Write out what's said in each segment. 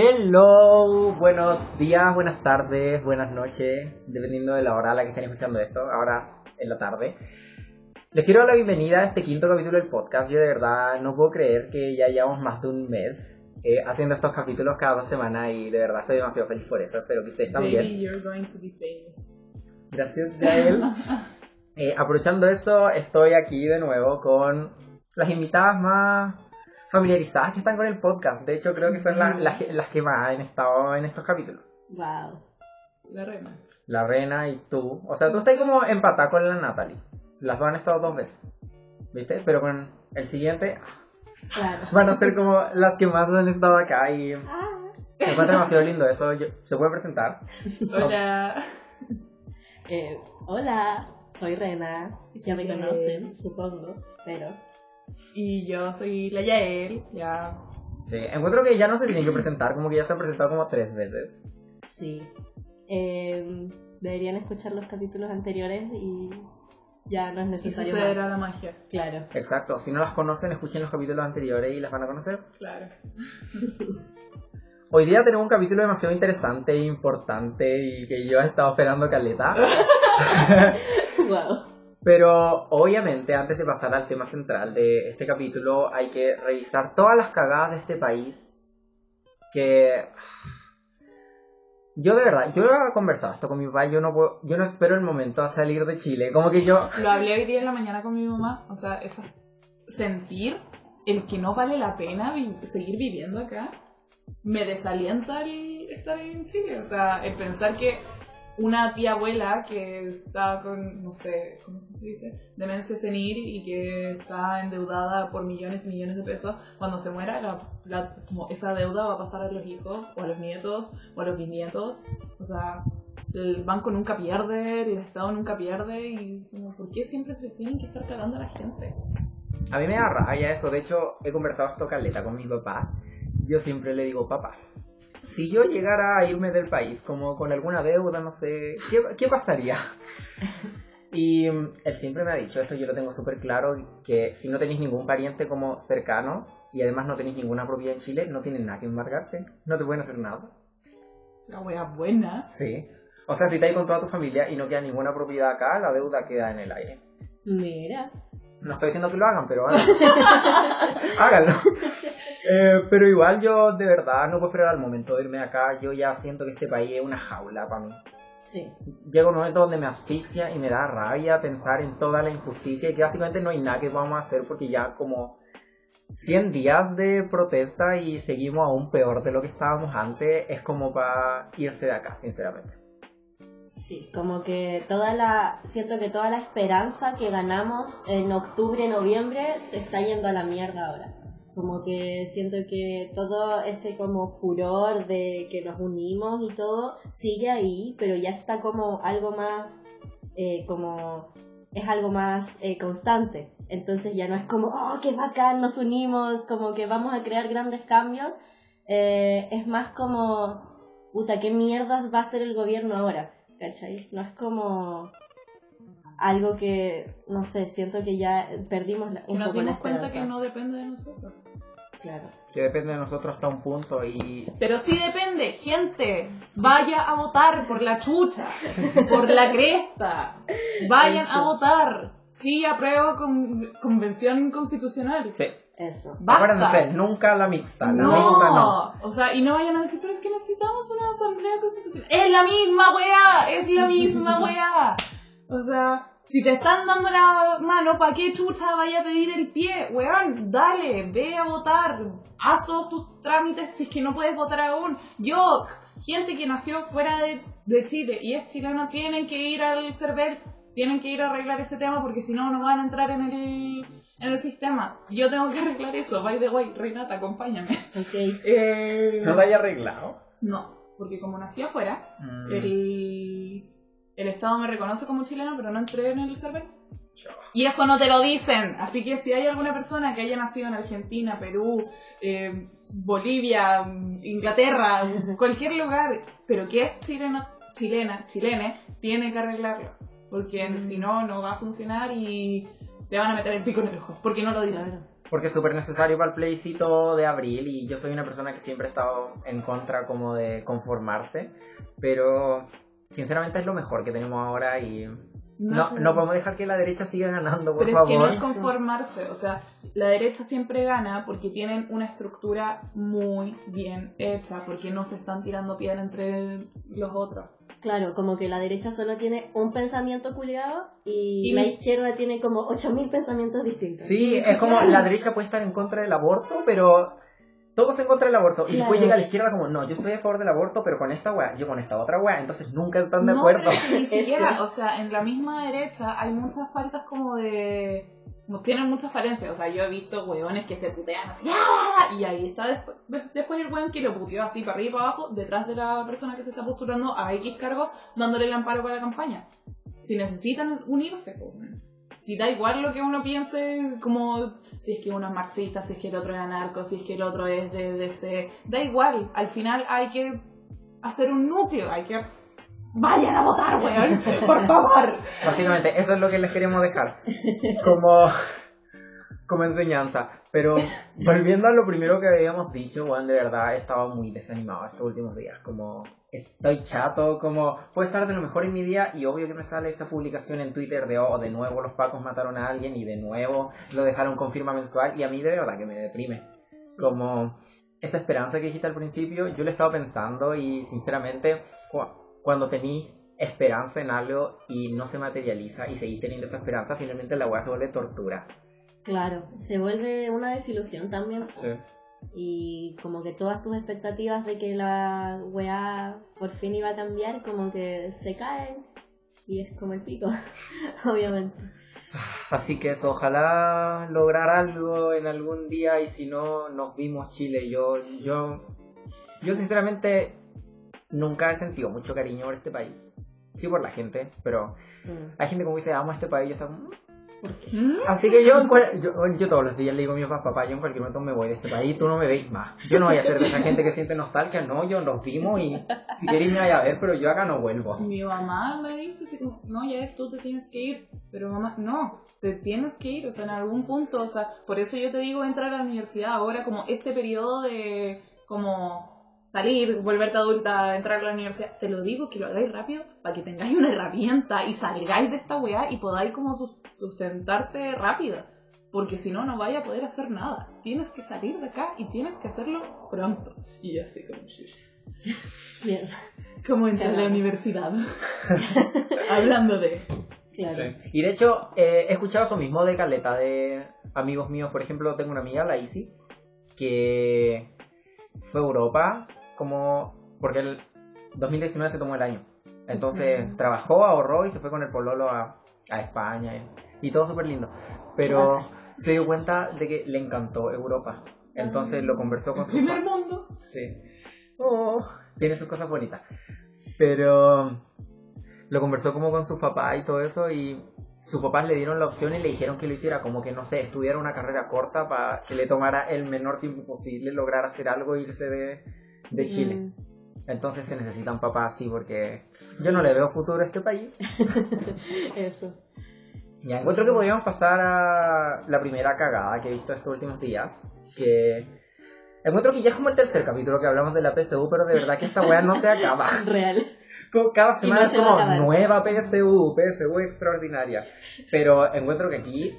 Hello, buenos días, buenas tardes, buenas noches, dependiendo de la hora a la que estén escuchando esto, ahora en la tarde. Les quiero dar la bienvenida a este quinto capítulo del podcast. Yo de verdad no puedo creer que ya llevamos más de un mes eh, haciendo estos capítulos cada dos semanas y de verdad estoy demasiado feliz por eso. Espero que ustedes también. Baby, you're going to be famous. Gracias, Gael. Eh, aprovechando eso, estoy aquí de nuevo con las invitadas más familiarizadas que están con el podcast. De hecho, creo que son la- las, las que más han estado en estos capítulos. Wow. La reina. La Rena y tú. O sea, tú estás como empatada con la Natalie. Las dos han estado dos veces. ¿Viste? Pero con el siguiente Claro. van a ser como las que más han estado acá y Ah. me encuentro demasiado lindo eso. Yo- ¿Se puede presentar? Hola. Eh, hola, soy Rena. Ya me Bien. conocen, supongo, pero. Y yo soy la Yael. Ya. Sí, encuentro que ya no se tienen que presentar, como que ya se han presentado como tres veces. Sí. Eh, deberían escuchar los capítulos anteriores y ya no es Y necesario. más. sucederá la magia. Claro. Exacto, si no las conocen, escuchen los capítulos anteriores y las van a conocer. Claro. Hoy día tenemos un capítulo demasiado interesante e importante y que yo he estado esperando caleta. wow. Pero obviamente antes de pasar al tema central de este capítulo hay que revisar todas las cagadas de este país que... Yo de verdad, yo he conversado esto con mi papá, yo no puedo- yo no espero el momento a salir de Chile, como que yo... Lo hablé hoy día en la mañana con mi mamá. O sea, eso. Sentir el que no vale la pena seguir viviendo acá me desalienta el estar en Chile. O sea, el pensar que una tía abuela que está con, no sé, ¿cómo se dice? Demencia senil y que está endeudada por millones y millones de pesos, cuando se muera, la, la- como esa deuda va a pasar a los hijos, o a los nietos, o a los bisnietos. O sea, el banco nunca pierde, el Estado nunca pierde, y como, ¿por qué siempre se tienen que estar cagando a la gente? A mí me da rabia eso, de hecho he conversado esto caleta con mi papá, yo siempre le digo, papá, si yo llegara a irme del país como con alguna deuda, no sé, ¿qué, qué pasaría? Y mm, él siempre me ha dicho esto, yo lo tengo súper claro, que si no tenéis ningún pariente como cercano y además no tenéis ninguna propiedad en Chile, no tienen nada que embargarte, no te pueden hacer nada. La wea buena. Sí. O sea, si estás ahí con toda tu familia y no queda ninguna propiedad acá, la deuda queda en el aire. Mira. No estoy diciendo que lo hagan, pero háganlo. háganlo. Eh, pero igual yo de verdad no puedo esperar al momento de irme acá. Yo ya siento que este país es una jaula para mí. Sí. Llega un momento donde me asfixia y me da rabia pensar en toda la injusticia y que básicamente no hay nada que a hacer porque ya como 100 días de protesta y seguimos aún peor de lo que estábamos antes, es como para irse de acá, sinceramente. Sí, como que toda la, siento que toda la esperanza que ganamos en octubre, noviembre se está yendo a la mierda ahora. Como que siento que todo ese como furor de que nos unimos y todo sigue ahí, pero ya está como algo más, eh, como, es algo más eh, constante. Entonces ya no es como, oh, qué bacán, nos unimos, como que vamos a crear grandes cambios. Eh, es más como, puta, ¿qué mierdas va a hacer el gobierno ahora? ¿cachai? No es como algo que, no sé, siento que ya perdimos la, un nos poco la dimos cuenta que no depende de nosotros. Claro. Que depende de nosotros hasta un punto y Pero sí depende, gente. Vaya a votar por la chucha, por la cresta. Vayan Eso. a votar. Sí, apruebo con convención constitucional. sí. Eso. Basta. Acuérdense, nunca la mixta. La No. mixta no. o sea, y no vayan a decir, pero es que necesitamos una asamblea constitucional. Es la misma weá, es la misma weá. O sea, si te están dando la mano, ¿para qué chucha vaya a pedir el pie? Weón, dale, ve a votar, haz todos tus trámites si es que no puedes votar aún. Yo, gente que nació fuera de, de Chile y es chilena, tienen que ir al CERVEL, tienen que ir a arreglar ese tema porque si no, no van a entrar en el, en el sistema. Yo tengo que arreglar eso, by the way, Renata, acompáñame. Ok. Eh, ¿No lo haya arreglado? no, porque como nací afuera, Mm. el, el Estado me reconoce como chileno, pero no entré en el server. Chao. Y eso no te lo dicen. Así que si hay alguna persona que haya nacido en Argentina, Perú, eh, Bolivia, Inglaterra, cualquier lugar, pero que es chileno, chilena, chilene, tiene que arreglarlo. Porque Mm. si no, no va a funcionar y te van a meter el pico en el ojo. Porque no lo dicen. Claro. porque es súper necesario para el plebiscito de abril y yo soy una persona que siempre he estado en contra como de conformarse, pero sinceramente es lo mejor que tenemos ahora y no, no podemos dejar que la derecha siga ganando, por Pero favor. es que no es conformarse, o sea, la derecha siempre gana porque tienen una estructura muy bien hecha, porque no se están tirando piedra entre los otros. Claro, como que la derecha solo tiene un pensamiento culiado y, Y la izquierda tiene como 8000 pensamientos distintos. Sí, es como la derecha puede estar en contra del aborto, pero todos en contra del aborto. Y después llega la izquierda como, no, yo estoy a favor del aborto, pero con esta weá, yo con esta otra weá. Entonces nunca están de no, acuerdo. pero ni siquiera, o sea, en la misma derecha hay muchas faltas como de... Tienen muchas falencias, o sea, yo he visto hueones que se putean así, ¡ah! y ahí está después, de- después el hueón que lo puteó así para arriba y para abajo, detrás de la persona que se está postulando a X cargo, dándole el amparo para la campaña. Si necesitan unirse, pues, weón. Si da igual lo que uno piense, como si es que uno es marxista, si es que el otro es anarco, si es que el otro es de DC, da igual, al final hay que hacer un núcleo, hay que... Vayan a votar, weón, por favor. Básicamente, eso es lo que les queremos dejar. Como, como enseñanza. Pero volviendo a lo primero que habíamos dicho, Juan, de verdad he estado muy desanimado estos últimos días. Como estoy chato, como puedo estar de lo mejor en mi día y obvio que me sale esa publicación en Twitter de, oh, de nuevo los pacos mataron a alguien y de nuevo lo dejaron con firma mensual y a mí de verdad que me deprime. Como esa esperanza que dijiste al principio, yo lo he estado pensando y sinceramente cu- cuando tení esperanza en algo y no se materializa y seguís teniendo esa esperanza, finalmente la weá se vuelve tortura. Claro, se vuelve una desilusión también. Sí. Y como que todas tus expectativas de que la weá por fin iba a cambiar, como que se caen. Y es como el pico, obviamente. Así que eso, ojalá lograr algo en algún día y si no, nos vimos Chile. Yo, yo, yo sinceramente nunca he sentido mucho cariño por este país. Sí por la gente, pero Mm. hay gente como que dice, amo a este país, yo estoy como. ¿Mm? Así que yo, yo, yo todos los días le digo a mi papá, papá, yo en cualquier momento me voy de este país, tú no me veis más. Yo no voy a ser de esa gente que siente nostalgia, no, yo nos vimos y si queréis me vaya a ver, pero yo acá no vuelvo. Mi mamá me dice así como, no, ya tú te tienes que ir. Pero mamá, no, te tienes que ir, o sea, en algún punto, o sea, por eso yo te digo entrar a la universidad ahora, como este periodo de, como salir, volverte adulta, entrar a la universidad, te lo digo que lo hagáis rápido para que tengáis una herramienta y salgáis de esta weá y podáis como sus- sustentarte rápido. Porque si no, no vaya a poder hacer nada. Tienes que salir de acá y tienes que hacerlo pronto. Y así como. Bien, como entré a la universidad. Hablando de... claro. Y de hecho, eh, he escuchado eso mismo de caleta de amigos míos. Por ejemplo, tengo una amiga, la Isi, que fue a Europa como porque el 2019 se tomó el año. Entonces Ujú. trabajó, ahorró y se fue con el pololo a, a España y, y todo súper lindo. Pero se dio cuenta de que le encantó Europa. Entonces lo conversó con El su primer mundo. Sí. Oh, tiene sus cosas bonitas. Pero lo conversó como con su papá y todo eso y sus papás le dieron la opción y le dijeron que lo hiciera como que, no sé, estudiara una carrera corta para que le tomara el menor tiempo posible lograr hacer algo e irse de, de Chile. Mm. Entonces se necesitan papás así porque yo no le veo futuro a este país. Eso. Ya encuentro que podríamos pasar a la primera cagada que he visto estos últimos días. Que encuentro que ya es como el tercer capítulo que hablamos de la PSU, pero de verdad que esta weá no se acaba. Real. Como cada semana no es se a como nueva PSU, PSU extraordinaria. Pero encuentro que aquí,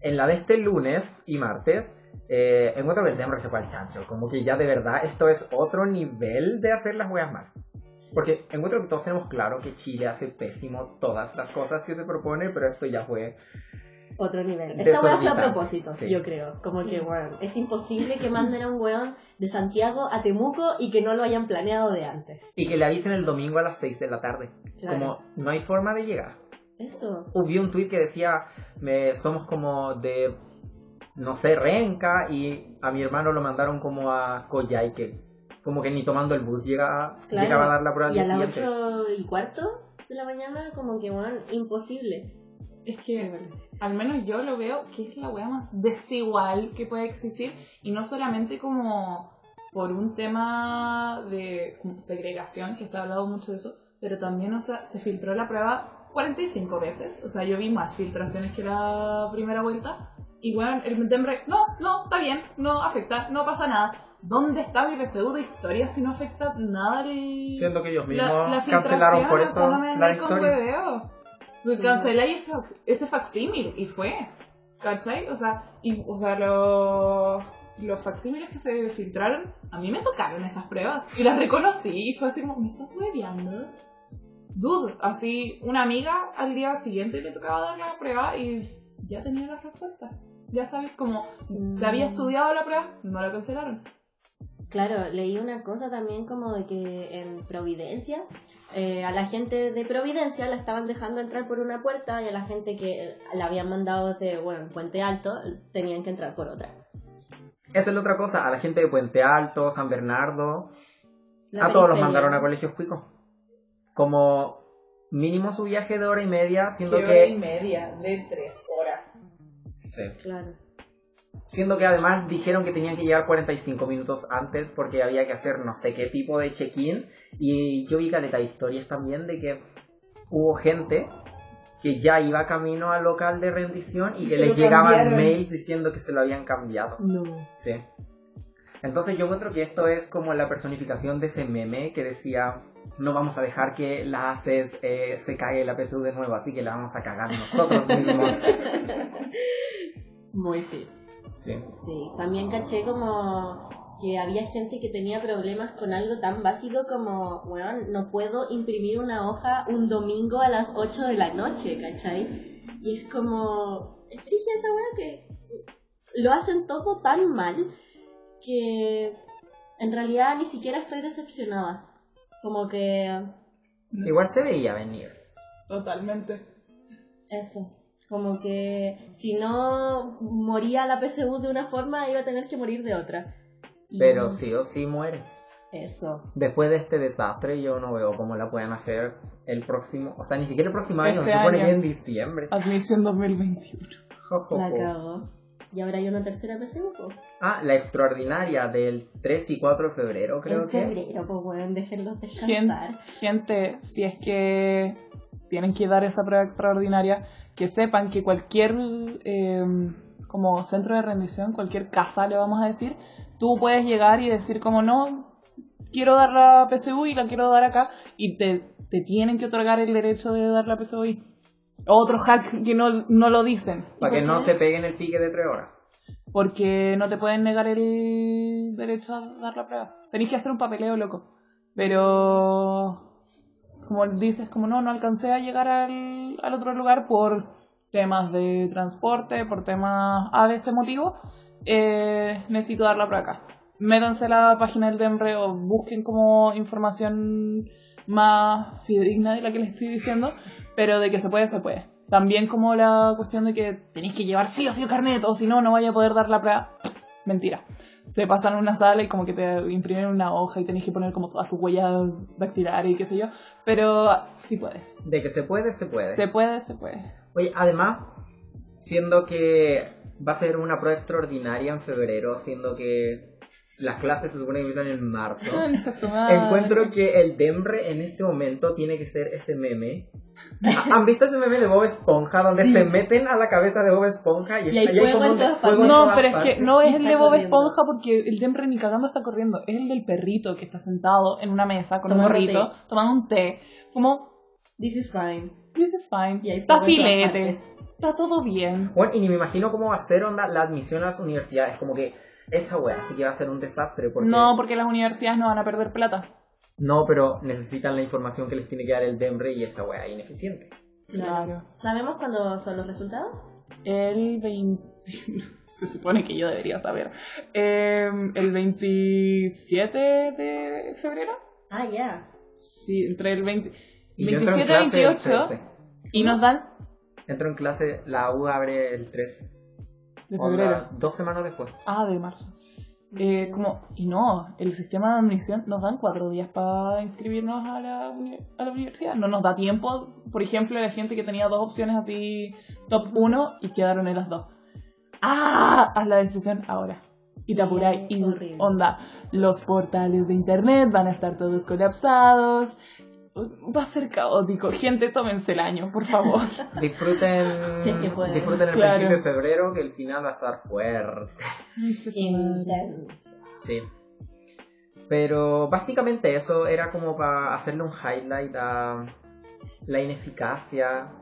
en la de este lunes y martes, eh, encuentro que el tema se fue al chancho. Como que ya de verdad esto es otro nivel de hacer las weas mal. Porque encuentro que todos tenemos claro que Chile hace pésimo todas las cosas que se propone, pero esto ya fue Otro nivel. Esta weá fue a propósito, sí. yo creo. Como Sí. que, weón, es imposible que manden a un weón de Santiago a Temuco y que no lo hayan planeado de antes. Y que le avisen el domingo a las 6 de la tarde. Claro. Como no hay forma de llegar. Eso. Hubo un tweet que decía, me, somos como de, no sé, Renca, y a mi hermano lo mandaron como a Coyhaique. Como que ni tomando el bus llega, Claro. llegaba a dar la prueba Y a las siguiente. 8 y cuarto de la mañana, como que, imposible. Es que al menos yo lo veo que es la wea más desigual que puede existir y no solamente como por un tema de como segregación, que se ha hablado mucho de eso, pero también, o sea, se filtró la prueba 45 veces, o sea, yo vi más filtraciones que la primera vuelta Y bueno, el Denbre, no, no, está bien, no afecta, no pasa nada. ¿Dónde está mi PSU de historia si no afecta nada el... Siendo que ellos mismos la, la cancelaron por eso no me la historia. Canceláis ese, ese facsímil y fue. ¿Cachai? O sea, y, o sea los, los facsímiles que se filtraron, a mí me tocaron esas pruebas. Y las reconocí y fue así como, ¿me estás hueveando? Dude, así, una amiga al día siguiente le tocaba dar la prueba y ya tenía las respuestas. Ya sabes, como se había estudiado la prueba, no la cancelaron. Claro, leí una cosa también como de que en Providencia, eh, a la gente de Providencia la estaban dejando entrar por una puerta y a la gente que la habían mandado de, bueno, Puente Alto, tenían que entrar por otra. Esa es la otra cosa, a la gente de Puente Alto, San Bernardo, La a todos los mandaron a colegios cuicos. Como mínimo su viaje de hora y media, siendo ¿Qué hora y que... media? De tres horas. Sí. Claro. Siendo que además dijeron que tenían que llegar 45 minutos antes porque había que hacer no sé qué tipo de check-in. Y yo vi caleta de historias también de que hubo gente que ya iba camino al local de rendición y Y que les llegaban cambiaron. mails diciendo que se lo habían cambiado. No. Sí. Entonces yo encuentro que esto es como la personificación de ese meme que decía no vamos a dejar que la ACES eh, se cague la PSU de nuevo, así que la vamos a cagar nosotros mismos. Muy sí. Sí. Sí, también caché como que había gente que tenía problemas con algo tan básico como, bueno, no puedo imprimir una hoja un domingo a las 8 de la noche, ¿cachai? Y es como, es triste esa weá que lo hacen todo tan mal que en realidad ni siquiera estoy decepcionada. Como que Igual se veía venir. Totalmente. eso, como que si no moría la PSU de una forma iba a tener que morir de otra. Y Pero sí o sí muere. Eso. Después de este desastre, yo no veo cómo la pueden hacer el próximo. O sea, ni siquiera el próximo año, Este se supone año. que en diciembre. Admisión 2021. Jo, jo, La. Y ahora hay una tercera PSU, po. Ah, la extraordinaria del 3 y 4 de febrero, creo en que. febrero, pues bueno, déjenlos descansar. gente, si es que tienen que dar esa prueba extraordinaria, que sepan que cualquier eh, como centro de rendición, cualquier casa le vamos a decir, tú puedes llegar y decir como no, quiero dar la PSU y la quiero dar acá, y te, te tienen que otorgar el derecho de dar la PSUI. Otro hack que no, no lo dicen, Para que por no se peguen el pique de 3 horas. porque no te pueden negar el derecho a dar la prueba. Tenéis que hacer un papeleo loco. Pero, como dices, como no, no alcancé a llegar al, al otro lugar por temas de transporte, por temas a ese motivo, eh, necesito dar la prueba acá. Métanse a la página del DEMRE o busquen como información más fidedigna de la que les estoy diciendo, pero de que se puede, se puede. También como la cuestión de que tenéis que llevar sí o sí el carnet, o si no, no vaya a poder dar la prueba. Mentira. Te pasan una sala y como que te imprimen una hoja y tenéis que poner como todas tus huellas dactilares y qué sé yo. Pero sí puedes. De que se puede, se puede. Se puede, se puede. Oye, además, siendo que va a ser una prueba extraordinaria en febrero, siendo que las clases se supone que empiezan en marzo. Madre. Encuentro que el Dembre en este momento tiene que ser ese meme. ¿Ha- ¿Han visto ese meme de Bob Esponja donde se meten a la cabeza de Bob Esponja y, Y está hay ahí fuego como en todas fuego en No, todas pero es que no es el de Bob corriendo. Esponja porque el Demre ni cagando está corriendo. Es el del perrito que está sentado en una mesa con un té. tomando un té. Como, This is fine. this is fine. Y está en filete. Está todo bien. Bueno, y ni me imagino cómo va a ser onda la admisión a las universidades. Como que esa wea sí que va a ser un desastre. Porque... No, porque las universidades no van a perder plata. No, pero necesitan la información que les tiene que dar el Dembre y esa wea ineficiente. Claro. ¿Sabemos cuándo son los resultados? El 20... Se supone que yo debería saber. Eh, el 27 de febrero. Ah, ya. Sí, entre el 20... Y yo entro en 27 y clase el 28. 13. Y nos dan... Entro en clase, la U abre el 13. De Onda, febrero. dos semanas después. Ah, de marzo. Eh, como, y no, el sistema de admisión nos dan cuatro días para inscribirnos a la, a la universidad. No nos da tiempo, por ejemplo, la gente que tenía dos opciones así, top 1, y quedaron en las dos. ¡Ah! Haz la decisión ahora. Y te apuráis. Y Horrible. onda, los portales de internet van a estar todos colapsados. Va a ser caótico. Gente, tómense el año, por favor. Disfruten, Sí, que pueden. disfruten el Claro. principio de febrero, que el final va a estar fuerte. Intenso. Sí. Pero básicamente eso era como para hacerle un highlight a la ineficacia.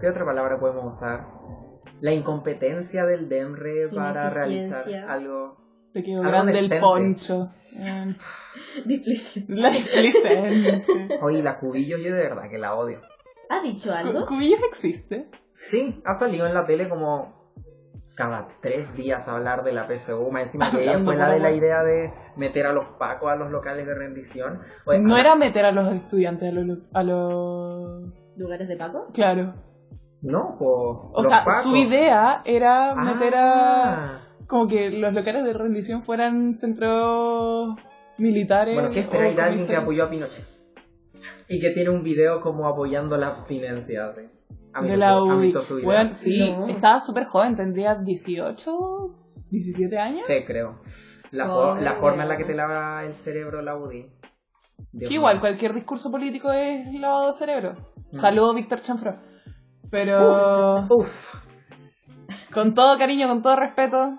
¿Qué otra palabra podemos usar? La incompetencia del DEMRE para realizar algo. Te quedó grande el poncho. Displicente. La displicente. Oye, la cubillo yo de verdad que la odio. ¿Ha dicho algo? ¿Cubillos existe? Sí, ha salido en la tele como cada tres días a hablar de la PSU, más encima que ella fue la de la idea de meter a los pacos a los locales de rendición. Oye, No era meter a los estudiantes a los... A los... ¿Lugares de Paco? Claro. No, po, O los sea, pacos. su idea era Ah. meter a... Como que los locales de rendición fueran centros militares. Bueno, ¿qué esperáis de alguien que apoyó a Pinochet? Y que tiene un video como apoyando la abstinencia, así. ¿Ha de la su video? Bueno, sí, No. estaba súper joven, tendría 18, 17 años. Sí, creo. La, Oh, fo- la forma en la que te lava el cerebro la UDI. Dios Que igual, mío. cualquier discurso político es lavado de cerebro. Mm. Saludos, Víctor Chanfro. Pero Uf, con todo cariño, con todo respeto.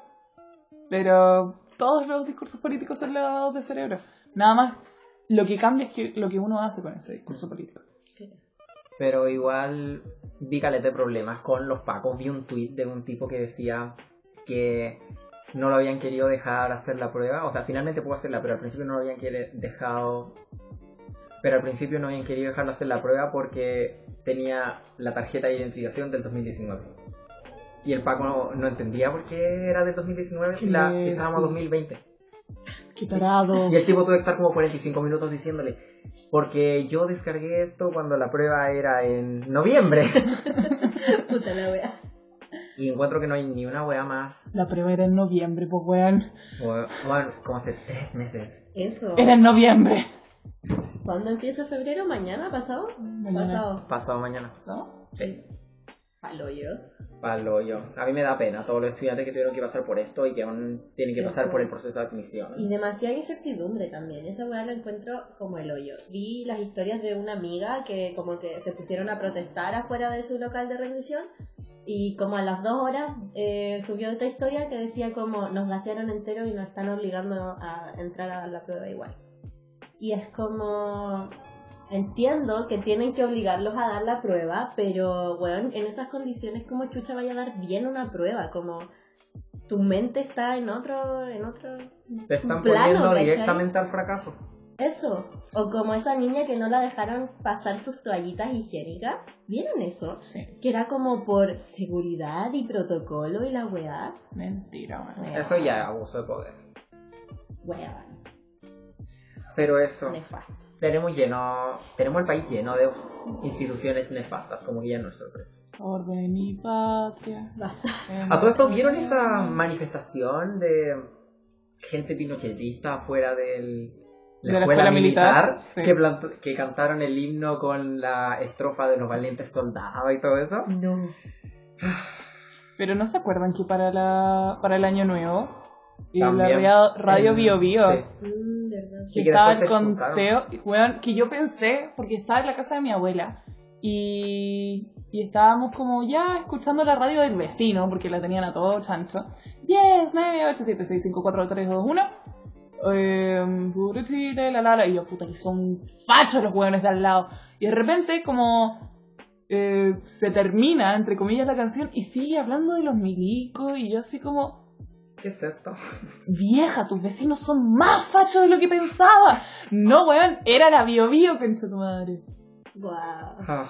Pero todos los discursos políticos son lavados de cerebro. Nada más, lo que cambia es que lo que uno hace con ese discurso político. pero igual vi caleta de problemas con los pacos. Vi un tweet de un tipo que decía que no lo habían querido dejar hacer la prueba. O sea, finalmente pudo hacerla, pero al principio no lo habían dejado. Pero al principio no habían querido dejarlo hacer la prueba porque tenía la tarjeta de identificación del 2019. Y el Paco no, no entendía por qué era del 2019 si, la, si estábamos en Sí. 2020. Qué tarado. Y el tipo tuvo que estar como 45 minutos diciéndole, porque yo descargué esto cuando la prueba era en noviembre. Puta la wea. y encuentro que no hay ni una wea más. La prueba era en noviembre, pues weón. Bueno, como hace tres meses. Eso. Era en noviembre. ¿Cuándo empieza febrero? ¿Mañana? ¿Pasado? Mañana. Pasado. Pasado mañana. ¿No? Sí. Palo yo. Palo yo. A mí me da pena todos los estudiantes que tuvieron que pasar por esto y que aún tienen que pasar por el proceso de admisión. Y demasiada incertidumbre también. Esa weá la encuentro como el hoyo. Vi las historias de una amiga que como que se pusieron a protestar afuera de su local de rendición y como a las dos horas eh, subió otra historia que decía como nos gasearon entero y nos están obligando a entrar a dar la prueba igual. Y es como... Entiendo que tienen que obligarlos a dar la prueba, pero, weón, en esas condiciones, como chucha vaya a dar bien una prueba? Como tu mente está en otro, en otro Te están plano, poniendo ¿cachai? directamente al fracaso. eso. O como esa niña que no la dejaron pasar sus toallitas higiénicas. ¿Vieron eso? Sí. Que era como por seguridad y protocolo y la weá. Mentira, weón. Eso ya es abuso de poder. Weá. Pero eso. Nefasto. Tenemos lleno, tenemos el país lleno de instituciones nefastas, como que ya no es sorpresa. Orden y patria. Basta. A todo esto, ¿vieron esa manifestación de gente pinochetista afuera del, De la escuela militar? Sí. Que, plantó- que cantaron el himno con la estrofa de los valientes soldados y todo eso? No. Pero no se acuerdan que para la para el año nuevo y la También. radio, radio Bio Bio sí. Mm, que estaba el conteo, y, weón, que yo pensé, porque estaba en la casa de mi abuela y, y estábamos como ya escuchando la radio del vecino, porque la tenían a todo chancho. 10, 9, 8, 7, 6, 5, 4, 3, 2, 1. Eh, la la la. Y yo, puta, que son fachos los hueones de al lado. Y de repente, como eh, se termina, entre comillas, la canción y sigue hablando de los milicos. Y yo, así como, ¿Qué es esto? Vieja, tus vecinos son más fachos de lo que pensaba. No, weón, era la bio bio, concha tu madre. Guau. Ah.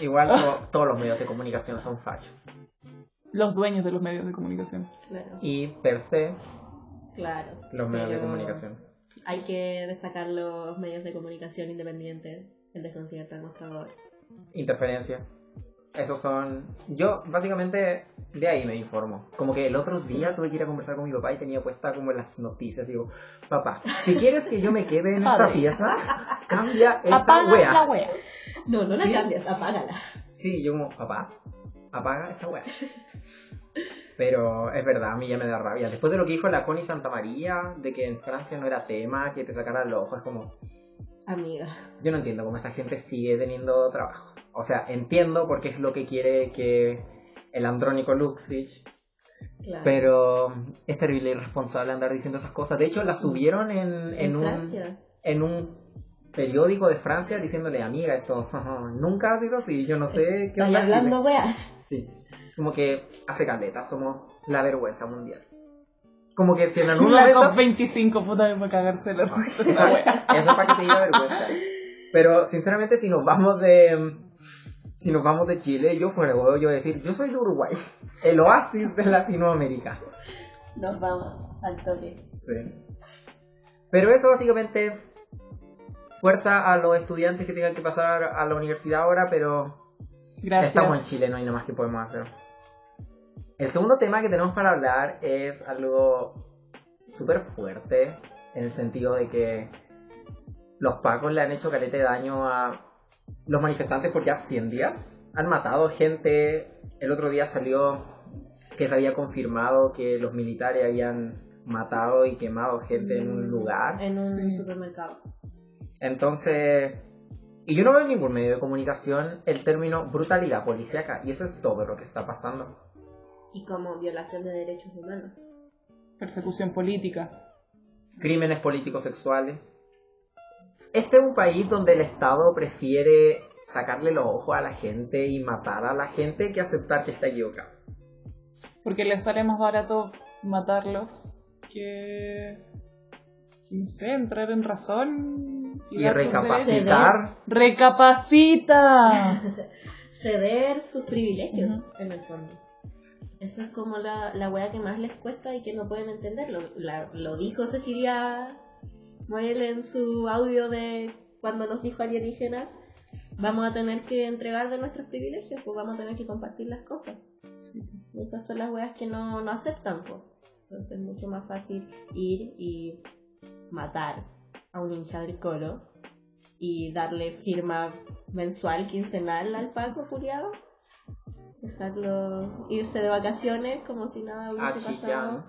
Igual to- todos los medios de comunicación son fachos. Los dueños de los medios de comunicación. Claro. Y per se, Claro. los medios de comunicación. Hay que destacar los medios de comunicación independientes. El desconcierto del mostrador. Interferencia. Esos son. Yo, básicamente, de ahí me informo. Como que el otro día tuve que ir a conversar con mi papá y tenía puesta como las noticias. Y digo, papá, si quieres que yo me quede en esta pieza, cambia esta Apaga wea. la wea. No, no la Sí. cambias, apágala. Sí, yo como, papá, apaga esa wea. Pero es verdad, a mí ya me da rabia. Después de lo que dijo la Connie Santa María, de que en Francia no era tema, que te sacaran los ojos, es como, Amiga. Yo no entiendo cómo esta gente sigue teniendo trabajo. O sea, entiendo porque es lo que quiere que el Andrónico Luxich, Claro. pero es terrible y irresponsable andar diciendo esas cosas. De hecho, la subieron en, en, en un, Francia. en un periódico de Francia diciéndole, amiga, esto nunca ha sido así, yo no sé qué Estoy onda hablando, Chile". weas. Sí, como que hace caleta, somos la vergüenza mundial. Como que si en algún La momento... COP25, puta, para cagarse la risa esa Eso wea. es para que te diga vergüenza. Pero sinceramente, si nos vamos de. Si nos vamos de Chile, yo fuera yo voy a decir, yo soy de Uruguay, el oasis de Latinoamérica. Nos vamos al toque. Sí. Pero eso básicamente fuerza a los estudiantes que tengan que pasar a la universidad ahora, pero Gracias. estamos en Chile, no hay nada más que podemos hacer. El segundo tema que tenemos para hablar es algo súper fuerte, en el sentido de que los pacos le han hecho caleta de daño a los manifestantes por ya 100 días. Han matado gente. El otro día salió que se había confirmado que los militares habían matado y quemado gente en un lugar. En un Sí. supermercado. Entonces, y yo no veo en ningún medio de comunicación el término brutalidad policíaca, y eso es todo lo que está pasando. Y como violación de derechos humanos. Persecución política. Crímenes políticos sexuales. Este es un país donde el Estado prefiere sacarle los ojos a la gente y matar a la gente que aceptar que está equivocado. Porque les sale más barato matarlos que. No sé, entrar en razón. Y dar tus recapacitar. ¡Recapacita! Ceder sus privilegios, en el fondo. Eso es como la, la wea que más les cuesta y que no pueden entenderlo. La- lo dijo Cecilia Moel en su audio de cuando nos dijo alienígenas. Vamos a tener que entregar de nuestros privilegios, pues vamos a tener que compartir las cosas. Y esas son las weas que no, no aceptan, pues. Entonces es mucho más fácil ir y matar a un hincha del colo y darle firma mensual, quincenal al Paco Furiado. Dejarlo irse de vacaciones como si nada hubiese Chillán. pasado.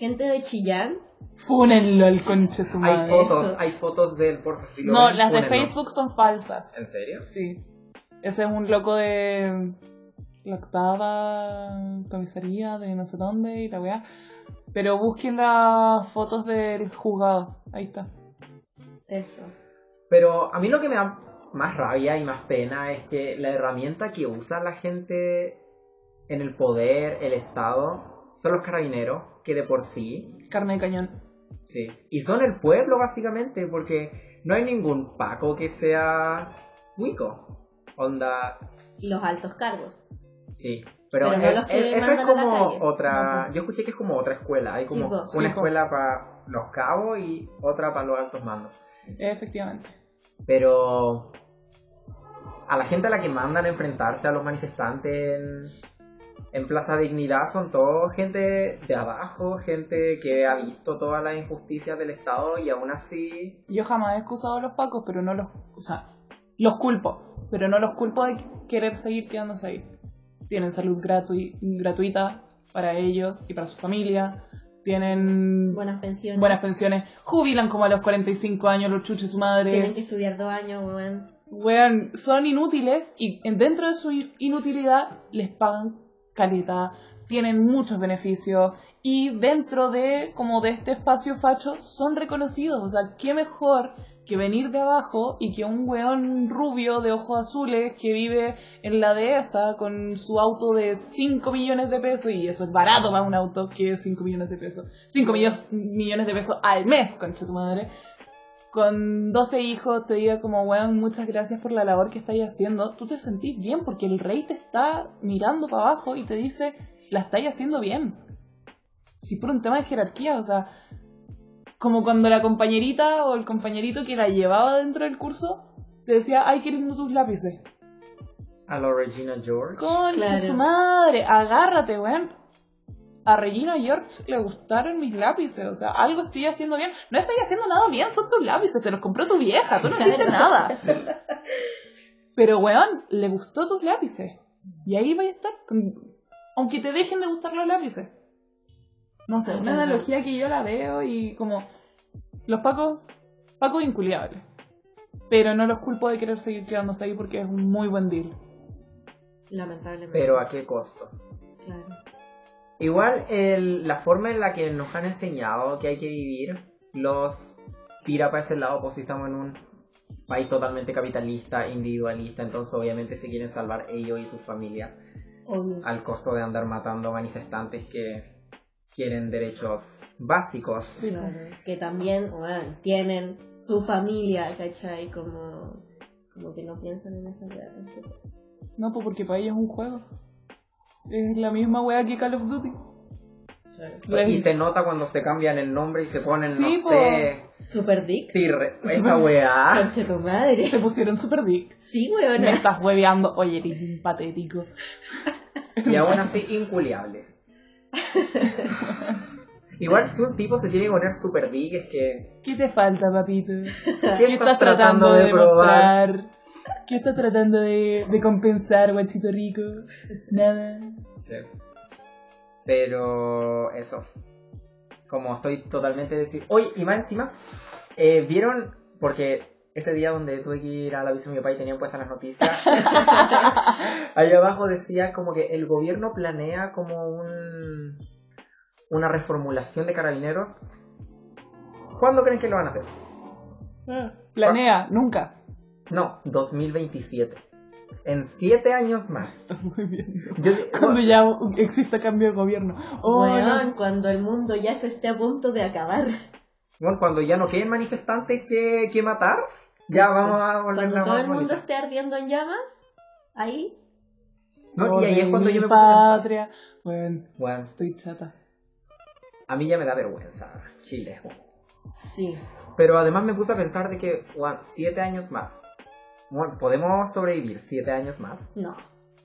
Gente de Chillán, Fúnenlo al conche su Hay madre. fotos, Eso. hay fotos de él, por favor. si No, ven, las de. Facebook son falsas. ¿En serio? Sí. Ese es un loco de la octava comisaría de no sé dónde y la weá. Pero busquen las fotos del juzgado. Ahí está. eso. Pero a mí lo que me da más rabia y más pena es que la herramienta que usa la gente en el poder, el Estado, son los carabineros, que de por sí, Carne de cañón. sí, y son el pueblo básicamente, porque no hay ningún Paco que sea Wico. Onda, Los altos cargos. sí. Pero, Pero no eh, eh, esa es como otra. Yo escuché que es como otra escuela. Hay Sí, como po, una sí, escuela para los cabos y otra para los altos mandos. Efectivamente. Pero a la gente a la que mandan a enfrentarse a los manifestantes en, en Plaza Dignidad son todo gente de abajo, gente que ha visto todas las injusticias del Estado y aún así... Yo jamás he excusado a los pacos, pero no los. O sea, los culpo. Pero no los culpo de querer seguir quedándose ahí. Tienen salud gratu- gratuita para ellos y para su familia. Tienen Buenas pensiones. buenas pensiones. Jubilan como a los 45 años los chuches su madre. Tienen que estudiar dos años, weón. Weón, son inútiles y en- dentro de su inutilidad les pagan tienen muchos beneficios y dentro de como de este espacio facho son reconocidos. O sea, qué mejor que venir de abajo y que un weón rubio de ojos azules que vive en la dehesa con su auto de 5 millones de pesos, y eso es barato para un auto que es 5 millones de pesos. 5 millones, millones de pesos al mes, concha tu madre con 12 hijos te diga como, weón, muchas gracias por la labor que estáis haciendo, tú te sentís bien porque el rey te está mirando para abajo y te dice, la estáis haciendo bien. Sí, por un tema de jerarquía, o sea, como cuando la compañerita o el compañerito que la llevaba dentro del curso te decía, ay, qué lindo tus lápices. A la Regina George. Concha Claro. su madre, agárrate, weón. A Regina George le gustaron mis lápices, o sea, algo estoy haciendo bien. No estoy haciendo nada bien, son tus lápices, te los compró tu vieja, tú no hiciste nada. Pero, weón, le gustó tus lápices. Y ahí va a estar, con- aunque te dejen de gustar los lápices. No sé, una analogía que yo la veo y como los pacos, pacos inculiables. Pero no los culpo de querer seguir quedándose ahí porque es un muy buen deal. Lamentablemente. Pero a qué costo. Claro. Igual el- la forma en la que nos han enseñado que hay que vivir los tira para ese lado, pues si estamos en un país totalmente capitalista, individualista, entonces obviamente se quieren salvar ellos y su familia Obvio. al costo de andar matando manifestantes que quieren derechos básicos. Claro, que también bueno, tienen su familia, ¿cachai? Como, como que no piensan en esa tampoco. No, pues porque para ellos es un juego. Es la misma wea que Call of Duty. Y se nota cuando se cambian el nombre y se ponen, Sí, no po. sé, Super Dick. tir- esa weá. Conche tu madre. Te pusieron Super Dick. Sí, Me weona. estás hueveando. Oye, eres un patético. Y aún así, inculiables. Igual si un tipo se tiene que poner super big es que... ¿Qué te falta, papito? ¿Qué, ¿Qué estás tratando de demostrar? ¿Qué estás tratando de, de compensar, guachito rico? Nada. Sí. Pero eso. Como estoy totalmente decir. Oye, y más encima, eh, ¿vieron? Porque ese día donde tuve que ir a la visita de mi papá y tenían puestas las noticias, ahí abajo decía como que el gobierno planea como un una reformulación de carabineros. ¿Cuándo creen que lo van a hacer? Ah, Planea, nunca. No, 2027. En siete años más. Está muy bien. Yo- Cuando ya exista cambio de gobierno. Oh, Weón, no. cuando el mundo ya se esté a punto de acabar. Bueno, cuando ya no queden manifestantes que, que matar, ya vamos a volver Cuando la todo el mundo bonita. esté ardiendo en llamas, ahí. ¿No? Y ahí es cuando mi yo me pongo a pensar, patria. Bueno, Bueno, estoy chata. a mí ya me da vergüenza Chile. bueno. Sí. Pero además me puse a pensar de que, bueno, siete años más. Bueno, podemos sobrevivir siete años más. No.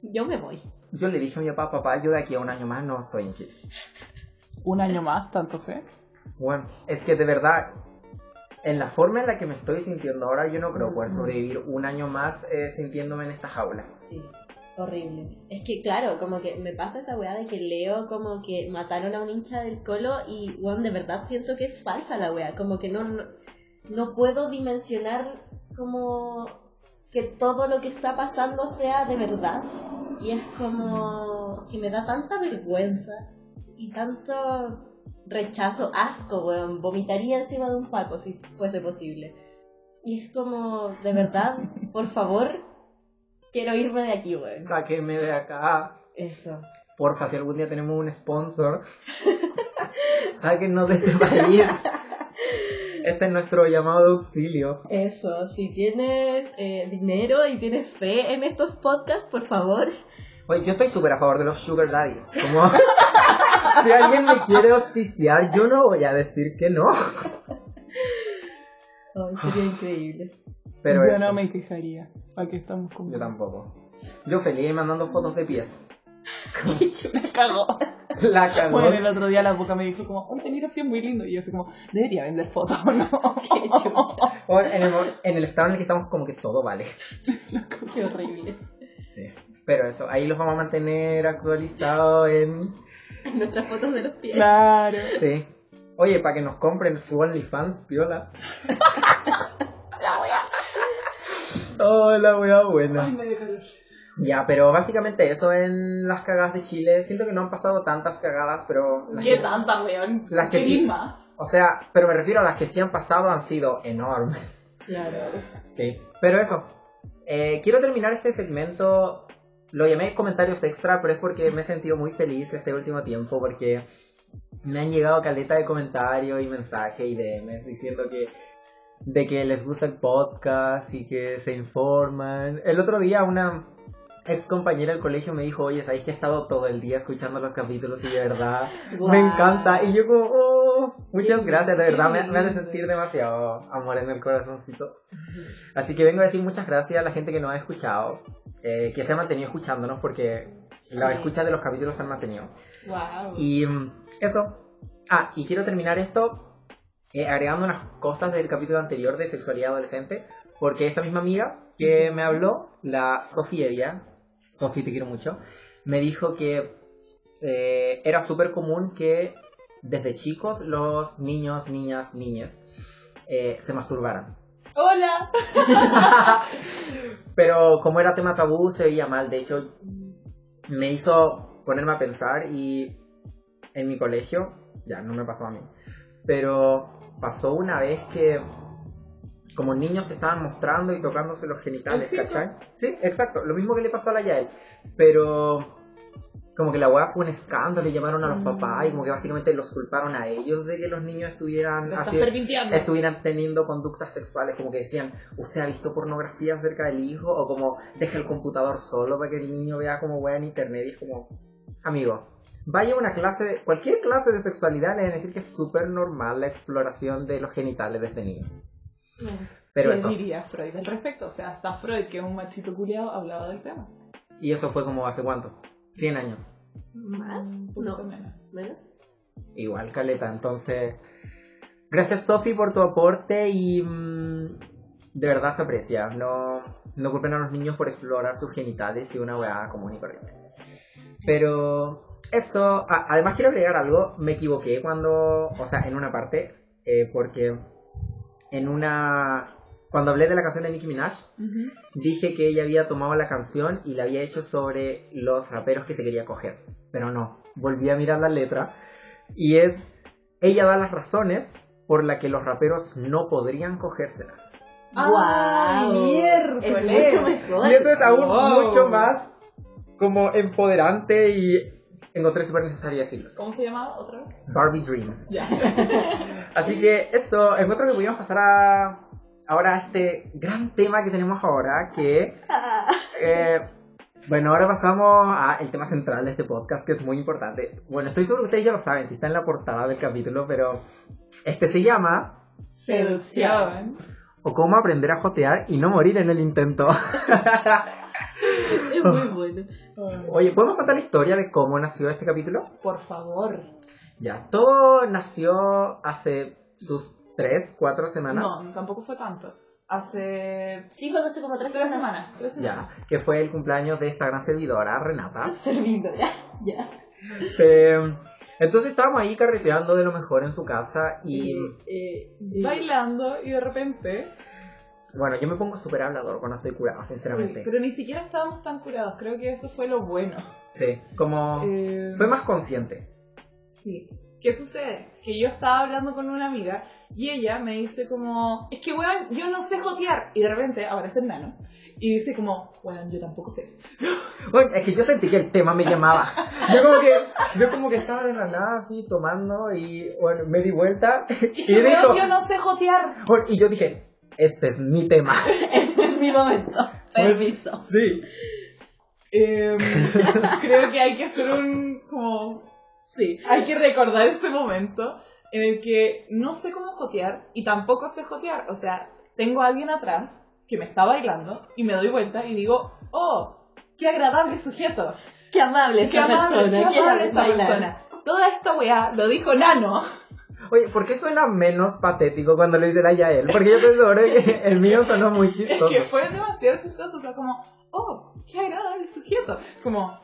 Yo me voy. Yo le dije a mi papá, papá, yo de aquí a un año más no estoy en Chile. Un año más, tanto fe. Bueno, es que de verdad, en la forma en la que me estoy sintiendo ahora, yo no creo poder sobrevivir un año más eh, sintiéndome en esta jaula. Sí. Horrible. Es que, claro, como que me pasa esa weá de que leo como que mataron a un hincha del colo y, weón, de verdad siento que es falsa la weá. Como que no, no, no puedo dimensionar como que todo lo que está pasando sea de verdad. Y es como que me da tanta vergüenza y tanto rechazo, asco, weón. Vomitaría encima de un paco si fuese posible. Y es como, de verdad, por favor, quiero irme de aquí, weón. Sáquenme de acá. Eso. Porfa, si algún día tenemos un sponsor, sáquennos de este país. Este es nuestro llamado de auxilio. Eso, si tienes eh, dinero y tienes fe en estos podcasts, por favor. Oye, yo estoy súper a favor de los sugar daddies. Como, si alguien me quiere auspiciar, yo no voy a decir que no. Ay, sería increíble. Pero Yo eso, no me quejaría. ¿Para qué estamos con yo tampoco. Yo feliz mandando fotos de pies. Me cago. La cagó. Bueno, el otro día la boca me dijo como, un telegrafía muy lindo. Y yo así como, debería vender fotos o no. Qué chucha. O en, el, en el estado en el que estamos, como que todo vale. Qué horrible. Sí. Pero eso, ahí los vamos a mantener actualizados en. Nuestras fotos de los pies. Claro. Sí. Oye, para que nos compren su OnlyFans, piola. La wea. Oh, la wea buena. Ay, me dio calor. Ya, pero básicamente eso en las cagadas de Chile. Siento que no han pasado tantas cagadas, pero... las ¿Qué que- tanta, weón? Las que ¿Qué sí. O sea, pero me refiero a las que sí han pasado han sido enormes. Claro. Sí. Pero eso. eh, quiero terminar este segmento. Lo llamé comentarios extra, pero es porque me he sentido muy feliz este último tiempo porque me han llegado caleta de comentarios y mensajes y DMs diciendo que de que les gusta el podcast y que se informan. El otro día una ex compañera del colegio me dijo, oye, ¿sabéis que he estado todo el día escuchando los capítulos y de verdad Guau. me encanta? Y yo como, oh, muchas Qué gracias, de verdad me, me hace sentir demasiado amor en el corazoncito. Así que vengo a decir muchas gracias a la gente que nos ha escuchado, eh, que se ha mantenido escuchándonos porque la Sí. escucha de los capítulos se han mantenido. Wow. Y mm, eso. Ah, y quiero terminar esto eh, agregando unas cosas del capítulo anterior de sexualidad adolescente, porque esa misma amiga que me habló, la Sofía Sofía te quiero mucho, me dijo que eh, era súper común que desde chicos los niños, niñas, niñes eh, se masturbaran. Hola. Pero como era tema tabú, se veía mal. De hecho, me hizo ponerme a pensar y en mi colegio, ya no me pasó a mí, pero pasó una vez que como niños se estaban mostrando y tocándose los genitales. ¿cachai? Sí, exacto, lo mismo que le pasó a la Yael, pero como que la weá fue un escándalo y llamaron a los Mm. papás y como que básicamente los culparon a ellos de que los niños estuvieran así- estuvieran teniendo conductas sexuales, como que decían, ¿usted ha visto pornografía acerca del hijo? O como, deja el computador solo para que el niño vea como wea en internet. Y es como, amigo, vaya a una clase, de, cualquier clase de sexualidad, le van a decir que es súper normal la exploración de los genitales de este Pero ¿Qué eso, diría Freud al respecto? O sea, hasta Freud, que es un machito culiado, hablaba del tema. y eso fue como hace cuánto, 100 años. ¿Más? Un poquito No. menos. ¿Menos? Igual, Caleta, entonces, gracias Sofi por tu aporte y mm, de verdad se aprecia. No, no culpen a los niños por explorar sus genitales y una weá común y corriente. Pero eso, a- además quiero agregar algo, me equivoqué cuando, o sea, en una parte, eh, porque en una, cuando hablé de la canción de Nicki Minaj, dije que ella había tomado la canción y la había hecho sobre los raperos que se quería coger. Pero no, volví a mirar la letra y es, ella da las razones por las que los raperos no podrían cogérsela. ¡Ay, ¡Guau! miércoles! Es mucho mejor. Y eso es aún Wow. mucho más como empoderante y encontré súper necesario decirlo. ¿Cómo se llamaba otra vez? Barbie Dreams. Ya. Así que eso, encuentro que podríamos pasar a ahora a este gran tema que tenemos ahora, que eh, bueno, ahora pasamos al tema central de este podcast, que es muy importante. Bueno, estoy seguro que ustedes ya lo saben, si está en la portada del capítulo, pero este se llama Seducción. O cómo aprender a jotear y no morir en el intento. Es muy bueno. Oye, ¿podemos contar la historia de cómo nació este capítulo? Por favor. Ya, todo nació hace sus 3, 4 semanas. No, tampoco fue tanto. Hace Sí, cuando hace como tres, tres semanas. semanas. Tres semanas. Ya, que fue el cumpleaños de esta gran servidora, Renata. Servidora. Ya. Eh, entonces estábamos ahí carreteando de lo mejor en su casa y Eh, Bailando y de repente. bueno, yo me pongo súper hablador cuando estoy curado, sinceramente. Sí, pero ni siquiera estábamos tan curados. Creo que eso fue lo bueno. Sí, como Eh, fue más consciente. Sí. ¿Qué sucede? Que yo estaba hablando con una amiga y ella me dice como, es que weón, yo no sé jotear. Y de repente aparece el nano y dice como, weón, yo tampoco sé. Bueno, es que yo sentí que el tema me llamaba. Yo como que, yo como que estaba de la nada así tomando y bueno, me di vuelta Y y que dijo, yo no sé jotear. bueno, y yo dije, este es mi tema. Este es mi momento. Permiso. Sí. Em, creo que hay que hacer un, como, Sí. hay que recordar ese momento en el que no sé cómo jotear y tampoco sé jotear. O sea, tengo a alguien atrás que me está bailando y me doy vuelta y digo, oh, qué agradable sujeto. Qué amable Qué esta amable, persona. qué amable esta bailar. persona. Toda esta weá lo dijo Nano. Oye, ¿por qué suena menos patético cuando lo dice la Yael? Porque yo estoy seguro que el mío sonó muy Es chistoso. que fue demasiado chistoso. O sea, como, oh, qué agradable sujeto. Como,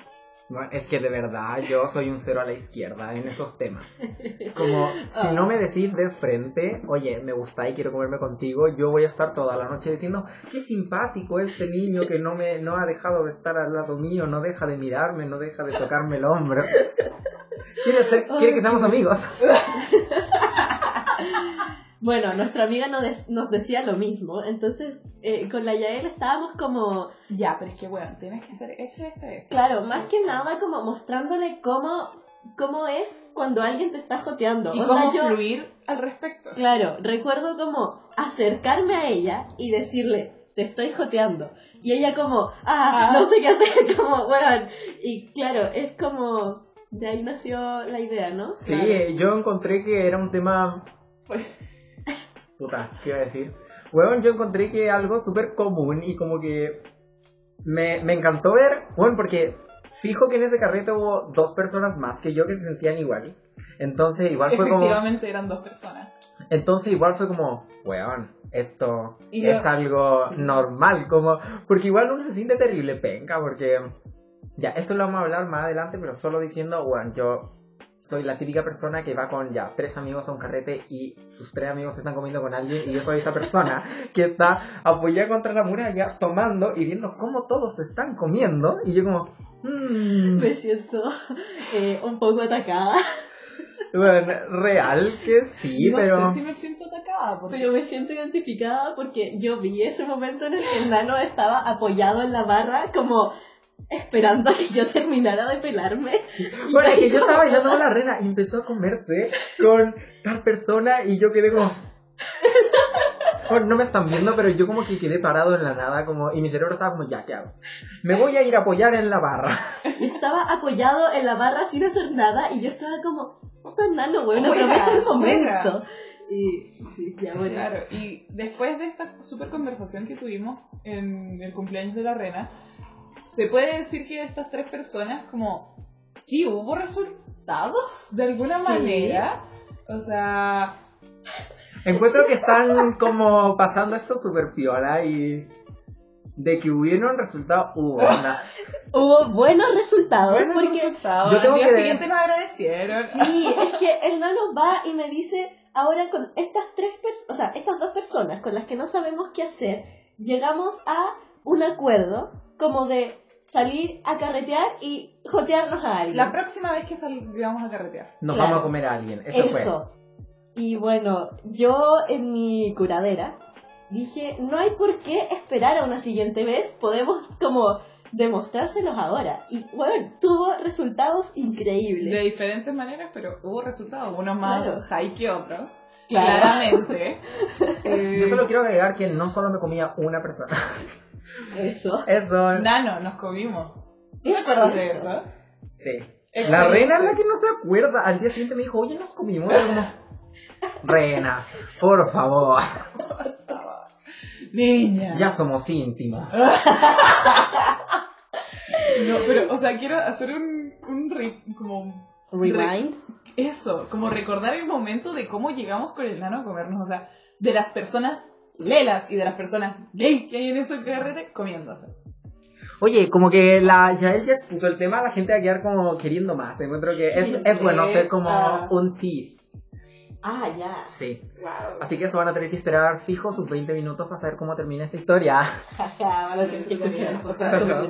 No, es que de verdad yo soy un cero a la izquierda en esos temas. Como si Ah. no me decís de frente, oye, me gusta y quiero comerme contigo, yo voy a estar toda la noche diciendo, qué simpático este niño que no me no ha dejado de estar al lado mío, no deja de mirarme, no deja de tocarme el hombro. Quiere, ser- quiere que seamos amigos. Bueno, nuestra amiga nos, des- nos decía lo mismo, entonces eh, con la Yael estábamos como, ya, pero es que, weón, tienes que hacer esto, esto, esto. claro, más que nada como mostrándole cómo, cómo es cuando alguien te está joteando. Y Onda, cómo yo- fluir al respecto. Claro, recuerdo como acercarme a ella y decirle, te estoy joteando. Y ella como, ah, Ah. no sé qué hacer, como, bueno. Y claro, es como, de ahí nació la idea, ¿no? Sí, Claro. eh, yo encontré que era un tema... Pues, Puta, ¿qué iba a decir? Bueno, yo encontré que algo súper común y como que me, me encantó ver, bueno, porque fijo que en ese carrete hubo dos personas más que yo que se sentían igual. Entonces igual fue como... efectivamente eran dos personas. Entonces igual fue como, weón, esto Y es yo- algo sí. normal, como... Porque igual uno se siente terrible penca, porque... Ya, esto lo vamos a hablar más adelante, pero solo diciendo, weón, yo soy la típica persona que va con ya tres amigos a un carrete y sus tres amigos están comiendo con alguien y yo soy esa persona que está apoyada contra la muralla tomando y viendo cómo todos están comiendo y yo como... "Mm". Me siento eh, un poco atacada, Bueno, real que sí, no pero... sé si me siento atacada. Porque... pero me siento identificada porque yo vi ese momento en el que el nano estaba apoyado en la barra como esperando a que yo terminara de pelarme. Bueno, es que yo estaba bailando con la reina y empezó a comerse con tal persona y yo quedé como... Bueno, no me están viendo, pero yo como que quedé parado en la nada como y mi cerebro estaba como, ya, ¿qué hago? Me voy a ir a apoyar en la barra. Y estaba apoyado en la barra sin hacer nada y yo estaba como, puta nano, weón, aprovecha el momento. Y sí, ya bueno. Claro, y después de esta super conversación que tuvimos en el cumpleaños de la reina, se puede decir que de estas tres personas, como, sí hubo resultados de alguna Sí. manera. O sea, Encuentro que están como pasando esto súper piola y de que hubieron resultados, hubo una. Hubo buenos resultados buenos porque resultados. yo tengo Al día que- siguiente nos agradecieron. Sí, es que el nano va y me dice, ahora con estas tres personas, o sea, estas dos personas con las que no sabemos qué hacer, llegamos a un acuerdo como de salir a carretear y jotearnos a alguien. La próxima vez que salgamos a carretear. Nos Claro. vamos a comer a alguien. Eso, fue. Eso. Y bueno, yo en mi curadera dije, no hay por qué esperar a una siguiente vez, podemos como demostrárselos ahora. Y bueno, tuvo resultados increíbles. De diferentes maneras, pero hubo resultados. Unos más Claro. high que otros. Claro. Claramente. Eh, Yo solo quiero agregar que no solo me comía una persona. Eso. Eso. Nano, nos comimos. ¿Tú te acuerdas de eso? Sí. La reina es la que no se acuerda. Al día siguiente me dijo, oye, nos comimos. Como, reina, por favor. Niña. Ya somos íntimos. No, pero, o sea, quiero hacer un, un re- como Rewind. eso, como recordar el momento de cómo llegamos con el nano a comernos, o sea, de las personas lelas y de las personas gay que hay en ese carrete comiéndose. Oye, como que la Yael ya expuso el tema, la gente va a quedar como queriendo más. Encuentro que es, es bueno ser como un tease. Ah, ya. Sí. Wow. Así que eso van a tener que esperar fijo sus 20 minutos para saber cómo termina esta historia. Jaja, van a tener que escuchar O sea, cosas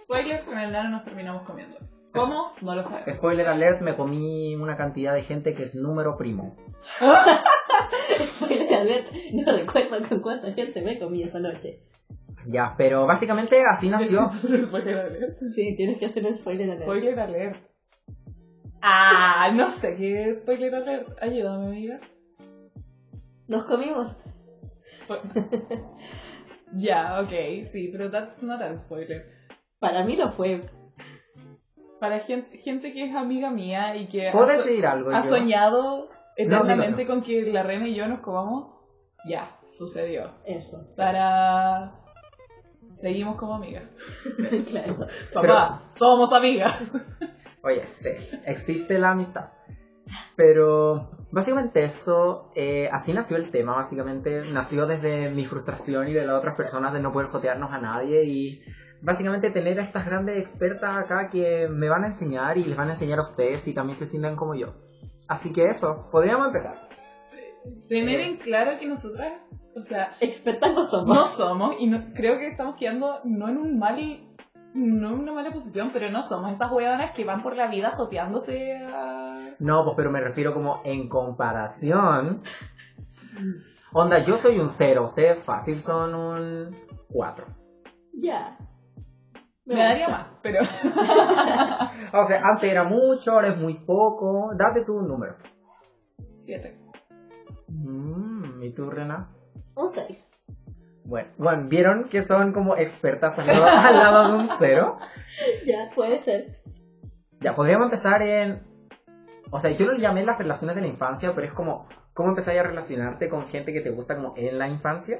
spoiler, con el nano nos terminamos comiendo. ¿Cómo? No lo sabemos. Spoiler alert, me comí una cantidad de gente que es número primo. Spoiler alert, no recuerdo con cuánta gente me comí esa noche. Ya, pero básicamente así nació. spoiler alert. Sí, tienes que hacer un spoiler alert. Spoiler alert. Ah, no sé qué es spoiler alert. Ayúdame, amiga. Nos comimos. Spo- Ya, ok, sí, pero that's not a spoiler. Para mí lo fue. Para gente, gente que es amiga mía y que ¿Puedo ha, so- decir algo? ha yo? soñado eternamente dilo, con que la reina y yo nos comamos, ya, sucedió. Eso. Para... Seguimos como amigas. claro. Papá, somos amigas. Oye, sí, existe la amistad. Pero básicamente eso, eh, así nació el tema, básicamente nació desde mi frustración y de las otras personas de no poder jotearnos a nadie y básicamente tener a estas grandes expertas acá que me van a enseñar y les van a enseñar a ustedes y también se sientan como yo. Así que eso, podríamos empezar. Tener Eh. en claro que nosotras, o sea, Expertas no somos. no somos y no- creo que estamos quedando no en un mal no una mala posición pero no somos esas hueonas que van por la vida joteándose a No, pues pero me refiero como en comparación. Onda, yo soy un cero, ustedes fácil son un 4. Ya. me daría más pero O sea, antes era mucho, ahora es muy poco. Date tú un número. siete Mm, ¿Y tú, Rena? Un 6. Bueno, bueno, ¿vieron que son como expertas al lado, al lado de un cero? Ya, puede ser. Ya, podríamos empezar en... O sea, yo lo llamé las relaciones de la infancia, pero es como... ¿Cómo empezar a relacionarte con gente que te gusta como en la infancia?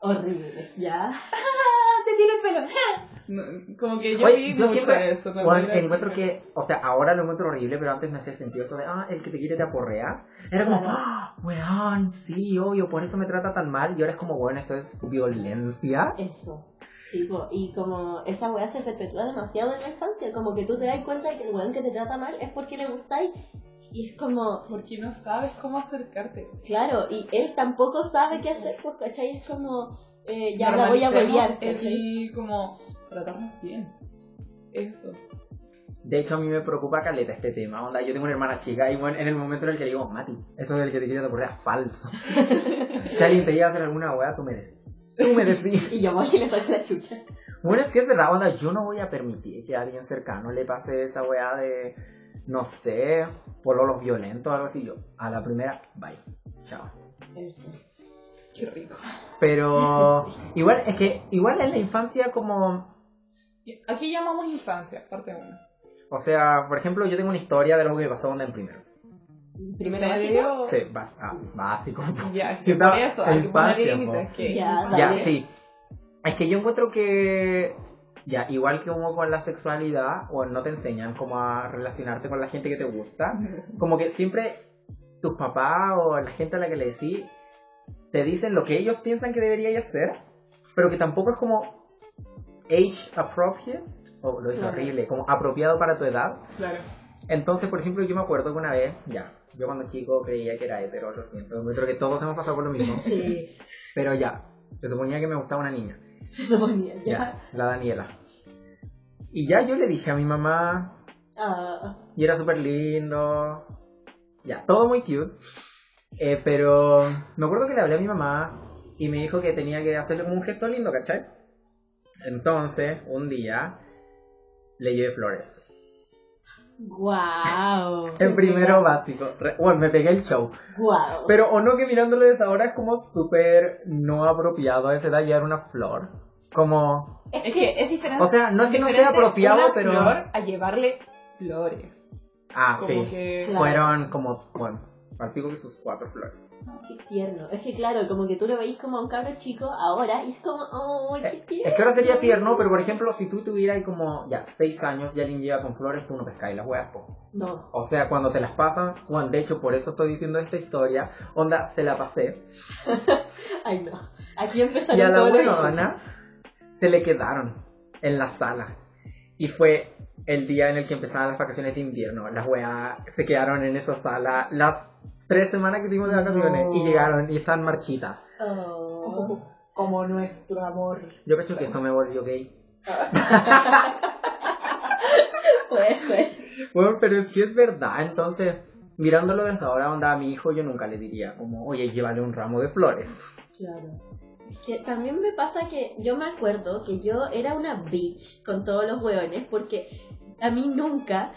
Horrible. Ya. el pelo No, como que yo Oye, vi yo mucho siempre- eso cuando Bueno, era encuentro que... O sea, ahora lo encuentro horrible, pero antes me hacía sentido eso de... Ah, el que te quiere te aporrea. Era como... Ah, weón, sí, obvio, por eso me trata tan mal. Y ahora es como, bueno, eso es violencia. Eso. Sí, po, y como esa weá se perpetúa demasiado en la infancia, como que tú te das cuenta de que el weón que te trata mal es porque le gustáis. Y es como, Porque no sabes cómo acercarte. claro, y él tampoco sabe qué hacer, pues, ¿cachai? Es como, eh, ya la voy a ¿cachai? el como tratarnos bien. Eso. De hecho, a mí me preocupa caleta este tema. Onda, yo tengo una hermana chica y bueno, en el momento en el que le digo, Mati, eso del que te quiero te es falso. si alguien te llega a hacer alguna weá, tú me decís. Tú me decís. Y yo voy y le saco la chucha. Bueno, es que es verdad, onda, yo no voy a permitir que a alguien cercano le pase esa weá de, no sé, pololos violentos o algo así. Yo, a la primera, bye. Chao. Eso. Qué rico. Pero igual, es que igual en la infancia como... Aquí llamamos infancia, parte 1. O sea, por ejemplo, yo tengo una historia de algo que pasó en primero. Primero Medio... Sí, bas- ah, básico. Ya, Sí, por eso, hay que poner infancia, límites. po. Que Ya, infancia. Ya, Vale. sí. Es que yo encuentro que, ya, igual que uno con la sexualidad, o no te enseñan cómo a relacionarte con la gente que te gusta, como que siempre tus papás o la gente a la que le decís, te dicen lo que ellos piensan que deberías hacer, pero que tampoco es como age appropriate, o lo dije Claro. horrible, como apropiado para tu edad. Claro. Entonces, por ejemplo, yo me acuerdo que una vez, ya, yo cuando chico creía que era hetero, lo siento, creo que todos hemos pasado por lo mismo, Sí, pero ya, se suponía que me gustaba una niña. se suponía, ya. Ya, la Daniela. Y ya yo le dije a mi mamá, Ah, y era súper lindo, ya, todo muy cute. Eh, pero me acuerdo que le hablé a mi mamá y me dijo que tenía que hacerle como un gesto lindo, ¿cachai? Entonces, un día, le llevé flores. Guau. En primero básico. Bueno, me pegué el show. Guau. Pero o no que mirándolo desde ahora es como súper no apropiado a esa edad llevar una flor. Como... Es que es diferente. O sea, no es que no sea apropiado, una pero- flor a llevarle flores. Ah, Como sí. que. Fueron como, bueno, pico que sus cuatro flores. Qué tierno. Es que claro, como que tú lo veis como a un cabro chico ahora y es como, oh, qué tierno. Es que ahora sería tierno, pero por ejemplo, si tú tuvieras como ya seis años y alguien llega con flores, tú no pescáis las huevas, po. No. O sea, cuando te las pasan, bueno, de hecho, por eso estoy diciendo esta historia, onda, se la pasé. Ay, no. Aquí empezaron Y a la huevona se le quedaron en la sala. Y fue el día en el que empezaban las vacaciones de invierno. Las weas se quedaron en esa sala las tres semanas que tuvimos de vacaciones No. y llegaron y están marchitas. Oh. Como nuestro amor. Yo cacho que eso me volvió gay. Puede ser. Bueno, pero es que es verdad, entonces, mirándolo desde ahora, onda a mi hijo, yo nunca le diría como, oye, llévale un ramo de flores. Claro. Es que también me pasa que yo me acuerdo que yo era una bitch con todos los hueones porque a mí nunca,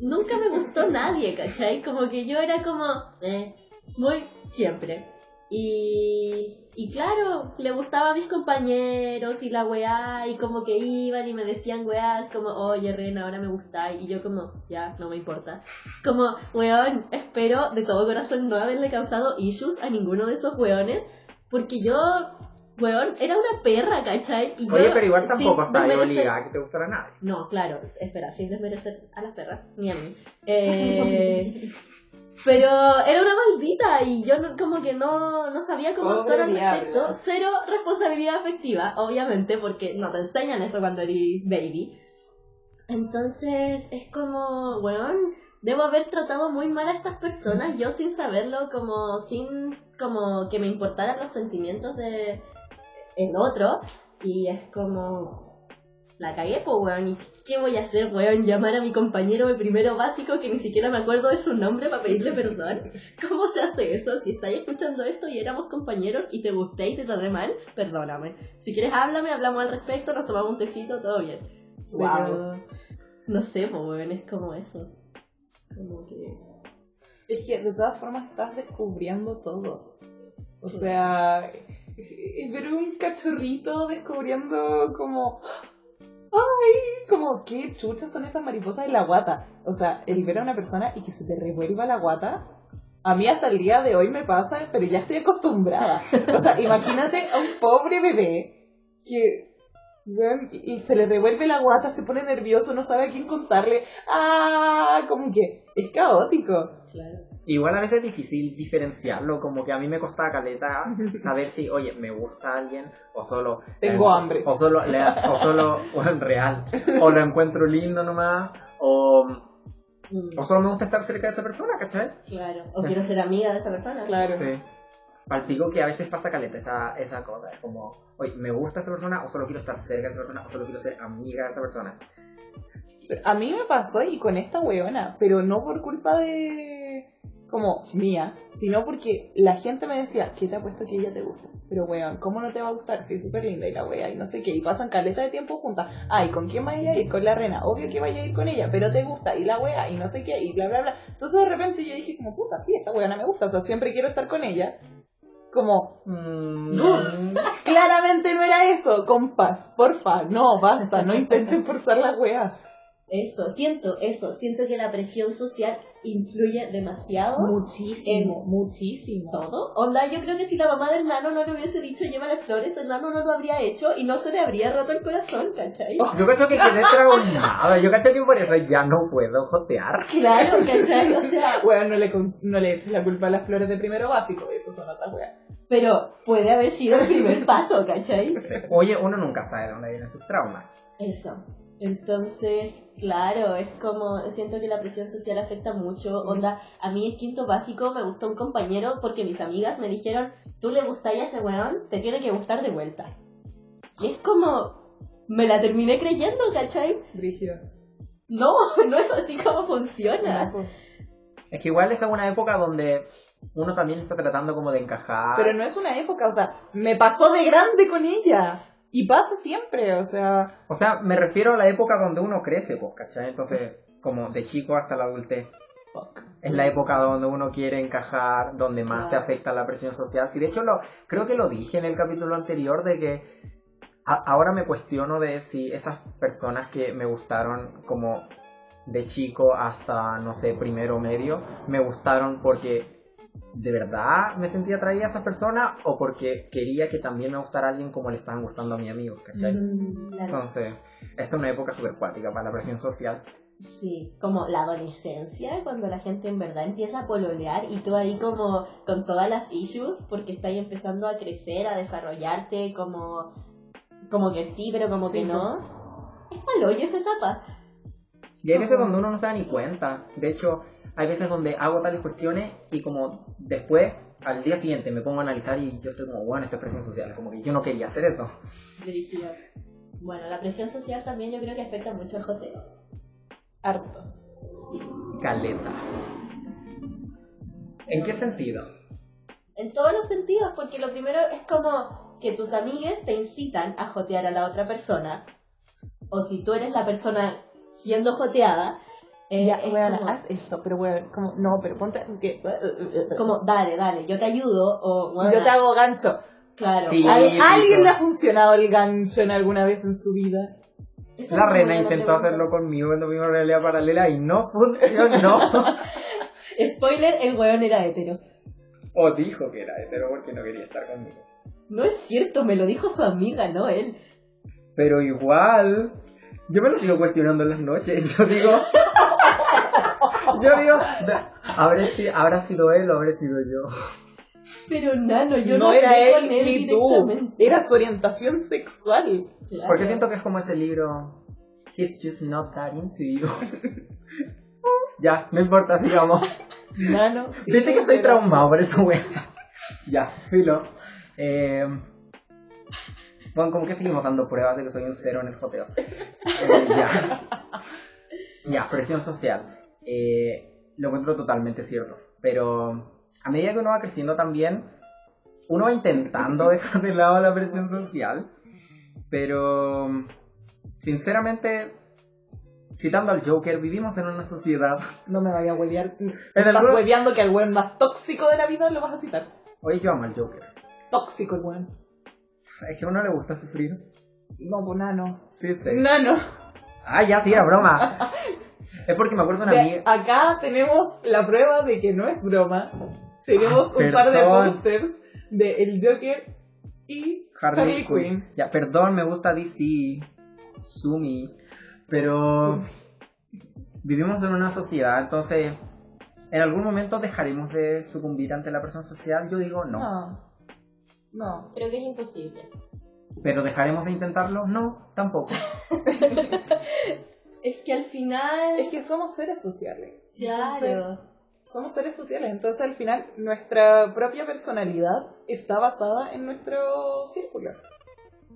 nunca me gustó nadie, ¿cachai? Como que yo era como, eh, muy siempre. Y, y claro, le gustaba a mis compañeros y la weá, y como que iban y me decían weás como, oye Ren, ahora me gustáis, y yo como, ya, no me importa. Como, weón, espero de todo corazón no haberle causado issues a ninguno de esos weones, porque yo, weón, era una perra, ¿cachai? Y Oye, yo, pero igual tampoco está obligada a que te gustara nadie. no, claro, espera, sin desmerecer a las perras, ni a mí. Eh, pero era una maldita y yo no- como que no, no sabía cómo Pobre actuar al respecto. Cero responsabilidad afectiva, obviamente, porque no te enseñan eso cuando eres baby. Entonces es como, weón, debo haber tratado muy mal a estas personas, yo sin saberlo, como sin como que me importaran los sentimientos de el otro. Y es como, la cagué, pues, weón. ¿Y qué voy a hacer, weón? ¿Llamar a mi compañero de primero básico que ni siquiera me acuerdo de su nombre para pedirle perdón? ¿Cómo se hace eso? Si estáis escuchando esto y éramos compañeros y te gusté y te traté mal, perdóname. Si quieres, háblame, hablamos al respecto, nos tomamos un tecito, todo bien. Pero, no sé, pues, weón, es como eso. Como que... Es que de todas formas estás descubriendo todo. O sea, es ver un cachorrito descubriendo como. ¡Ay! Como, ¿qué chuchas son esas mariposas en la guata? O sea, el ver a una persona y que se te revuelva la guata. A mí hasta el día de hoy me pasa, pero ya estoy acostumbrada. O sea, imagínate a un pobre bebé que y se le revuelve la guata, se pone nervioso, no sabe a quién contarle. ¡Ah! Como que es caótico. Claro. Igual a veces es difícil diferenciarlo, como que a mí me costaba caleta saber si, oye, me gusta alguien o solo... Tengo eh, hambre. O solo, le- o solo, o en real, o lo encuentro lindo nomás, o, o solo me gusta estar cerca de esa persona, ¿cachai? Claro. O quiero ser amiga de esa persona. Claro. Sí. Palpico que a veces pasa caleta esa, esa cosa, es como, oye, ¿me gusta esa persona o solo quiero estar cerca de esa persona o solo quiero ser amiga de esa persona? A mí me pasó y con esta weona, pero no por culpa de. Como mía, sino porque la gente me decía, ¿qué te ha puesto que ella te gusta? Pero weón, ¿cómo no te va a gustar? Si es súper linda y la wea y no sé qué, y pasan caleta de tiempo juntas. Ay, ¿con quién vaya a ir? Con la rena. Obvio que vaya a ir con ella, pero te gusta, y la wea, y no sé qué, y bla bla bla. Entonces de repente yo dije, como puta, sí, esta weona me gusta, o sea, siempre quiero estar con ella. Como, Mm, claramente no era eso, compas, porfa, no, basta, no intenten forzar la wea. Eso, siento, eso. Siento que la presión social influye demasiado. Muchísimo, muchísimo. todo. Onda, yo creo que si la mamá del nano no le hubiese dicho llévale flores, el nano no lo habría hecho y no se le habría roto el corazón, ¿cachai? Yo cacho que quedé traumada, yo cacho que por eso ya no puedo jotear. Claro, ¿cachai? O sea, Weón, no le, no le eches la culpa a las flores de primero básico, eso son otras weas. pero puede haber sido el primer paso, ¿cachai? Oye, uno nunca sabe de dónde vienen sus traumas. Eso. Entonces, claro, es como, siento que la presión social afecta mucho. Onda, a mí en quinto básico me gustó un compañero porque mis amigas me dijeron, tú le gustáis a ese weón, te tiene que gustar de vuelta. Y es como, me la terminé creyendo, ¿cachai? Brígido. No, no es así como funciona. No, pues. Es que igual esa es una época donde uno también está tratando como de encajar. Pero no es una época, o sea, me pasó de grande con ella. Y pasa siempre, o sea. O sea, me refiero a la época donde uno crece, pues, ¿cachai? Entonces, como de chico hasta la adultez. Fuck. Es la época donde uno quiere encajar, donde más te afecta la presión social. Sí, de hecho, lo, creo que lo dije en el capítulo anterior de que a- ahora me cuestiono de si esas personas que me gustaron como de chico hasta, no sé, primero medio, me gustaron porque de verdad me sentía atraída a esas personas o porque quería que también me gustara alguien como le estaban gustando a mis amigos, ¿cachai? Mm, claro. Entonces, esta es una época súper cuática para la presión social. Sí, como la adolescencia, cuando la gente en verdad empieza a pololear y tú ahí como con todas las issues, porque estás empezando a crecer, a desarrollarte, como, como que sí, pero como Sí, que no. Es malo y esa etapa. Y hay veces donde uno no se da ni cuenta. De hecho, hay veces donde hago tales cuestiones y como después, al día siguiente, me pongo a analizar y yo estoy como, bueno, esto es presión social. Como que yo no quería hacer eso. Dirigido. Bueno, la presión social también yo creo que afecta mucho al joteo. Harto. Sí. Caleta. ¿En qué sentido? En todos los sentidos, porque lo primero es como que tus amigues te incitan a jotear a la otra persona. O si tú eres la persona siendo joteada, eh, Ya, como, haz esto, pero weón, como, no, pero ponte, que, como, dale, dale, yo te ayudo, o yo weona, te hago gancho. Claro. Sí. ¿A Típico. alguien le ha funcionado el gancho en alguna vez en su vida? Esa La Rena intentó hacerlo conmigo cuando vimos realidad paralela y no funcionó. Spoiler, el weón era hetero. o dijo que era hetero porque no quería estar conmigo. No es cierto, me lo dijo su amiga, no él. Pero igual, yo me lo sigo cuestionando en las noches. Yo digo, yo digo, "Da- ¿habré si- ¿habrá sido él o habré sido yo? Pero nano, yo no, no era él con él ni tú, era su orientación sexual. Claro. Porque siento que es como ese libro, He's just not that into you. ya, no importa, sigamos. Nano, sí, Viste que estoy pero- traumado por eso, wea. ya, filo. Eh, bueno, como que seguimos dando pruebas de que soy un cero en el foteo. Eh, ya. Ya, presión social. Eh, lo encuentro totalmente cierto. Pero a medida que uno va creciendo también, uno va intentando dejar de lado la presión social. Pero, sinceramente, citando al Joker, vivimos en una sociedad. No me vaya a huevear. Estás alguna- hueveando que al weón más tóxico de la vida lo vas a citar. Oye, yo amo al Joker. Tóxico el weón. Es que a uno le gusta sufrir. No, pues nano. Sí, sí. Nano. Ah, ya sí, era broma. Es porque me acuerdo de una amiga. acá tenemos la prueba de que no es broma. Tenemos Ah, un par de pósters de el Joker y Harley, Harley Quinn. Quinn. Ya, perdón, me gusta DC, Sumi, pero vivimos en una sociedad, entonces en algún momento dejaremos de sucumbir ante la presión social. Yo digo no. No. No. Creo que es imposible. Pero dejaremos de intentarlo. No, tampoco. Es que al final. Es que somos seres sociales. Claro. Somos seres sociales, entonces al final nuestra propia personalidad está basada en nuestro círculo.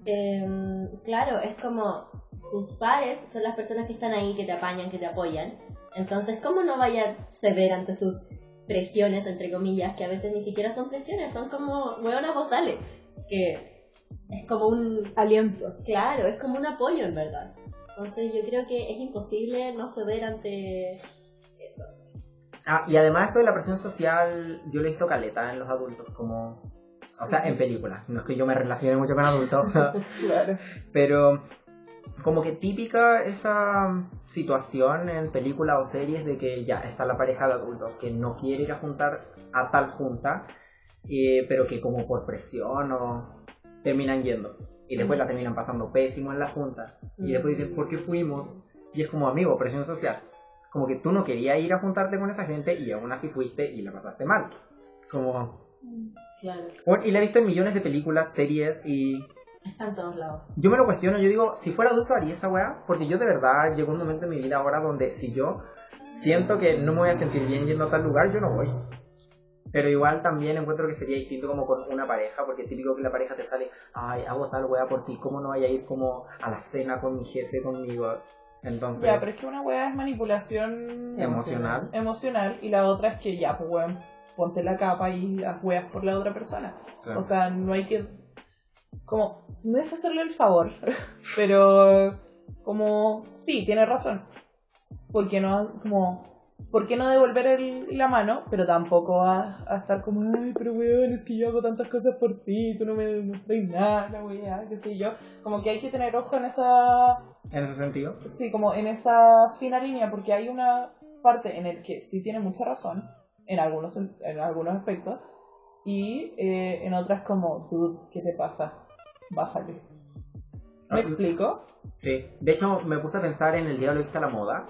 Em, claro, es como tus pares son las personas que están ahí, que te apañan, que te apoyan. Entonces, ¿cómo no vaya a ceder ante sus presiones, entre comillas, que a veces ni siquiera son presiones, son como, huevona, vos dale. Que es como un, Aliento. claro, es como un apoyo en verdad. Entonces, yo creo que es imposible no ceder ante eso. Ah, y además eso de la presión social, yo lo he visto caleta en los adultos, como... O sea, en películas. No es que yo me relacione mucho con adultos, Claro. pero como que típica esa situación en películas o series de que ya está la pareja de adultos que no quiere ir a juntar a tal junta, eh, pero que como por presión o terminan yendo. Y después la terminan pasando pésimo en la junta. Y después dicen, ¿por qué fuimos? Y es como amigo, presión social. Como que tú no querías ir a juntarte con esa gente y aún así fuiste y la pasaste mal. Como... Claro, y la he visto en millones de películas, series y está en todos lados. yo me lo cuestiono, yo digo, si fuera adulto haría esa weá, porque yo de verdad llegó un momento en mi vida ahora donde si yo siento que no me voy a sentir bien yendo a tal lugar, yo no voy. Pero igual también encuentro que sería distinto como con una pareja, porque es típico que la pareja te sale, ay, hago tal weá por ti, ¿cómo no vaya a ir como a la cena con mi jefe, conmigo? Entonces, Ya, pero es que una weá es manipulación Emocional. emocional y la otra es que ya, pues weón, ponte la capa y haz weas por la otra persona. sí. O sea, no hay que. Como. No es hacerle el favor, pero. Como. Sí, tiene razón. ¿Por qué no? Como. ¿Por qué no devolver el- la mano? Pero tampoco a, a estar como, ay, pero weón, es que yo hago tantas cosas por ti, tú no me demuestras nada, la weá, qué sé yo. Como que hay que tener ojo en esa en ese sentido. Sí, como en esa fina línea, porque hay una parte en el que sí tiene mucha razón, en algunos, en algunos aspectos, y eh, en otras como, dude, ¿qué te pasa? Bájale. Ah, ¿Me explico? Sí, de hecho me puse a pensar en El Diablo Vista a la Moda,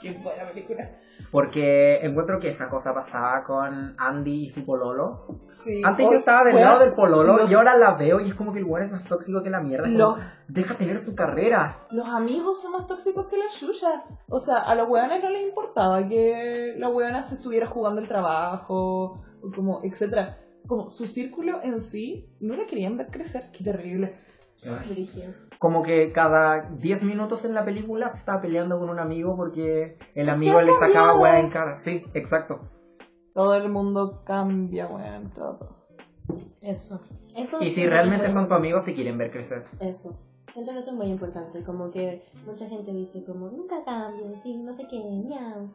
Qué buena película. porque encuentro que esa cosa pasaba con Andy y su pololo. Sí. Antes yo estaba del lado del pololo los- y ahora la veo y es como que el weón es más tóxico que la mierda. es como, Deja tener su carrera. los amigos son más tóxicos que la yuya. O sea, a los weones no les importaba que la weona se estuviera jugando el trabajo, como, etcétera. Como su círculo en sí no le querían ver crecer. Qué terrible. Como que cada 10 minutos en la película se estaba peleando con un amigo porque el Es amigo le sacaba weá en cara. Sí, exacto. Todo el mundo cambia, weón, todo. Eso. Eso Y es si realmente son tus amigos, te quieren ver crecer. Eso. Siento que eso es muy importante. Como que mucha gente dice como, nunca cambien, sí, no sé qué, miau.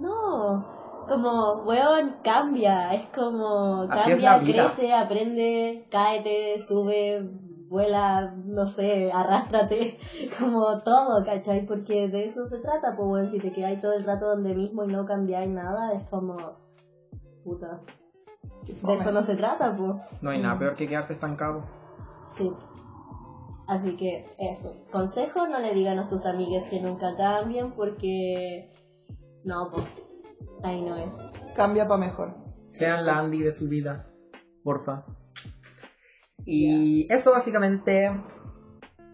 No. Como, weón, cambia. Es como, es cambia, crece, aprende, cáete, sube, vuela, no sé, arrástrate. Como todo, ¿cachai? Porque de eso se trata, pues, weón. Si te quedáis todo el rato donde mismo y no cambiáis nada, es como, puta. De eso no se trata, pues. No hay nada peor que quedarse estancado. Sí. Así que eso. Consejo, no le digan a sus amigas que nunca cambien porque... No, pues. Ahí no es. Cambia para mejor. Sean la Andy de su vida, porfa. Y eso básicamente,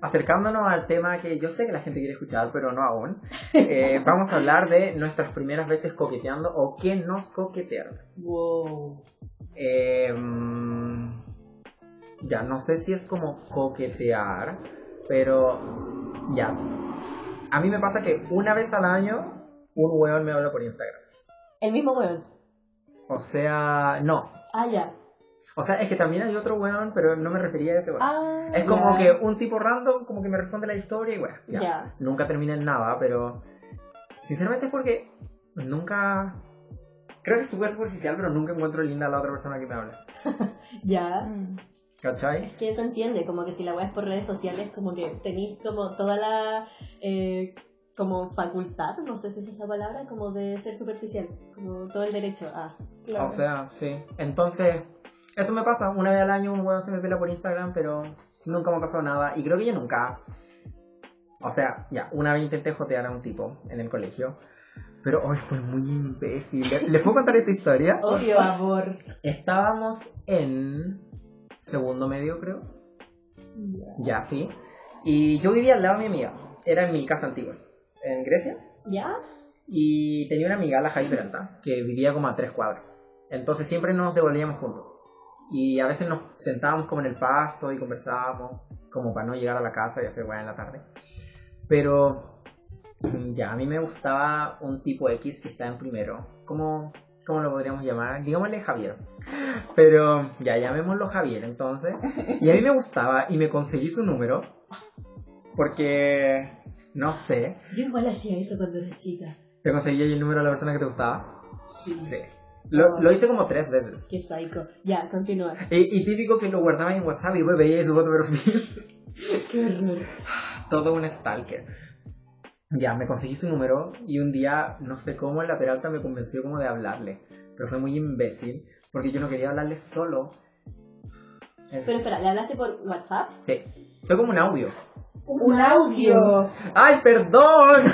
acercándonos al tema que yo sé que la gente quiere escuchar, pero no aún, eh, vamos a hablar de nuestras primeras veces coqueteando o que nos coquetearon. Wow. Eh, mm, ya, no sé si es como coquetear, pero ya. A mí me pasa que una vez al año un weón me habla por Instagram. El mismo weón. O sea, no. Ah, ya. O sea, es que también hay otro weón, pero no me refería a ese weón. Ah, es como que un tipo random como que me responde la historia y weón. Ya. Nunca termina en nada, pero sinceramente es porque nunca... Creo que es súper superficial, pero nunca encuentro linda a la otra persona que me habla. Ya. ¿Cachai? Es que eso entiende, como que si la weá es por redes sociales, como que tenéis como toda la... eh, como facultad, no sé si esa es la palabra, como de ser superficial. Como todo el derecho a... Claro. O sea, sí. Entonces, Eso me pasa, una vez al año un weón se me pela por Instagram, pero nunca me ha pasado nada. Y creo que yo nunca. O sea, ya, una vez intenté jotear a un tipo en el colegio. Pero hoy fue muy imbécil. ¿Le- ¿Les puedo contar esta historia? Obvio. Por favor. Estábamos en segundo medio, creo. Ya, sí. Y yo vivía al lado de mi amiga. Era en mi casa antigua, en Grecia. ¿Ya? Y tenía una amiga, la Javi Peralta, que vivía como a tres cuadras. Entonces siempre nos devolvíamos juntos. Y a veces nos sentábamos como en el pasto y conversábamos, como para no llegar a la casa y hacer weá en la tarde. Pero mm, ya, a mí me gustaba un tipo X que está en primero. ¿Cómo, cómo lo podríamos llamar? Digámosle Javier. Pero ya, llamémoslo Javier entonces. Y a mí me gustaba y me conseguí su número. Porque, no sé, Yo igual hacía eso cuando era chica. ¿Te conseguí el número de la persona que te gustaba? Sí. Sí. Lo, lo hice como tres veces. Qué psycho. Ya, continúa. Y, y típico que lo guardaba en WhatsApp y veía su foto de perfil. Qué horror. Todo un stalker. Ya, me conseguí su número y un día, no sé cómo, la Peralta me convenció como de hablarle. Pero fue muy imbécil, porque yo no quería hablarle solo. Pero espera, ¿le hablaste por WhatsApp? Sí. Fue como un audio. Un audio. ¡Ay, perdón!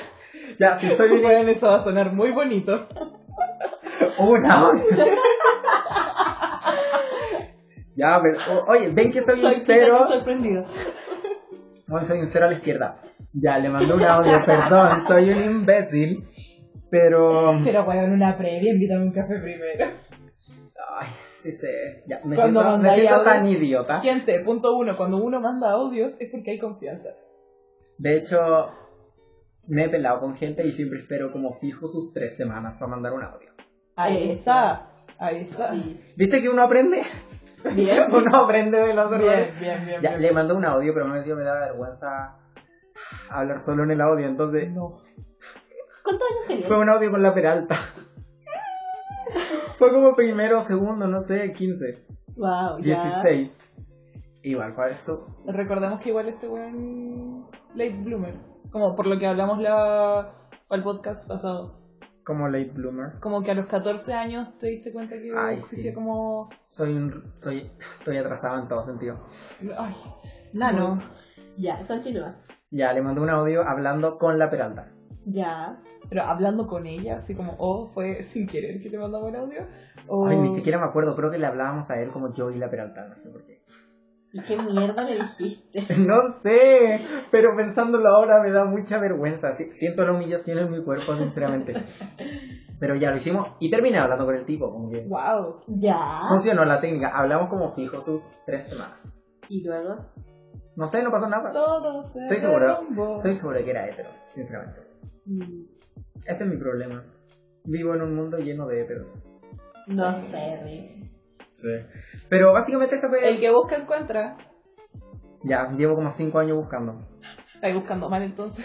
ya, si soy un, Bueno, eso va a sonar muy bonito. un audio. ya, pero, oye, ven que soy, un cero. sorprendido. Bueno, soy un cero a la izquierda. Ya, le mandé un audio, perdón, soy un imbécil. Pero. Pero bueno, en una previa, invítame un café primero. Sí sé. Ya, me Cuando siento, me siento audio- tan idiota. Gente, punto uno, cuando uno manda audios es porque hay confianza. De hecho, me he pelado con gente y siempre espero como fijo sus tres semanas para mandar un audio. Ahí está. Ahí está. Sí. ¿Viste que uno aprende? Bien. uno aprende de los errores. Bien, bien, bien. Ya, bien. le mandé un audio, pero me me da vergüenza hablar solo en el audio. Entonces, No. ¿Cuántos años tenías? fue un audio con la peralta. Fue como primero, segundo, no sé, 15. Wow, ya. 16. Igual fue eso. Recordemos que igual este weón late bloomer. Como por lo que hablamos la el podcast pasado. Como late bloomer. Como que a los 14 años te diste cuenta que Ay, existía sí. como. Soy un, soy, estoy atrasado en todo sentido. Ay, nano. Ya, continúa. Ya, le mandé un audio hablando con la peralta. Ya. Pero hablando con ella, así como, oh, fue sin querer que te mandaba un audio. O... Ay, ni siquiera me acuerdo, creo que le hablábamos a él como yo y la peralta, no sé por qué. ¿Y qué mierda le dijiste? No sé, pero pensándolo ahora me da mucha vergüenza. Si- Siento la humillación en mi cuerpo, sinceramente. Pero ya lo hicimos y terminé hablando con el tipo, como que Wow. Ya. funcionó la técnica. Hablamos como fijo sus tres semanas. Y luego. No sé, no pasó nada. Todo se Estoy seguro. Estoy seguro de que era hétero, sinceramente. Ese es mi problema. Vivo en un mundo lleno de héteros. No Sí. sé, Rick. Sí. Pero básicamente ese fue... El que busca encuentra. Ya, llevo como cinco años buscando. Estáis buscando mal entonces.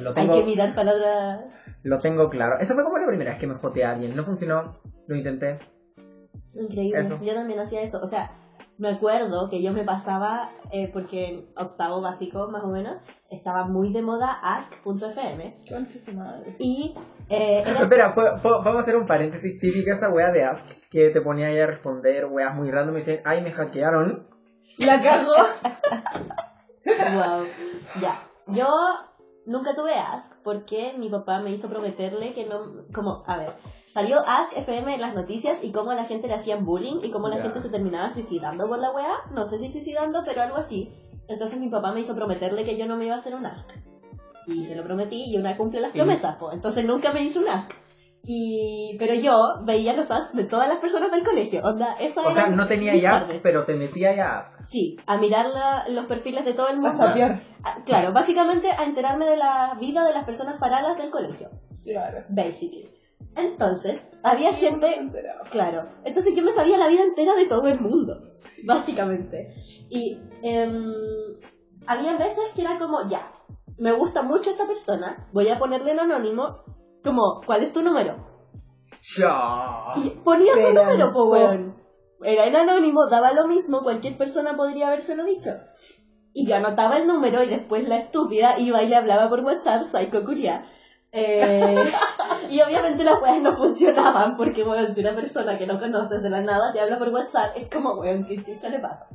Lo Hay tengo, que mirar para la otra. lo tengo claro. Esa fue como la primera vez que me joteé a alguien. No funcionó, lo intenté. Increíble. Eso. Yo también hacía eso. O sea, me acuerdo que yo me pasaba, eh, porque en octavo básico más o menos, estaba muy de moda ask.fm. Y eh, era Espera, ¿puedo- puedo- podemos hacer un paréntesis típica esa wea de Ask que te ponía ahí a responder weas muy random y me dicen, ay, me hackearon. La cagó. Wow. Ya. Yo nunca tuve Ask porque mi papá me hizo prometerle que no. Como, a ver, salió Ask FM en las noticias y cómo a la gente le hacían bullying y cómo la Ya. gente se terminaba suicidando por la wea. No sé si suicidando, pero algo así. Entonces mi papá me hizo prometerle que yo no me iba a hacer un Ask. Y se lo prometí y una cumple las promesas, po. Entonces nunca me hizo un Ask. Y, pero yo veía los Ask de todas las personas del colegio. Onda, esa O sea, no tenía ya pero te metía ya Ask. Sí, a mirar la- los perfiles de todo el A mundo. sapear. Ah, Claro, básicamente a enterarme de la vida de las personas faralas del colegio. Claro. Basically. Entonces, había gente. Claro. Entonces yo me sabía la vida entera de todo el mundo. Básicamente. Y em, había veces que era como, ya, me gusta mucho esta persona, voy a ponerle en anónimo, como, ¿cuál es tu número? Ya. Y ponía su número, po. Era en anónimo, daba lo mismo, cualquier persona podría habérselo dicho. Y yo anotaba el número y después la estúpida iba y le hablaba por WhatsApp, psycho culia, Eh, y obviamente las weas no funcionaban porque, weón, si una persona que no conoces de la nada te habla por WhatsApp, es como, weón, ¿qué chucha le pasa?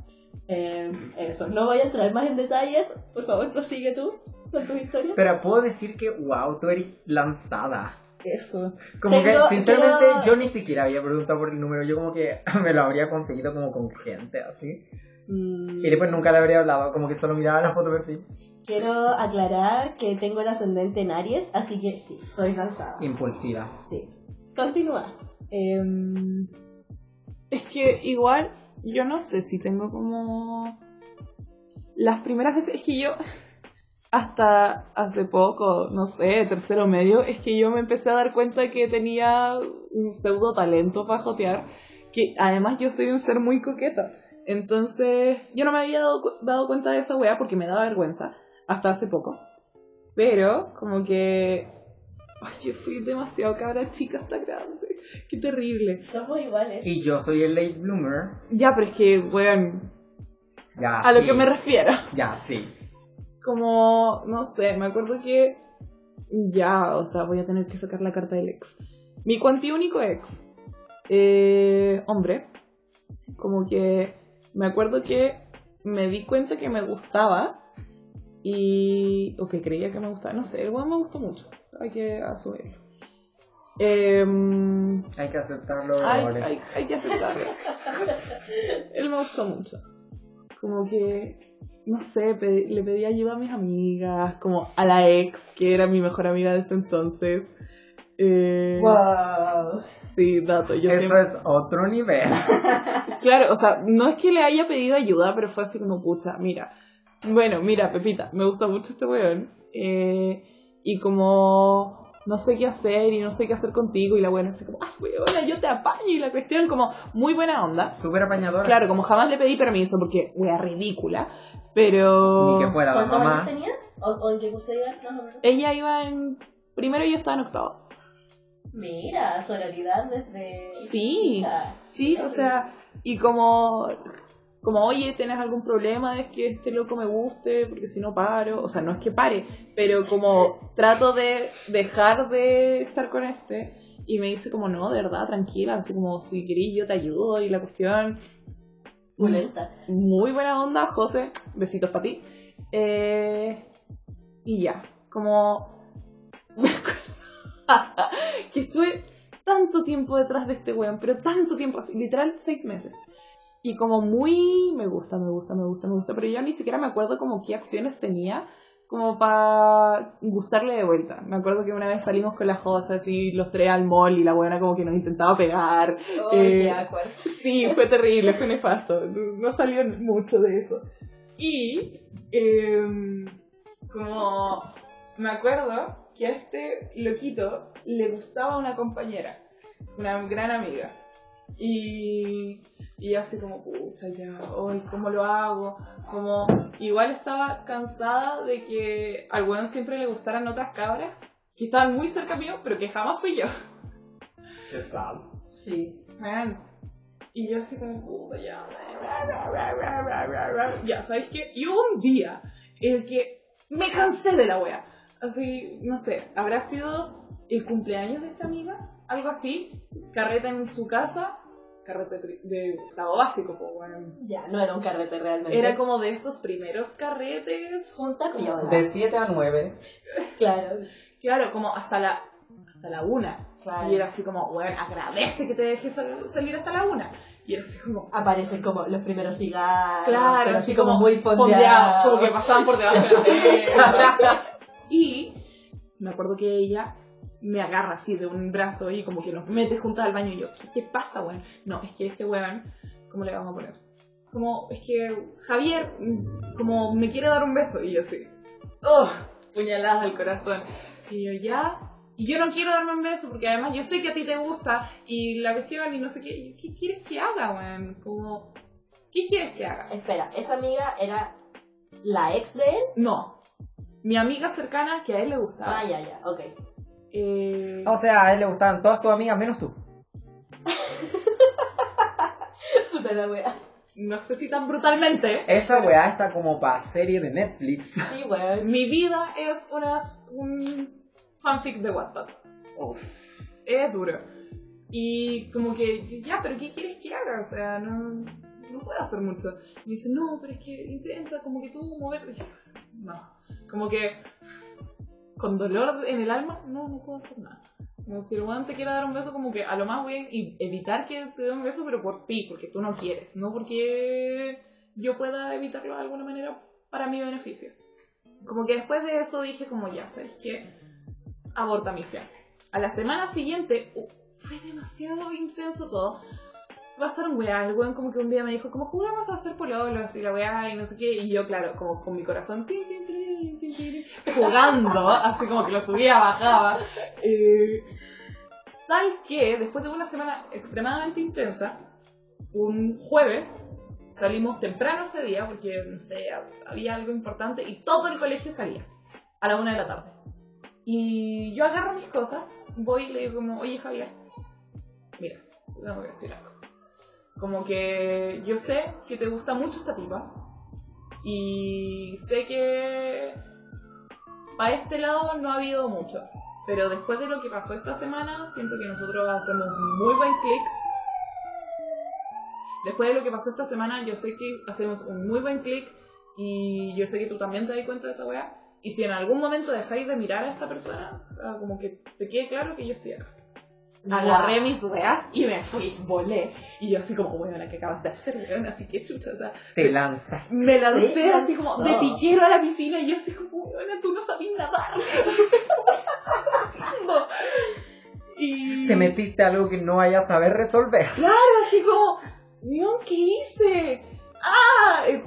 Eh, eso, no voy a entrar más en detalles, por favor, prosigue tú con tu historia. Pero puedo decir que, wow, tú eres lanzada. Eso. Como Tengo- que, sinceramente, quiero- yo ni siquiera había preguntado por el número. Yo como que me lo habría conseguido como con gente, así. Mm, Y después nunca le habría hablado, como que solo miraba la foto de perfil. Quiero aclarar que tengo el ascendente en Aries, así que sí, soy cansada. Impulsiva. Sí. Continúa. Em, es que igual, yo no sé si tengo como... Las primeras veces, es que yo, hasta hace poco, no sé, tercero medio, es que yo me empecé a dar cuenta que tenía un pseudo talento para jotear, que además yo soy un ser muy coqueto. Entonces, yo no me había dado, dado cuenta de esa weá porque me daba vergüenza, hasta hace poco. Pero, como que... Ay, yo fui demasiado cabra chica hasta grande. Qué terrible. Somos iguales. Y yo soy el late bloomer. Ya, pero es que, weón, Ya, a lo que me refiero. Ya, sí. Como, no sé, me acuerdo que. Ya, o sea, voy a tener que sacar la carta del ex. Mi cuantiúnico ex. Eh, hombre. Como que. Me acuerdo que me di cuenta que me gustaba. Y. O que creía que me gustaba. No sé, el weón me gustó mucho. Hay que asumirlo. Em, Hay que aceptarlo. hay, hay, hay que aceptarlo. Él me gustó mucho. Como que, no sé, le pedí ayuda a mis amigas, como a la ex, que era mi mejor amiga de ese entonces. Eh, Wow. Sí, dato. Yo Eso siempre- es otro nivel. Claro, o sea, no es que le haya pedido ayuda, pero fue así como, pucha, mira. Bueno, mira, Pepita, me gusta mucho este weón. eh, y como no sé qué hacer y no sé qué hacer contigo. Y la weona así como, ay, weona, yo te apaño. Y la cuestión como muy buena onda. Súper apañadora. Claro, como jamás le pedí permiso porque, wea, ridícula. Pero Ni que fuera la ¿Cuántos años mamá. tenía? ¿O, o en qué curso iba? Ella iba en primero y yo estaba en octavo. Mira, sororidad desde. Sí, chica. sí, o sea, y como, como, oye, ¿tienes algún problema? Es que este loco me guste, porque si no paro, o sea, no es que pare, pero como trato de dejar de estar con este, y me dice como, no, de verdad, tranquila, así como, si querís yo te ayudo, y la cuestión, Pulenta. muy buena onda, José, besitos para ti. Eh, y ya, como... que estuve tanto tiempo detrás de este weón, pero tanto tiempo, así, literal seis meses. Y como muy... me gusta, me gusta, me gusta, me gusta, pero yo ni siquiera me acuerdo como qué acciones tenía como para gustarle de vuelta. Me acuerdo que una vez salimos con las Josas y los tres al mall y la buena como que nos intentaba pegar. Oye, Eh. Sí, fue terrible, fue nefasto. No salió mucho de eso. Y em, como me acuerdo que a este loquito le gustaba una compañera, una gran amiga. Y, y así como, pucha, ya, hoy, ¿cómo lo hago? Como, igual estaba cansada de que al weón siempre le gustaran otras cabras que estaban muy cerca mío, pero que jamás fui yo. Qué sad. Sí. Man. Y yo así como, puta, ya, ya, ¿sabes qué? Y hubo un día en el que me cansé de la wea. Así, no sé, habrá sido el cumpleaños de esta amiga, algo así, carreta en su casa, carrete de octavo básico, pues, bueno. Ya, no era un carrete realmente. Era como de estos primeros carretes. Junta. De 7 a 9. Claro, Claro, como hasta la, hasta la una. claro. Y era así como, bueno, agradece que te dejes sal- salir hasta la una. Y era así como, Aparecen como los primeros cigarros. Claro, pero así así como, como muy fondeados, fondeados. como que pasaban por debajo de la mesa. Y me acuerdo que ella me agarra así de un brazo y como que nos mete juntas al baño y yo, ¿qué te pasa, weón? No, es que este weón, ¿cómo le vamos a poner? Como, es que Javier, mm, como me quiere dar un beso y yo así, ¡oh! Puñaladas al corazón. Y yo, ya. Y yo no quiero darme un beso porque además yo sé que a ti te gusta y la cuestión y no sé qué. ¿Qué quieres que haga, weón? Como, ¿qué quieres que haga? Espera, esa amiga era la ex de él. No. Mi amiga cercana que a él le gustaba. Ah, ya, ya, ok. Eh, O sea, a él le gustaban todas tus amigas menos tú. Puta la wea. no sé si tan brutalmente. Esa weá está como para serie de Netflix. Sí, weón. Mi vida es una, un- fanfic de Wattpad. Es duro. Y como que, ya, pero ¿qué quieres que haga? O sea, no, no puedo hacer mucho. Y dice, no, pero es que intenta como que tú mover. No. Como que con dolor en el alma, no, no puedo hacer nada. Como si el weón te quiera dar un beso, como que a lo más voy a evitar que te dé un beso, pero por ti, porque tú no quieres, no porque yo pueda evitarlo de alguna manera para mi beneficio. Como que después de eso dije como ya, ¿sabes qué? Aborta misión. A la semana siguiente, uh, fue demasiado intenso todo. Pasaron weá, el weón como que un día me dijo, como jugamos a hacer pololos y la weá y no sé qué, y yo claro, como con mi corazón, tin, tin, tin, tin, tin, jugando, así como que lo subía, bajaba. Eh, tal que después de una semana extremadamente intensa, un jueves salimos temprano ese día porque, no sé, había algo importante y todo el colegio salía a la una de la tarde. Y yo agarro mis cosas, voy y le digo como, oye Javier, mira, te tengo que decir algo. Como que yo sé que te gusta mucho esta tipa y sé que para este lado no ha habido mucho. Pero después de lo que pasó esta semana, siento que nosotros hacemos un muy buen clic. Después de lo que pasó esta semana, yo sé que hacemos un muy buen clic y yo sé que tú también te das cuenta de esa weá. Y si en algún momento dejáis de mirar a esta persona, o sea, como que te quede claro que yo estoy acá. Agarré mis weas y me fui, volé. Y yo así como, bueno, ¿qué acabas de hacer, weón? Así que chucha, o sea, Te lanzas. me lancé así como de piquero a la piscina y yo así como, bueno, tú no sabías nadar. ¿Qué estás haciendo? Y... Te metiste a algo que no vayas a saber resolver. Claro, así como, ¿qué hice? ¡Ah! Eh,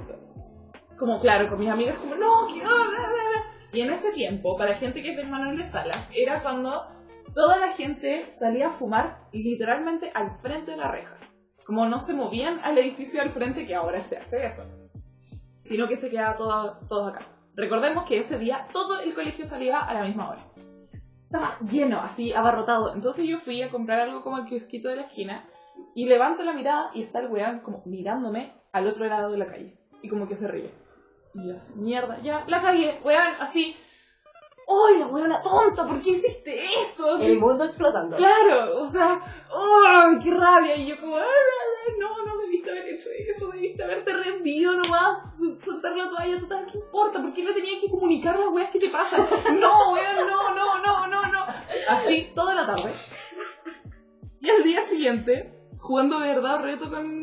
Como, claro, con mis amigas como, no, que... ah, bla, bla, bla". Y en ese tiempo, para gente que es del Manuel de Salas, era cuando toda la gente salía a fumar literalmente al frente de la reja. Como no se movían al edificio al frente, que ahora se hace eso. Sino que se quedaba todo, todo acá. Recordemos que ese día todo el colegio salía a la misma hora. Estaba lleno, así, abarrotado. Entonces yo fui a comprar algo como el kiosquito de la esquina y levanto la mirada y está el weón como mirándome al otro lado de la calle. Y como que se ríe. Y yo así, mierda, ya, la cagué, weón, así. ¡Ay, la weona tonta! ¿Por qué hiciste esto? Así, El mundo explotando. Claro, o sea, ¡ay, qué rabia! Y yo como, "Ah, ah, ah, no, no debiste haber hecho eso, debiste haberte rendido nomás, soltar la toalla, total, ¿qué importa? ¿Por qué le tenía que comunicar las weas que te pasan? No, weón, no, no, no, no, no. Así, toda la tarde. Y al día siguiente, jugando de verdad reto con...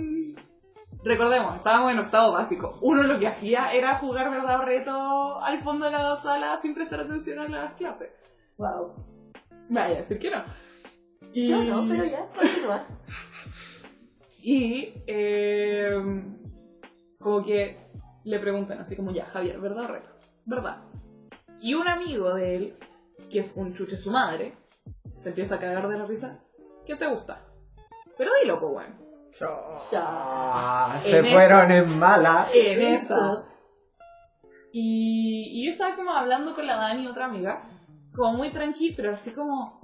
Recordemos, estábamos en octavo básico. Uno lo que hacía era jugar verdad o reto al fondo de la sala sin prestar atención a las clases. Wow. Vaya, decir que no. Y... Yo no, pero ya, continúa. Y eh, como que le preguntan así como, ya, Javier, ¿verdad o reto? ¿Verdad? Y un amigo de él, que es un chuche su madre, se empieza a cagar de la risa. ¿Qué te gusta? Pero dilo, pues bueno. Ah, Se En fueron en mala. En Eso. esa. Y, y yo estaba como hablando con la Dani, otra amiga, como muy tranqui, pero así como...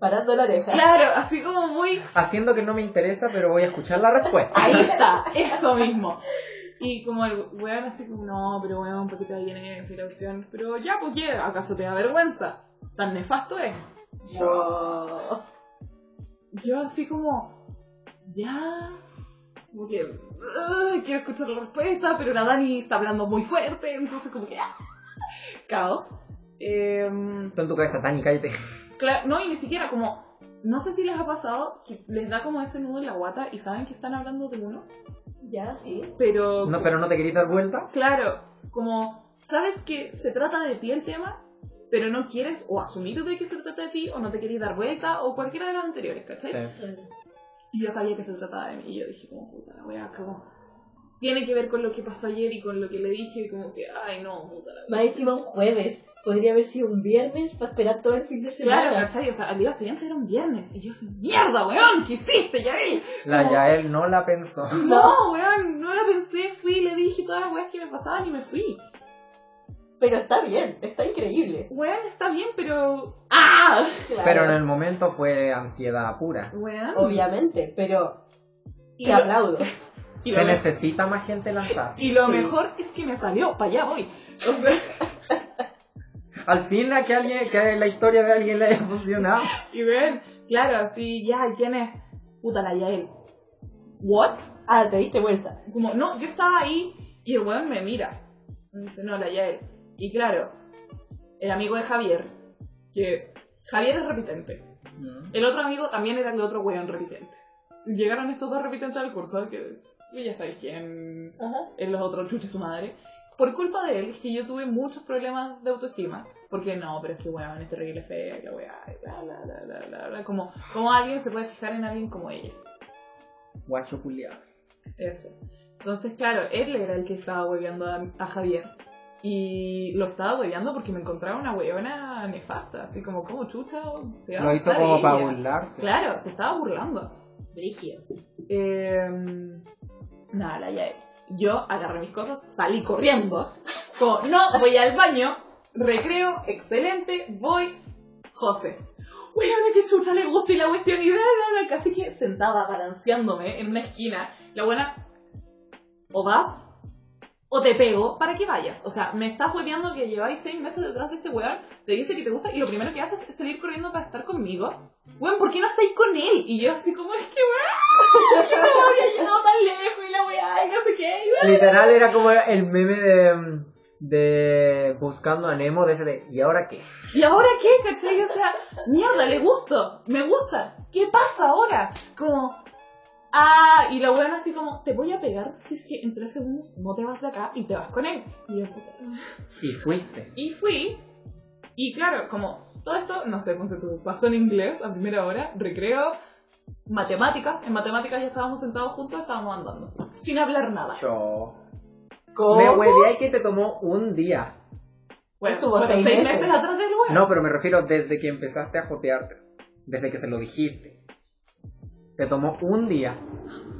Parando la oreja. Claro, así como muy Haciendo que no me interesa, pero voy a escuchar la respuesta. Ahí está, eso mismo. Y como el weón así como, no, pero weón, ¿por qué te viene y la cuestión? Pero ya, ¿por qué? ¿Acaso te da vergüenza? ¿Tan nefasto es? No. Yo así como, ya, como que, "Ugh, quiero escuchar la respuesta, pero la Dani está hablando muy fuerte, entonces como que, ah, caos. Em, Tú en tu cabeza, Tani, cállate. Cla- no, y ni siquiera como, no sé si les ha pasado que les da como ese nudo en la guata y saben que están hablando de uno, Ya, sí. pero... No, pero no te querías dar vuelta. Claro, como sabes que se trata de ti el tema, pero no quieres o asumir de que se trata de ti o no te quieres dar vuelta o cualquiera de los anteriores, ¿cachai? Sí. Y yo sabía que se trataba de mí y yo dije como, puta la wea, como... Tiene que ver con lo que pasó ayer y con lo que le dije y como que, ay no, puta la wea. Más encima un jueves. Podría haber sido un viernes para esperar todo el fin de semana. Claro, ¿cachai? O sea, al día siguiente era un viernes y yo así, mierda, weón, ¿qué hiciste, Yael? La Como- Yael no la pensó. No, weón, no la pensé, fui, le dije todas las weas que me pasaban y me fui. Pero está bien, está increíble. Weón, está bien, pero... ¡Ah! Claro. Pero en el momento fue ansiedad pura. Weón. Obviamente, pero Y te lo- aplaudo. y Se necesita más gente lanzada. Y lo Sí. mejor es que me salió, para allá voy. O sea, Al fin a que alguien, que la historia de alguien le haya funcionado. Y ven, claro, así, ya, ¿quién es? Puta la Yael. ¿What? Ah, te diste vuelta. Como, no, yo estaba ahí y el weón me mira. Me dice, no, la Yael. Y claro, el amigo de Javier, que Javier es repitente. El otro amigo también era el otro weón repitente. Llegaron estos dos repitentes al curso, que tú ya sabes quién es los otros chuches su madre. Por culpa de él, es que yo tuve muchos problemas de autoestima. Porque no, pero es que weón, es terrible fea, y la weá, y bla, bla, bla, bla, bla, bla. Como, como alguien se puede fijar en alguien como ella. Guacho culiado. Eso. Entonces, claro, él era el que estaba hueveando a, a Javier. Y lo estaba hueveando porque me encontraba una huevona nefasta, así como, como chucha. te Lo hizo como ella. para burlarse. Claro, se estaba burlando. Brigio. Eh, nada, la Yael. Yo agarré mis cosas, salí corriendo. Como, no, voy al baño, recreo, excelente, voy, José. Uy, a ver qué chucha le gusta y la cuestión y bla, bla, bla, casi que sentada balanceándome en una esquina. La buena, o vas o te pego para que vayas. O sea, me estás hueveando que lleváis seis meses detrás de este weón, te dice que te gusta y lo primero que haces es salir corriendo para estar conmigo. Weón, ¿por qué no estáis con él? Y yo así como, es que weón, que no había llegado tan lejos y la weá y no sé qué. y Literal era como el meme de, de Buscando a Nemo, de ese de ¿y ahora qué? ¿Y ahora qué? ¿Cachai? O sea, mierda, le gusto, me gusta. ¿Qué pasa ahora? Como, ah, y la weón así como, te voy a pegar si es que en tres segundos no te vas de acá y te vas con él. Y yo, puta. Y fuiste. Y fui, y claro, como todo esto, no sé, ponte tú, pasó en inglés a primera hora, recreo, matemáticas, en matemáticas ya estábamos sentados juntos, estábamos andando, sin hablar nada. Yo. ¿Cómo? Me hueveé que te tomó un día. Bueno, Estuvo seis seis meses. meses atrás del weón. No, pero me refiero desde que empezaste a jotearte. Desde que se lo dijiste. Te tomó un día.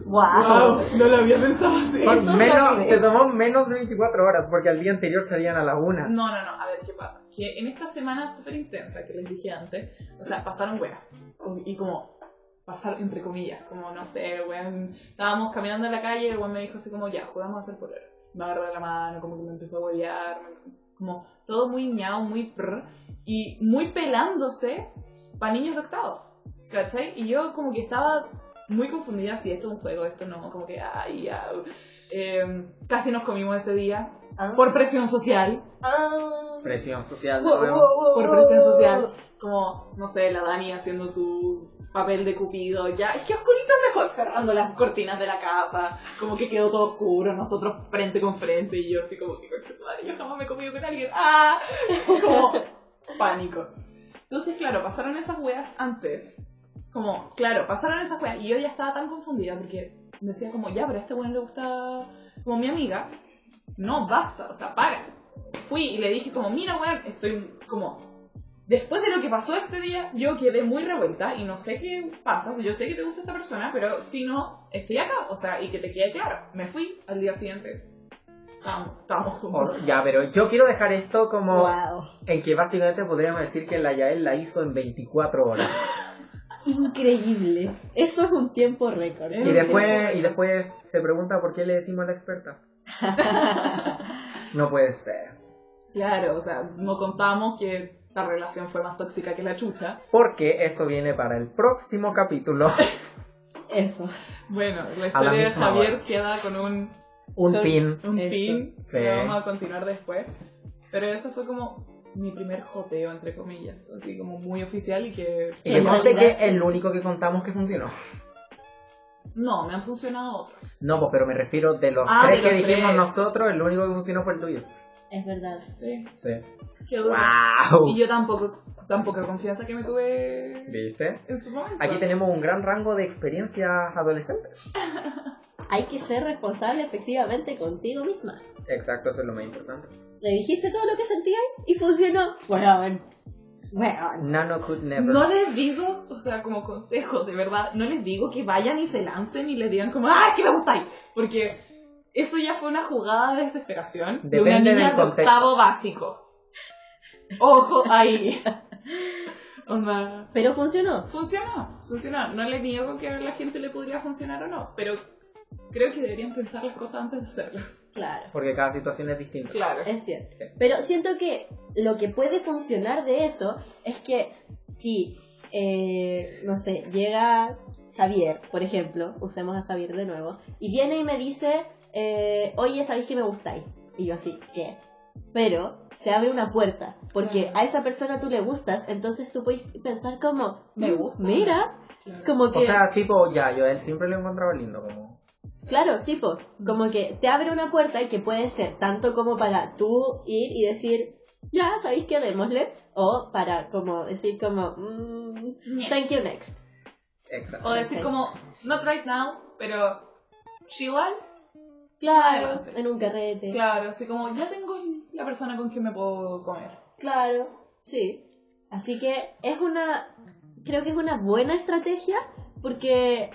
Wow. Wow, no lo había pensado así. Menos, te tomó menos de 24 horas porque al día anterior salían a la una. No, no, no, a ver, ¿qué pasa? Que en esta semana súper intensa que les dije antes, o sea, pasaron weas. Y como, pasar entre comillas, como, no sé, weón, estábamos caminando en la calle y el weón me dijo así como, ya, jugamos a hacer polero. Me agarró de la mano, como que me empezó a huevear, como todo muy ñao, muy prr, y muy pelándose para niños de octavo, ¿cachai? Y yo como que estaba muy confundida si esto es un juego, esto no, como que, ay, ya. Eh, casi nos comimos ese día Ah. por presión social Ah. Presión social. Wow, por presión social, como, no sé, la Dani haciendo su papel de cupido, ya, es que oscurito es mejor, cerrando las cortinas de la casa, como que quedó todo oscuro, nosotros frente con frente, y yo así como, que "Concha tu madre, yo jamás me he comido con alguien, ¡ah! Como, pánico. Entonces, claro, pasaron esas weas antes, como, claro, pasaron esas weas, y yo ya estaba tan confundida, porque decía como, ya, pero a este weón le gusta, como mi amiga, no, basta, o sea, para. Fui y le dije como, mira, weón, estoy como... Después de lo que pasó este día, yo quedé muy revuelta y no sé qué pasa. Yo sé que te gusta esta persona, pero si no, estoy acá. O sea, y que te quede claro. Me fui al día siguiente. Estábamos juntos. Oh, ya, pero yo quiero dejar esto como Wow. en que básicamente podríamos decir que la Yael la hizo en 24 horas. Increíble. Eso es un tiempo récord. Eh, Y después, y después se pregunta por qué le decimos a la experta. No puede ser. Claro, o sea, no contamos que la relación fue más tóxica que la chucha. Porque eso viene para el próximo capítulo. Eso. Bueno, la historia de Javier hora. queda con un Un Con- pin. un Eso. pin Sí. que vamos a continuar después. Pero eso fue como mi primer joteo, entre comillas, así como muy oficial y que... Y no, que el único que contamos que funcionó. No, me han funcionado otros. No, pues, pero me refiero de los Ah, tres de que dijimos tres. nosotros, el único que funcionó fue el tuyo. Es verdad. Sí, Sí. qué. ¡Wow! Y yo tampoco, tampoco confianza que me tuve ¿Viste? en su momento. Aquí tenemos un gran rango de experiencias adolescentes. Hay que ser responsable efectivamente contigo misma. Exacto, eso es lo más importante. Le dijiste todo lo que sentías y funcionó. Bueno, bueno. Nano could never. No les digo, o sea, como consejo, de verdad, no les digo que vayan y se lancen y les digan como, ¡ah, es que me gustáis! Porque eso ya fue una jugada de desesperación de una Depende niña del de octavo básico. Ojo ahí. Onda, Pero funcionó. Funcionó, funcionó. No le niego que a la gente le podría funcionar o no, pero creo que deberían pensar las cosas antes de hacerlas. Claro. Porque cada situación es distinta. Claro. Es cierto. Sí. Pero siento que lo que puede funcionar de eso es que si, eh, no sé, llega Javier, por ejemplo, usemos a Javier de nuevo, y viene y me dice, eh, oye, ¿sabéis que me gustáis? Y yo así, ¿qué? Pero se abre una puerta, porque Claro. a esa persona tú le gustas, entonces tú puedes pensar como, Me gusta. mira, Claro. como que... O sea, tipo, ya, yo a él siempre lo he encontrado lindo, como... Claro, sí, po. como que te abre una puerta y que puede ser tanto como para tú ir y decir, ya, ¿sabéis qué? Démosle. O para como decir como, mm, thank you next. Exacto. O decir Ok. como, not right now, pero she was. Claro, Adelante. en un carrete. Claro, así como, ya tengo la persona con quien me puedo comer. Claro, sí. Así que es una, creo que es una buena estrategia porque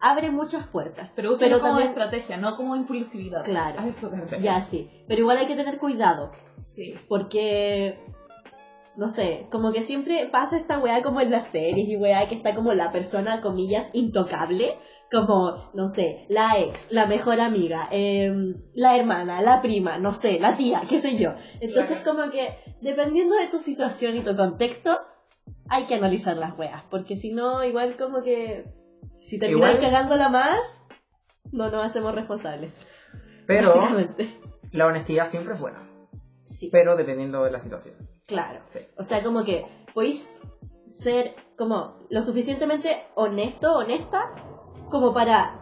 abre muchas puertas. Pero úsalo como estrategia, no como impulsividad. Claro. A eso te. Ya, sí. Pero igual hay que tener cuidado. Sí. Porque, no sé, como que siempre pasa esta weá como en las series y weá que está como la persona, comillas, intocable. Como, no sé, la ex, la mejor amiga, em, la hermana, la prima, no sé, la tía, qué sé yo. Entonces Claro. como que, dependiendo de tu situación y tu contexto, hay que analizar las weas. Porque si no, igual como que, si terminas Igual- cagándola más, no nos hacemos responsables. Pero la honestidad siempre es buena. Sí, Pero dependiendo de la situación. Claro. Sí. O sea, como que podéis ser como lo suficientemente honesto, honesta, como para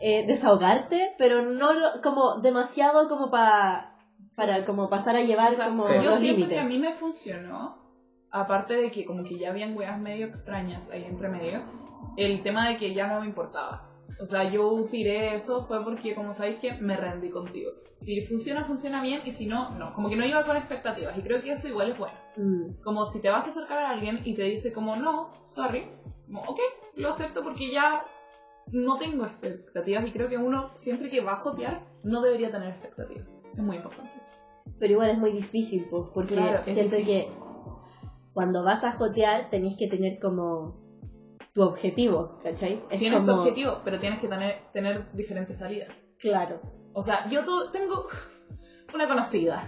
eh, desahogarte, pero no lo- como demasiado como para para como pasar a llevar O sea, como Sí. Yo los siento límites. que a mí me funcionó, aparte de que como que ya habían weas medio extrañas ahí entre medio, el tema de que ya no me importaba. O sea, yo tiré eso fue porque, como sabéis que me rendí contigo. Si funciona, funciona bien, y si no, no. Como que no iba con expectativas, y creo que eso igual es bueno. Mm, Como si te vas a acercar a alguien y te dice como, no, sorry, como, ok, lo acepto porque ya no tengo expectativas, y creo que uno, siempre que va a jotear, no debería tener expectativas. Es muy importante eso. Pero igual es muy difícil, pues, porque Claro, siento difícil. que cuando vas a jotear tenéis que tener como tu objetivo, ¿cachai? Es Tienes tu como- objetivo, pero tienes que tener, tener diferentes salidas. Claro. O sea, yo tu- tengo una conocida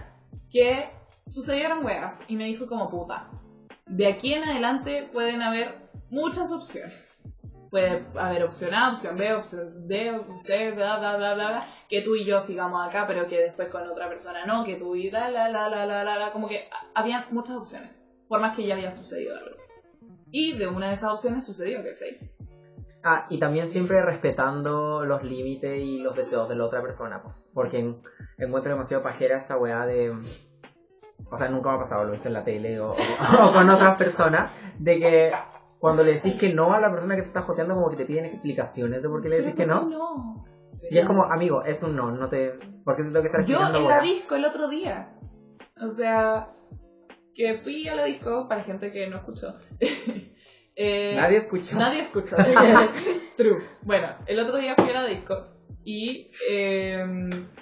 que sucedieron weas y me dijo como puta. De aquí en adelante pueden haber muchas opciones. Puede haber opción A, opción B, opción D, opción C, bla, bla, bla, bla, bla. Que tú y yo sigamos acá, pero que después con otra persona no. Que tú y la, la, la, la, la, la, la. Como que había muchas opciones. Por más que ya había sucedido algo. Y de una de esas opciones sucedió, ¿cachai? Ah, y también siempre respetando los límites y los deseos de la otra persona, pues. Porque en- encuentro demasiado pajera esa weá de. O sea, nunca me ha pasado, lo he visto en la tele o, o con otras personas, de que cuando le decís que no a la persona que te está joteando, como que te piden explicaciones de por qué le decís que Pero ¿por no. no? Sí. Y es como, amigo, es un no, no te. ¿Por qué te tengo que estar Yo en la weá? disco el otro día. O sea, que fui a la disco para gente que no escuchó. Eh, Nadie escuchó. Nadie escuchó. True. Bueno, el otro día fui a la disco y eh,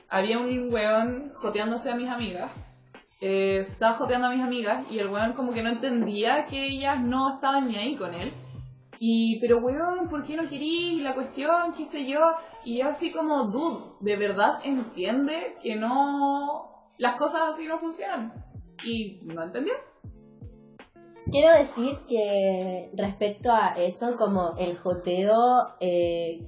había un weón joteándose a mis amigas. Eh, estaba joteando a mis amigas y el weón como que no entendía que ellas no estaban ni ahí con él. Y, pero weón, ¿por qué no querís? La cuestión, qué sé yo. Y yo así como, dude, ¿de verdad entiende que no... Las cosas así no funcionan? Y no entendió. Quiero decir que respecto a eso, como el joteo eh,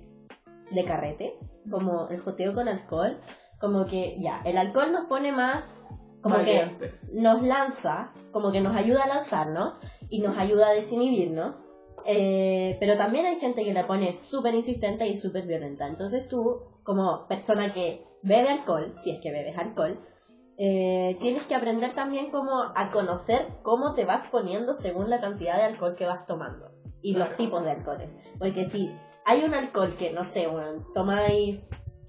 de carrete, como el joteo con alcohol, como que ya, el alcohol nos pone más, como que nos lanza, como que nos ayuda a lanzarnos y nos ayuda a desinhibirnos. eh, pero también hay gente que la pone súper insistente y súper violenta. Entonces tú, como persona que bebe alcohol, si es que bebes alcohol, eh, tienes que aprender también como a conocer cómo te vas poniendo según la cantidad de alcohol que vas tomando y los Claro. tipos de alcoholes. Porque si hay un alcohol que, no sé, bueno, tomáis,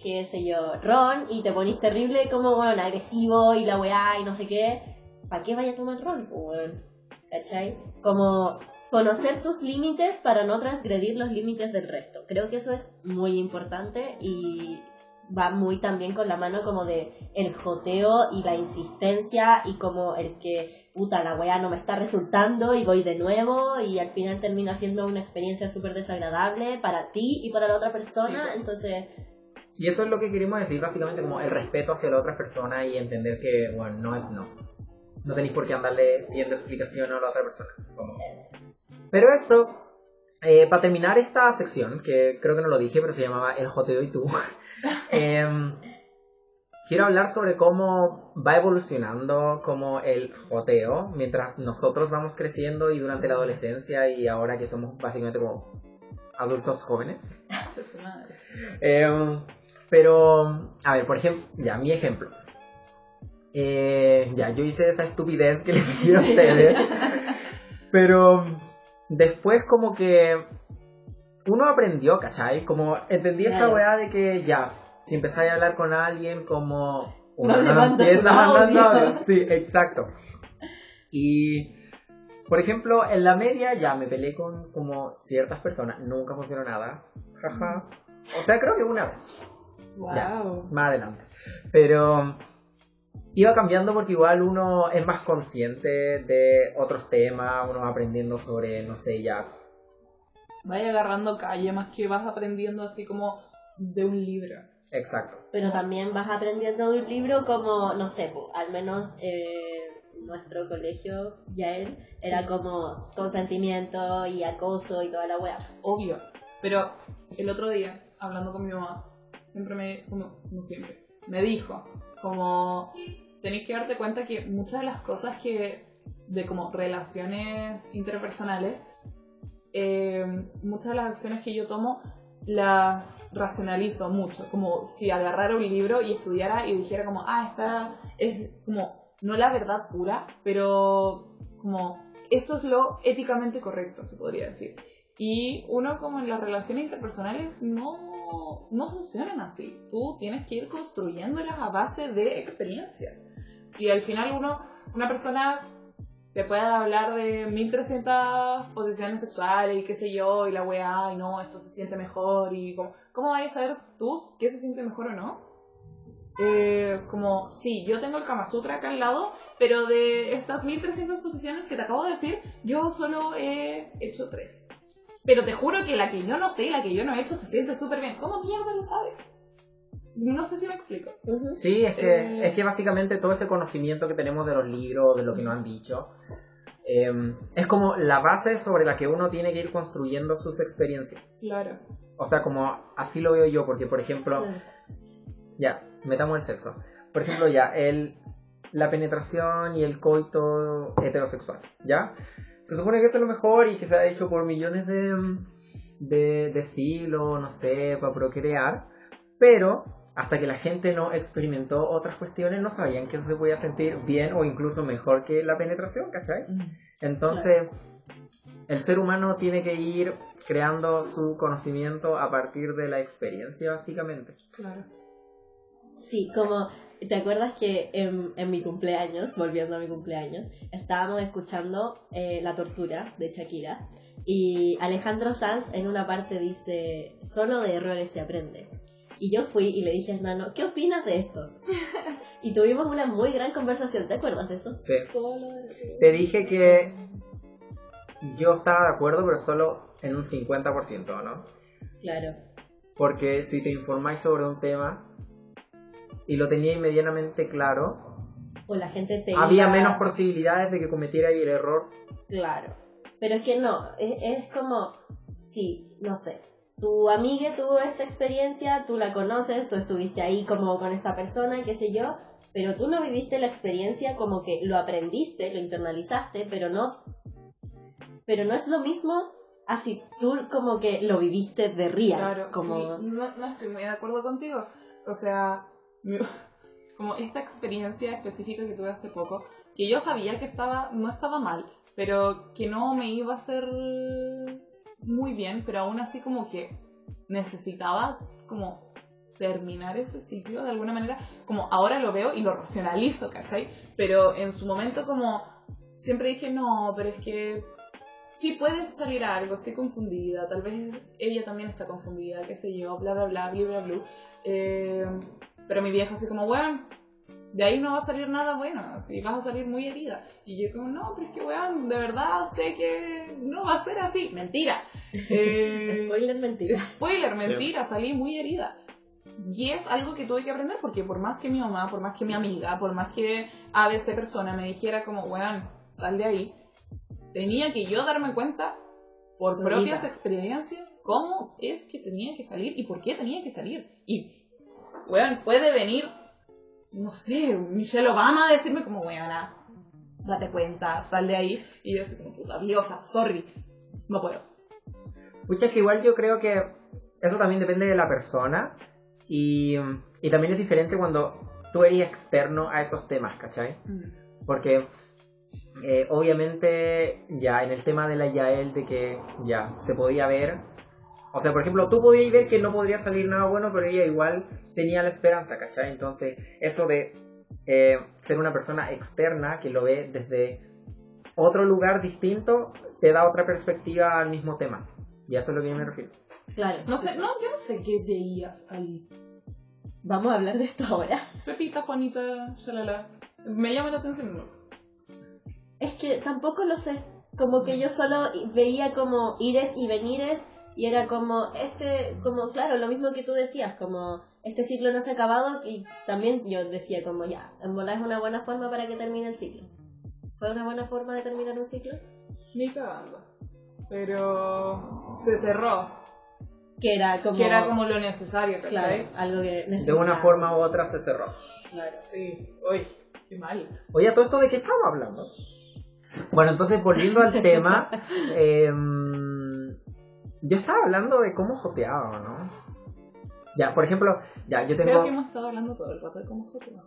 qué sé yo, ron y te ponís terrible como, bueno, agresivo y la weá y no sé qué, ¿para qué vaya a tomar ron? weón? ¿Cachai? Como conocer tus límites para no transgredir los límites del resto. Creo que eso es muy importante y va muy también con la mano como de el joteo y la insistencia y como el que, puta, la weá no me está resultando y voy de nuevo y al final termina siendo una experiencia súper desagradable para ti y para la otra persona. Sí. Entonces, Y eso es lo que queremos decir, básicamente, como el respeto hacia la otra persona y entender que, bueno, no es no. No tenéis por qué andarle pidiendo explicación a la otra persona. Como- Pero eso, eh, para terminar esta sección, que creo que no lo dije, pero se llamaba El Joteo y tú, em, quiero hablar sobre cómo va evolucionando como el joteo mientras nosotros vamos creciendo y durante la adolescencia y ahora que somos básicamente como adultos jóvenes. Em, pero, a ver, por ejemplo, ya, mi ejemplo. Eh, ya, yo hice esa estupidez que les dije a ustedes. pero después como que uno aprendió, ¿cachai? Como entendí esa weá de que ya, si empezáis a hablar con alguien como... Le no mandando. Sí, exacto. Y, por ejemplo, en la media ya me peleé con como ciertas personas. Nunca funcionó nada. Jaja. O sea, creo que una vez. Ya. Wow. Más adelante. Pero iba cambiando porque igual uno es más consciente de otros temas, uno va aprendiendo sobre, no sé, ya. Vaya agarrando calle más que vas aprendiendo así como de un libro. Exacto. Pero también vas aprendiendo de un libro como, no sé, al menos eh, nuestro colegio, Yael, era Sí. como consentimiento y acoso y toda la wea. Obvio. Pero el otro día, hablando con mi mamá, siempre me, como, no siempre, me dijo, como, tenéis que darte cuenta que muchas de las cosas que, de como relaciones interpersonales, eh, muchas de las acciones que yo tomo las racionalizo mucho, como si agarrara un libro y estudiara y dijera como, ah, esta es como, no la verdad pura, pero como, esto es lo éticamente correcto, se podría decir. Y uno como en las relaciones interpersonales no, no funcionan así. Tú tienes que ir construyéndolas a base de experiencias. Si al final uno, una persona te puede hablar de 1300 posiciones sexuales y qué sé yo, y la weá, y no, esto se siente mejor, y como, ¿cómo vas a saber tú qué se siente mejor o no? Eh, como, sí, yo tengo el Kama Sutra acá al lado, pero de estas 1300 posiciones que te acabo de decir, yo solo he hecho tres. Pero te juro que la que yo no sé y la que yo no he hecho se siente súper bien. ¿Cómo mierda lo sabes? No sé si me explico. Sí, es que, Eh. es que básicamente todo ese conocimiento que tenemos de los libros, de lo que nos han dicho, eh, es como la base sobre la que uno tiene que ir construyendo sus experiencias. Claro. O sea, como así lo veo yo, porque por ejemplo, Claro. ya, metamos el sexo. Por ejemplo, ya, el, la penetración y el coito heterosexual, ¿ya? Se supone que eso es lo mejor y que se ha hecho por millones de, de, de siglos, no sé, para procrear, pero hasta que la gente no experimentó otras cuestiones, no sabían que eso se podía sentir bien o incluso mejor que la penetración, ¿cachai? Entonces, el ser humano tiene que ir creando su conocimiento a partir de la experiencia, básicamente. Claro. Sí, como, ¿te acuerdas que en, en mi cumpleaños, volviendo a mi cumpleaños, estábamos escuchando eh, La Tortura de Shakira y Alejandro Sanz en una parte dice, solo de errores se aprende. Y yo fui y le dije a Nano, ¿qué opinas de esto? Y tuvimos una muy gran conversación, ¿te acuerdas de eso? Sí. Solo de- Te dije que yo estaba de acuerdo, pero solo en un 50%, ¿no? Claro. Porque si te informáis sobre un tema y lo teníais medianamente claro, O la gente te había iba- menos posibilidades de que cometierais el error. Claro. Pero es que no, es, es como, sí, no sé. Tu amiga tuvo esta experiencia, tú la conoces, tú estuviste ahí como con esta persona, qué sé yo, pero tú no viviste la experiencia como que lo aprendiste, lo internalizaste, pero no, pero no es lo mismo así tú como que lo viviste de real. Claro, como... sí, no, no estoy muy de acuerdo contigo. O sea, como esta experiencia específica que tuve hace poco, que yo sabía que estaba, no estaba mal, pero que no me iba a hacer muy bien, pero aún así como que necesitaba como terminar ese ciclo de alguna manera, como ahora lo veo y lo racionalizo, ¿cachai? Pero en su momento como siempre dije, no, pero es que sí puedes salir algo, estoy confundida, tal vez ella también está confundida, qué sé yo, bla, bla, bla, bla, bla, bla. Eh, pero mi vieja así como, weón, de ahí no va a salir nada bueno, así vas a salir muy herida. Y yo como, no, pero es que weón, de verdad sé que no va a ser así. Mentira. Eh, Spoiler mentira. Spoiler, Sí. mentira, salí muy herida. Y es algo que tuve que aprender porque por más que mi mamá, por más que mi amiga, por más que ABC persona me dijera como, weón, sal de ahí, tenía que yo darme cuenta por propias experiencias cómo es que tenía que salir y por qué tenía que salir. Y, weón, puede venir, no sé, Michelle Obama a decirme como, weón, date cuenta, sal de ahí. Y yo así como, puta diosa, sorry, no puedo. Pucha, que igual yo creo que eso también depende de la persona y, y también es diferente cuando tú eres externo a esos temas, ¿cachai? Porque eh, obviamente ya en el tema de la Yael de que ya se podía ver, o sea, por ejemplo, tú podías ver que no podría salir nada bueno, pero ella igual tenía la esperanza, ¿cachai? Entonces, eso de eh, ser una persona externa que lo ve desde otro lugar distinto, te da otra perspectiva al mismo tema. Y a eso es lo que yo me refiero. Claro. No sé, no, yo no sé qué veías ahí. Vamos a hablar de esto ahora. Pepita, Juanita, shalala. Me llama la atención. ¿no? Es que tampoco lo sé. Como que yo solo veía como ires y venires y era como este, como claro, lo mismo que tú decías, como este ciclo no se ha acabado y también yo decía como ya, en bola es una buena forma para que termine el ciclo. ¿Fue una buena forma de terminar un ciclo? Ni cagando. Pero se cerró. Que era como... Que era como lo necesario, Claro, ¿cachai? algo que De una forma u otra se cerró. Claro. Sí. Uy, qué mal. Oye, ¿a todo esto de qué estamos hablando? Bueno, entonces volviendo al tema, em, yo estaba hablando de cómo joteaba, ¿no? Ya, por ejemplo, ya, yo Creo tengo... que hemos estado hablando todo el rato de cómo joteaba.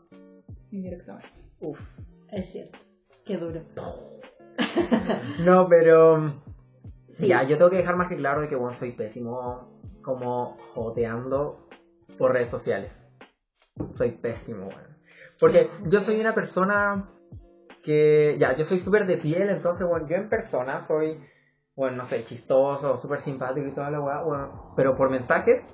Indirectamente. Uf. Es cierto. Qué duro. No, pero... Sí. Ya, yo tengo que dejar más que claro de que, bueno, soy pésimo como joteando por redes sociales. Soy pésimo, bueno. Porque yo soy una persona que, ya, yo soy súper de piel, entonces, bueno, yo en persona soy, bueno, no sé, chistoso, súper simpático y toda la weá, bueno, pero por mensajes,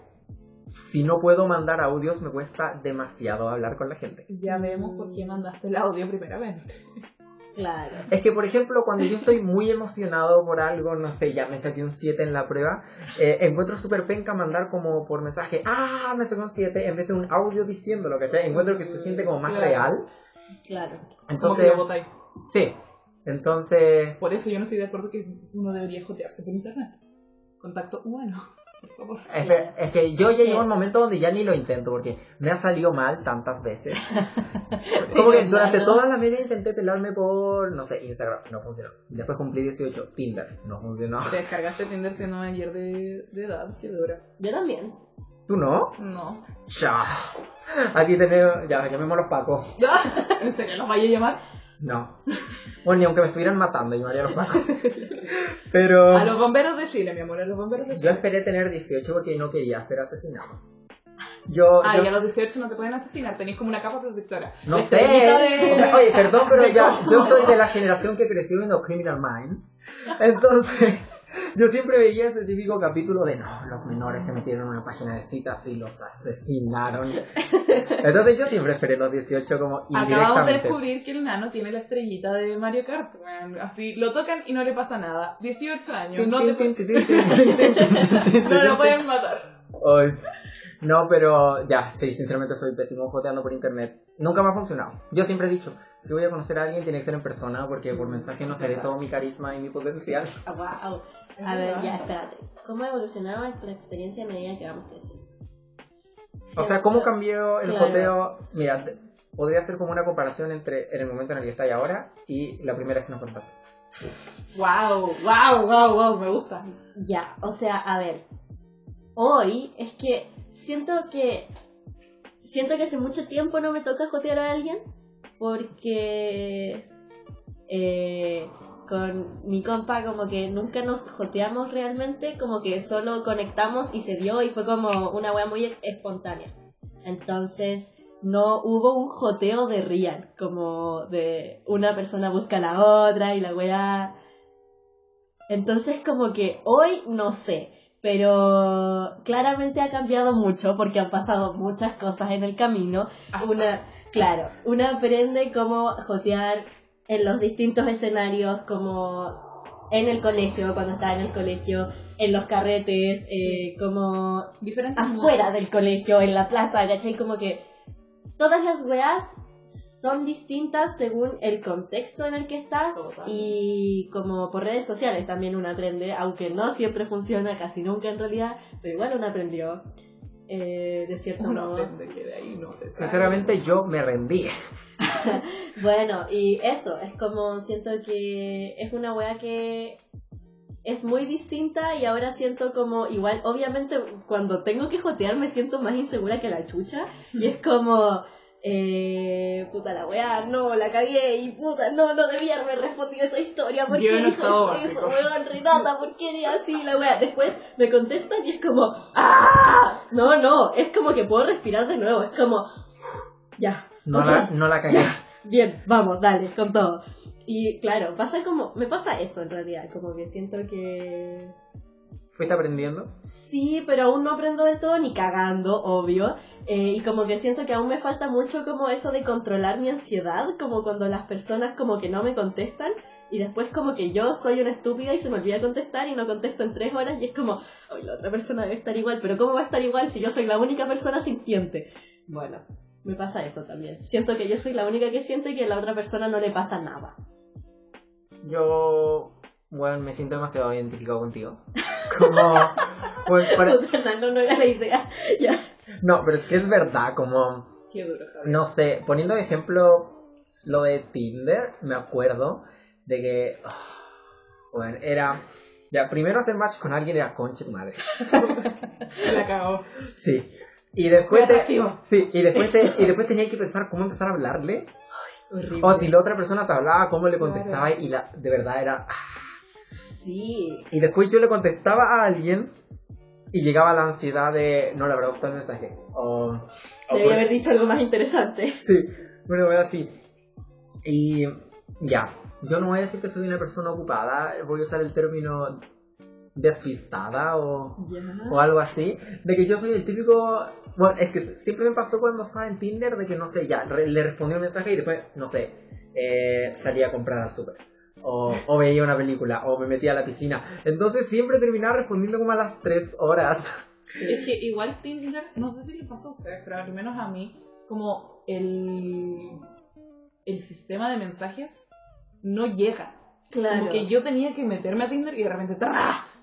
si no puedo mandar audios, me cuesta demasiado hablar con la gente. Ya vemos por qué mandaste el audio primeramente. Claro. Es que, por ejemplo, cuando yo estoy muy emocionado por algo, no sé, ya me saqué un 7 en la prueba, eh, encuentro súper penca mandar como por mensaje, ah, me saqué un 7, en vez de un audio diciéndolo, ¿cachai? Encuentro que se siente como más Claro. real. Claro. Como Entonces, que lo sí. Entonces, Por eso yo no estoy de acuerdo que uno debería jotearse por internet. Contacto humano, por favor. es, es que yo ya a un momento donde ya ni lo intento, porque me ha salido mal tantas veces. Como que durante toda la vida intenté pelarme por, no sé, Instagram, no funcionó. Después cumplí 18, Tinder, no funcionó. Te descargaste Tinder siendo mayor de, de edad, qué dura. Yo también. ¿Tú no? No. Chao. Aquí tenemos, ya, llamemos a los pacos. ¿En serio los vaya a llamar? No. Bueno, ni aunque me estuvieran matando, llamaría a los pacos. Pero A los bomberos de Chile, mi amor, a los bomberos de yo Chile. esperé tener 18 porque no quería ser asesinado. Yo, Ah, yo- y a los 18 no te pueden asesinar, tenés como una capa protectora. no La sé. de- oye, perdón, pero ya, yo soy de la generación que creció viendo Criminal Minds. Entonces, yo siempre veía ese típico capítulo de no, los menores se metieron en una página de citas y los asesinaron. Entonces yo siempre esperé los 18 como Acabamos de descubrir que el nano tiene la estrellita de Mario Kart. Así, lo tocan y no le pasa nada. 18 años, no, te pu- no lo pueden matar. Ay. No, pero ya, sí, sinceramente soy pésimo joteando por internet. Nunca me ha funcionado. Yo siempre he dicho, si voy a conocer a alguien tiene que ser en persona porque por mensaje no seré todo mi carisma y mi potencial. Wow. A ver, ya, espérate. ¿Cómo ha evolucionado la experiencia a medida que vamos creciendo? O sea, ¿cómo cambió el Claro. joteo? Mira, te- podría ser como una comparación entre en el momento en el que estáis ahora y la primera vez que nos contaste. Wow, wow, wow, wow, me gusta. Ya, o sea, a ver. Hoy es que siento que. Siento que hace mucho tiempo no me toca jotear a alguien. Porque. eh, con mi compa, como que nunca nos joteamos realmente. Como que solo conectamos y se dio y fue como una wea muy espontánea. Entonces. No hubo un joteo de real, como de una persona busca a la otra y la wea entonces como que hoy no sé, pero claramente ha cambiado mucho porque han pasado muchas cosas en el camino. Una, claro, una aprende cómo jotear en los distintos escenarios, como en el colegio, cuando estaba en el colegio, en los carretes, eh, como Diferentes afuera del colegio, en la plaza, ¿cachai? Como que todas las weas son distintas según el contexto en el que estás Total. y como por redes sociales también uno aprende, aunque no siempre funciona, casi nunca en realidad, pero igual uno aprendió eh, de cierto Uno modo. que de ahí no se. Sinceramente yo me rendí. Bueno, y eso, es como siento que es una wea que es muy distinta y ahora siento como igual, obviamente cuando tengo que jotear me siento más insegura que la chucha y es como, eh, puta la wea, no, la cagué y puta, no, no debía haberme respondido esa historia, ¿por Yo qué en hizo octavo eso, weón, Renata, ¿por qué así la wea? Después me contestan y es como, ¡ah! No, no, es como que puedo respirar de nuevo, es como, ya. No la, no la cagué. Bien, vamos, dale, con todo. Y claro, pasa como, me pasa eso en realidad, como que siento que ¿Fuiste aprendiendo? sí, pero aún no aprendo de todo ni cagando, obvio. Eh, y como que siento que aún me falta mucho como eso de controlar mi ansiedad, como cuando las personas como que no me contestan y después como que yo soy una estúpida y se me olvida contestar y no contesto en tres horas y es como, ay, la otra persona debe estar igual, pero ¿cómo va a estar igual si yo soy la única persona sintiente? Bueno, me pasa eso también. Siento que yo soy la única que siente y que a la otra persona no le pasa nada. Yo, bueno, me siento demasiado identificado contigo. Como, pues, para- Fernando, no era la idea. Ya. No, pero es que es verdad, como, Qué duro, no sé, poniendo de ejemplo lo de Tinder, me acuerdo de que, ah, bueno, era, ya, primero hacer match con alguien era concha tu madre. La cagó. Sí. Y después, te- sí, y después, te- y después tenía que pensar cómo empezar a hablarle. Horrible. O si la otra persona te hablaba, cómo le Claro. contestaba y la, de verdad era... Sí. Y después yo le contestaba a alguien y llegaba la ansiedad de no le habrá gustado el mensaje. O, o Debería por- haber dicho algo más interesante. Sí, bueno, voy así. Y ya, yo no voy a decir que soy una persona ocupada, voy a usar el término despistada o, o algo así. De que yo soy el típico... Bueno, es que siempre me pasó cuando estaba en Tinder de que no sé, ya, re- le respondí un mensaje y después, no sé, eh, salía a comprar al súper. O, o veía una película, o me metía a la piscina. Entonces siempre terminaba respondiendo como a las 3 horas. Es que igual Tinder, no sé si le pasa a ustedes, pero al menos a mí, como el, el sistema de mensajes no llega. Claro. Como que yo tenía que meterme a Tinder y de repente.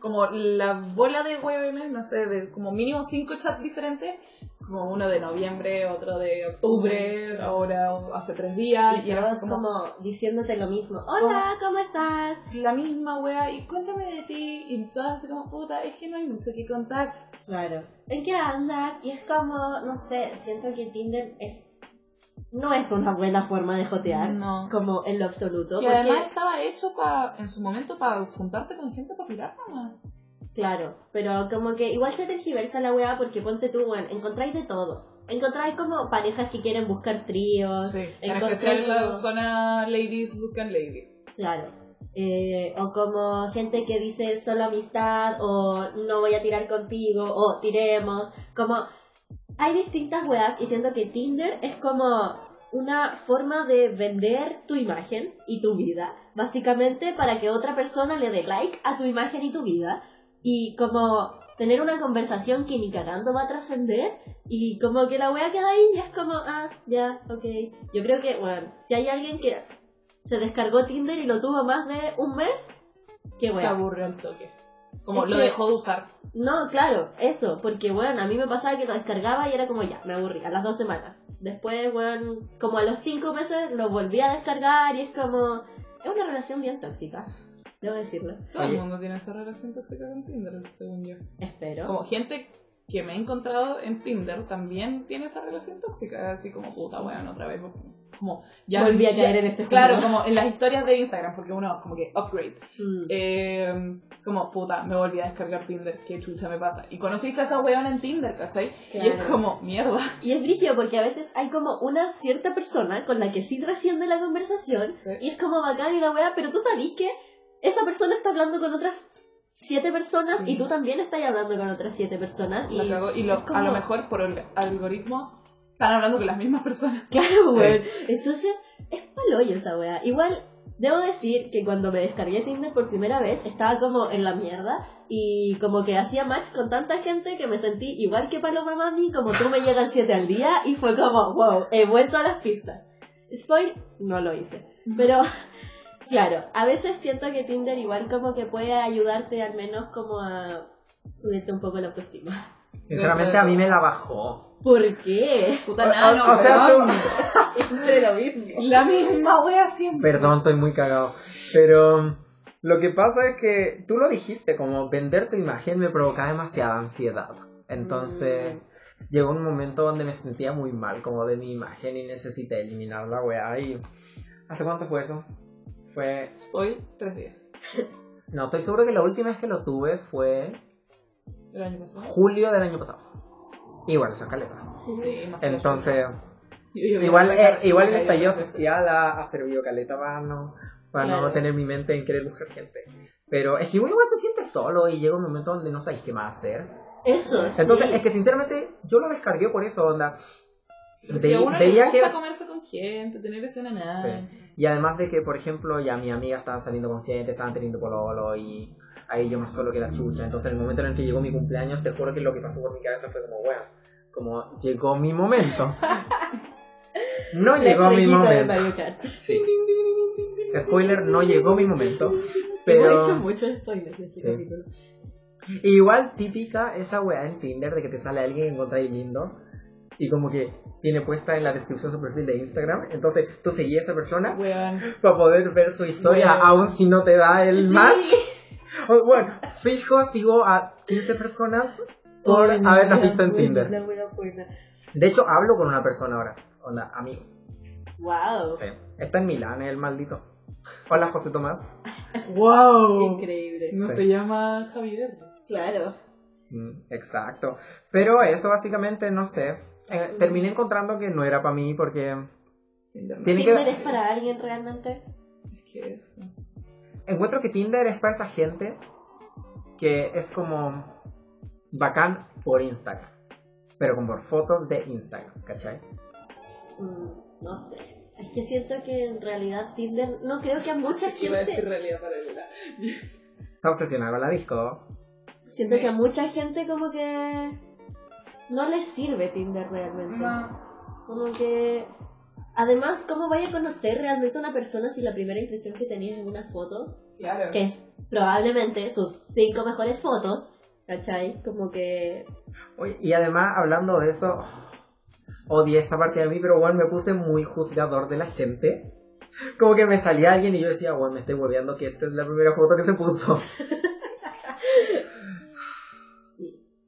Como la bola de huevones, no sé, de como mínimo cinco chats diferentes, como uno de noviembre, otro de octubre, ahora hace tres días, y y, ahora todos como, como diciéndote lo mismo. Hola, ¿cómo estás? la misma wea, y cuéntame de ti, y todas así como puta, es que no hay mucho que contar. Claro. ¿En qué andas? Y es como, no sé, siento que Tinder es no es una buena forma de jotear, No. como en lo absoluto. Porque- además estaba hecho pa, en su momento para juntarte con gente para pirar nomás. Claro, pero como que igual se tergiversa la weá porque ponte tú, bueno, encontráis de todo. Encontráis como parejas que quieren buscar tríos. En encontráis especial en la zona ladies buscan ladies. Claro. Eh, o como gente que dice solo amistad, o no voy a tirar contigo, o tiremos. Como hay distintas weas y siento que Tinder es como una forma de vender tu imagen y tu vida, básicamente para que otra persona le dé like a tu imagen y tu vida. Y como tener una conversación que ni cagando va a trascender y como que la wea queda ahí y es como, ah, ya, ok. Yo creo que, bueno, si hay alguien que se descargó Tinder y lo tuvo más de un mes, qué Se wea. aburrió el toque. Como Es lo que- dejó de usar. No, claro, eso, porque bueno, a mí me pasaba que lo descargaba y era como ya, me aburrí, a las dos semanas. Después, bueno, como a los cinco meses lo volví a descargar y es como... Es una relación bien tóxica, debo decirlo. Todo Oye. el mundo tiene esa relación tóxica con Tinder, según yo. Espero. Como gente que me he encontrado en Tinder también tiene esa relación tóxica. Así como, puta, bueno, otra vez. Como, ya Volví a caer en este Claro, juego. como en las historias de Instagram, porque uno, como que, upgrade. Mm. Eh, como, puta, me volví a descargar Tinder, qué chucha me pasa. Y conociste a esa weona en Tinder, ¿cachai? Y es Claro. como, mierda. Y es brígido porque a veces hay como una cierta persona con la que sí trasciende la conversación Sí. y es como bacán y la weá, pero tú sabís que esa persona está hablando con otras siete personas Sí. y tú también estás hablando con otras siete personas y. Y lo- como- a lo mejor por el algoritmo están hablando con las mismas personas. Claro, Sí. weón. Entonces, es paloyo esa weá. Igual, Debo decir que cuando me descargué Tinder por primera vez estaba como en la mierda y como que hacía match con tanta gente que me sentí igual que Paloma Mami, como tú me llegas 7 al día y fue como, wow, he vuelto a las pistas. Spoil, no lo hice. Pero, claro, a veces siento que Tinder igual como que puede ayudarte al menos como a subirte un poco la autoestima. Sinceramente a mí me la bajó. ¿Por qué? Puta O- nano, o sea, mismo. La misma wea siempre. Perdón, estoy muy cagado. Pero lo que pasa es que tú lo dijiste, como vender tu imagen me provocaba demasiada ansiedad. Entonces llegó un momento donde me sentía muy mal como de mi imagen y necesité eliminar la weá. Y ¿Hace cuánto fue eso? Fue... Spoil, tres días. No, estoy seguro que la última vez que lo tuve fue El año pasado. julio del año pasado. Igual, eso es caleta. Sí, sí. Entonces, Yo- igual, eh, igual el estallido social ha, ha servido caleta para no, para no Claro. tener mi mente en querer buscar gente. Pero es que uno igual se siente solo y llega un momento donde no sabéis qué más hacer. Eso, Entonces, sí. es que sinceramente yo lo descargué por eso, onda. Pero si a uno veía le que... gusta comerse con gente, tener escena nada. Sí. Y además de que, por ejemplo, ya mis amigas estaban saliendo con gente, estaban teniendo pololo y ahí yo más solo que la chucha. Entonces, en el momento en el que llegó mi cumpleaños, te juro que lo que pasó por mi cabeza fue como, bueno, como llegó mi momento. No La llegó mi momento. Sí. Spoiler, no llegó mi momento. Hemos hecho Pero muchos spoilers este Sí. capítulo. igual típica esa weá en Tinder de que te sale alguien que encontráis lindo y como que tiene puesta en la descripción su perfil de Instagram. Entonces tú seguías a esa persona para poder ver su historia, aun si no te da el Sí. match. O, bueno, fijo, sigo a 15 personas por Ay, haberlas la visto en buena, Tinder. De hecho, hablo con una persona ahora. Onda, amigos. Wow. Sí. Está en Milán, el maldito. Hola, José Tomás. Wow. Increíble. No Sí. se llama Javier. Claro. Mm, Exacto. Pero eso básicamente, no sé. Eh, terminé encontrando que no era para mí porque tiene ¿Tinder que... es para alguien realmente? Es que eso. Encuentro que Tinder es para esa gente que es como bacán por Instagram. Pero como por fotos de Instagram, ¿cachai? Mm, no sé. Es que siento que en realidad Tinder, no creo que a mucha que iba a decir gente, realidad paralela. Está obsesionada con la disco. siento que a mucha gente como que no les sirve Tinder realmente. No. Como que, además, ¿cómo vaya a conocer realmente a una persona si la primera impresión que tenías es una foto? Claro. Que es probablemente sus cinco mejores fotos, ¿cachai? Como que... Oye, y además, hablando de eso, odié esa parte de mí, pero bueno, me puse muy juzgador de la gente. Como que me salía alguien y yo decía, bueno, me estoy volviendo que esta es la primera foto que se puso.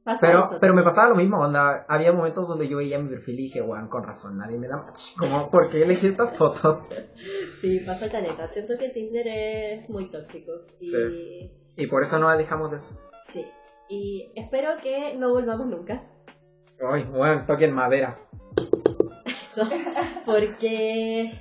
Pasa Pero, eso. pero me pasaba lo mismo, onda. Había momentos donde yo veía mi perfil y dije, bueno, con razón, nadie me da match. Como, ¿por qué elegí estas fotos? Sí, pasa caleta. Siento que Tinder es muy tóxico. Y... Sí. Y por eso no alejamos de eso. Sí. Y espero que no volvamos nunca. Ay, bueno, toquen madera. Eso. Porque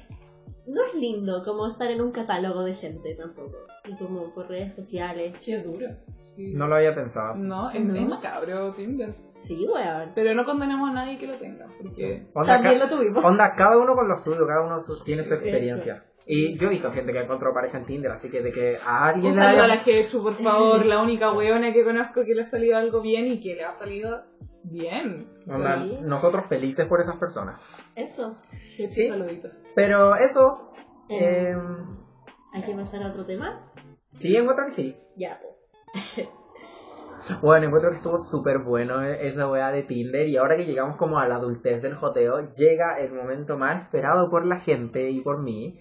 no es lindo como estar en un catálogo de gente tampoco. Y como por redes sociales. Qué duro. Sí. No lo había pensado así. No, es, No. es macabro Tinder. Sí, weón. Pero no condenamos a nadie que lo tenga. Porque Onda, También lo tuvimos. onda, cada uno con lo suyo, cada uno su- tiene su experiencia. Y yo he visto gente que encontró pareja en Tinder, así que de que a alguien Un le saludo a haya- la Hechu, por favor, la única weona que conozco que le ha salido algo bien y que le ha salido bien. onda, Sí. nosotros felices por esas personas. Eso. Hechu, Sí. saludito. Pero eso, Eh, eh, Hay que pasar a otro tema. sí, encuentro que sí. Ya, pues. Bueno, encuentro que estuvo súper bueno esa weá de Tinder y ahora que llegamos como a la adultez del joteo, llega el momento más esperado por la gente y por mí,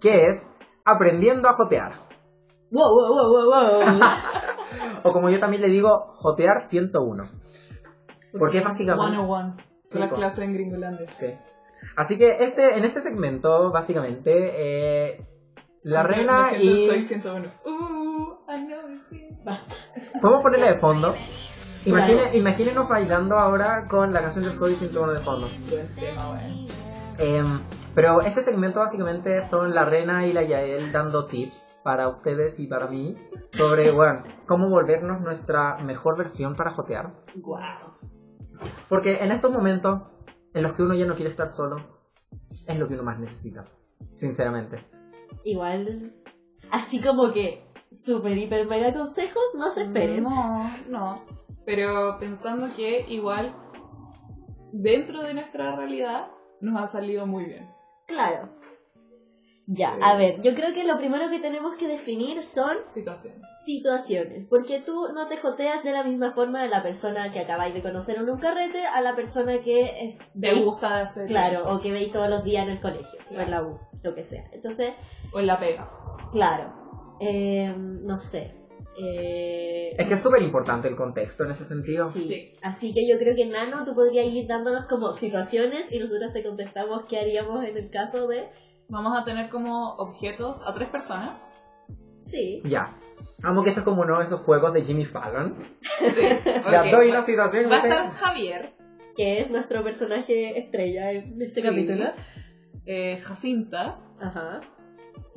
que es aprendiendo a jotear. Wow, wow, wow. O como yo también le digo, jotear 101. Porque es básicamente... 101. Sí, Son las po. clases en Gringolandia. Sí. Así que este, en este segmento, básicamente, eh, la reina y... Soy 101. Uh, I know it's. Basta. Podemos ponerle de fondo. Imagine. Imagínenos bailando ahora con la canción del Soy 101 de fondo. Buen tema, weón. Em, pero este segmento básicamente son la Rena y la Yael dando tips para ustedes y para mí sobre, bueno, cómo volvernos nuestra mejor versión para jotear. Wow. Porque en estos momentos en los que uno ya no quiere estar solo, es lo que uno más necesita, sinceramente. igual, así como que super, hiper, mega consejos, no se esperen. No, no. Pero pensando que igual dentro de nuestra realidad nos ha salido muy bien. Claro. Ya, Eh. a ver, yo creo que lo primero que tenemos que definir son Situaciones. situaciones, porque tú no te joteas de la misma forma de la persona que acabáis de conocer en un carrete a la persona que es, Te veis- gusta hacer. claro, o que veis todos los días en el colegio, o Claro. en la U, lo que sea. Entonces, O en la pega. claro, eh, no sé. Eh, Es que es súper importante el contexto en ese sentido. sí. Sí. Así que yo creo que Nano, tú podrías ir dándonos como situaciones y nosotros te contestamos qué haríamos en el caso de... Vamos a tener como objetos a tres personas. Sí. Ya. Amo que esto es como uno de esos juegos de Jimmy Fallon. Sí. Ya doy va- una situación. Va a estar Javier, que es nuestro personaje estrella en este Sí. capítulo. eh, Jacinta Ajá.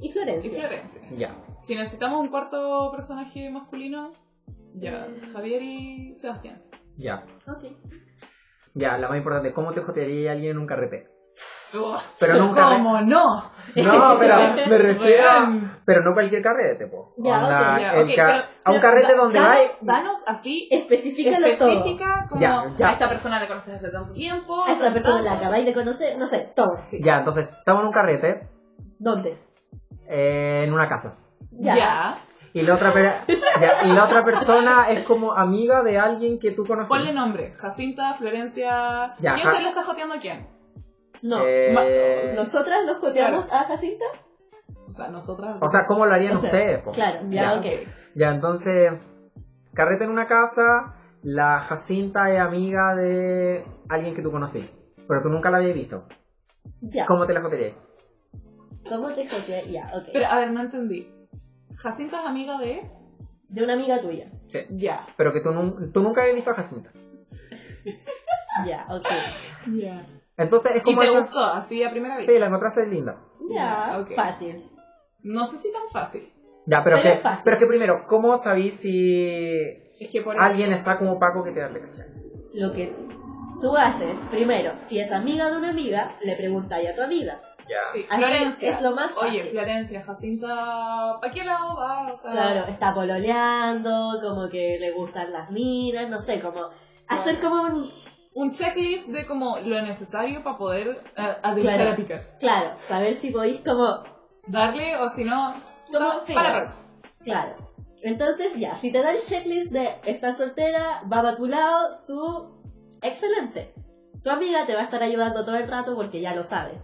Y y Florencia. Florencia. Ya. Si necesitamos un cuarto personaje masculino, ya, Javier y Sebastián. Ya. Ok. Ya, la más importante, ¿cómo te jotearía a alguien en un carrete? Ugh, Pero carrete. ¿Cómo no? No, pero me refiero. Pero no cualquier carrete, po. Ya, Onda, ok, ya, el ok, ca- pero- a un carrete donde danos, vais... Danos así Especifícalo todo. específica como Ya, ya. a esta persona la conoces hace tanto tiempo. A esa persona la tanto. acabáis de conocer, no sé, todo. Sí. Ya, entonces, estamos en un carrete, ¿Dónde? eh, en una casa. Ya. Ya. Y la, otra per- ya, y la otra persona es como amiga de alguien que tú conoces. Ponle nombre. Jacinta, Florencia. Ya, ¿Quién ja- se le está joteando a quién? No. Eh, ¿Nosotras nos joteamos a Jacinta? O sea, nosotras. O sea, ¿cómo lo harían O sea, ustedes? po? Claro, ya, Ya. ok. Ya, entonces, carrete en una casa, la Jacinta es amiga de alguien que tú conocí, pero tú nunca la habías visto. Ya. ¿Cómo te la joterías? ¿Cómo te joteas? Ya, ok. Pero, a ver, no entendí. Jacinta es amiga de. De una amiga tuya. Sí. Ya. Pero que tú, tú nunca habías visto a Jacinta. Ya, ok. Ya. Entonces es ¿Y como... te esa- gustó así a primera vista? Sí, la encontraste linda. Ya, Ok. fácil. No sé si tan fácil. Ya, pero, Pero que, es fácil. pero que primero, ¿cómo sabís si Es que por alguien eso- está como Paco que te darle cachai? Lo que tú haces, primero, si es amiga de una amiga, le preguntáis a tu amiga. Ya. Sí, Florencia. es lo más Oye. Florencia, Jacinta, ¿para qué lado va? O sea, Claro, está pololeando, como que le gustan las minas, no sé, como hacer como un... un checklist de como lo necesario para poder eh, Claro. a picar. Claro, saber si podéis como... Darle o si no, Como para Rox. Claro. Entonces ya, si te da el checklist de estás soltera, va para tu lado, tú... Excelente. Tu amiga te va a estar ayudando todo el rato porque ya lo sabe.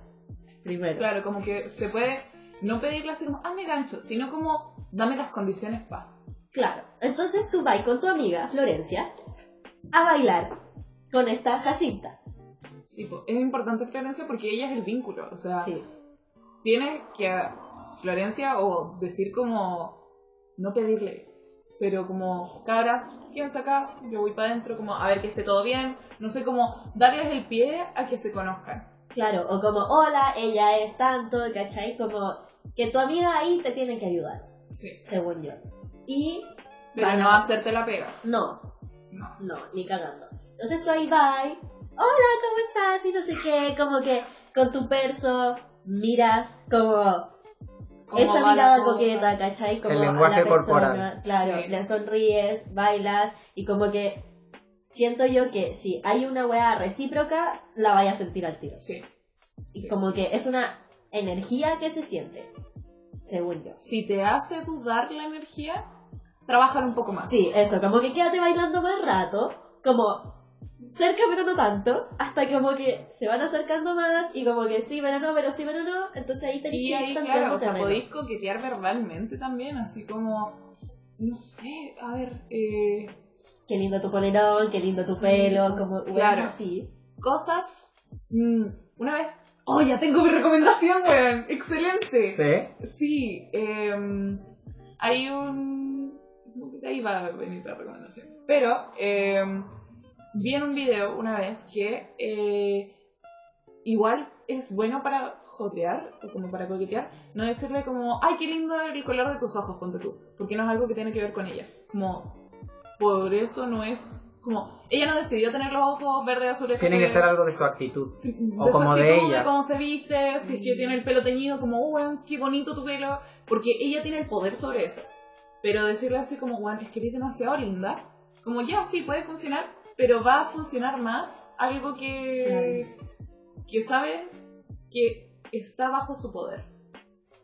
Primero. Claro, como que se puede no pedirle así como, ah, me gancho, sino como, dame las condiciones pa. Claro. Entonces tú vas con tu amiga, Florencia, a bailar con esta Jacinta. Sí, es importante Florencia porque ella es el vínculo. O sea, Sí. tiene que a Florencia o decir como, no pedirle, pero como, cabras, ¿quién saca? Yo voy para adentro, como, a ver que esté todo bien. No sé, como, darles el pie a que se conozcan. Claro, o como, hola, ella es tanto, ¿cachai? Como que tu amiga ahí te tiene que ayudar, Sí. según yo. Y Pero van no a- hacerte la pega. No, No. no, ni cagando. Entonces tú ahí vas, hola, ¿cómo estás? Y no sé qué, como que con tu perso miras como ¿Cómo esa mirada coqueta, ¿cachai? Como El a la lenguaje persona, corporal. Claro, Sí. le sonríes, bailas y como que siento yo que si hay una weá recíproca, la vaya a sentir al tiro. Sí. Y Sí. como que es una energía que se siente, según yo. Si te hace dudar la energía, trabajar un poco más. Sí, eso, como que quédate bailando más rato, como cerca pero no tanto, hasta como que se van acercando más y como que sí, pero no, pero sí, pero no, entonces ahí tenéis Y que ahí, claro, o sea, terreno. podéis coquetear verbalmente también, así como, no sé, a ver, eh, Qué lindo tu polerón, qué lindo tu Sí, pelo, como, bueno, claro. así. cosas. mm, una vez, ¡oh, ya tengo mi recomendación, weón! ¡Excelente! ¿Sí? Sí, em, hay un... De ahí va a venir la recomendación. Pero em, vi en un video una vez que eh, igual es bueno para jotear o como para coquetear, no decirle como, ay, qué lindo el color de tus ojos, ponte tú, porque no es algo que tiene que ver con ella. Como, por eso no es Como, ella no decidió tener los ojos verdes azules. Tiene que ser algo de su actitud. de o su como de actitud, ella. cómo se viste, si es que tiene el pelo teñido, como, oh, weón, qué bonito tu pelo. Porque ella tiene el poder sobre eso. Pero decirle así como, weón, es que eres demasiado linda. Como, ya, sí, puede funcionar, pero va a funcionar más algo que, que sabe que está bajo su poder.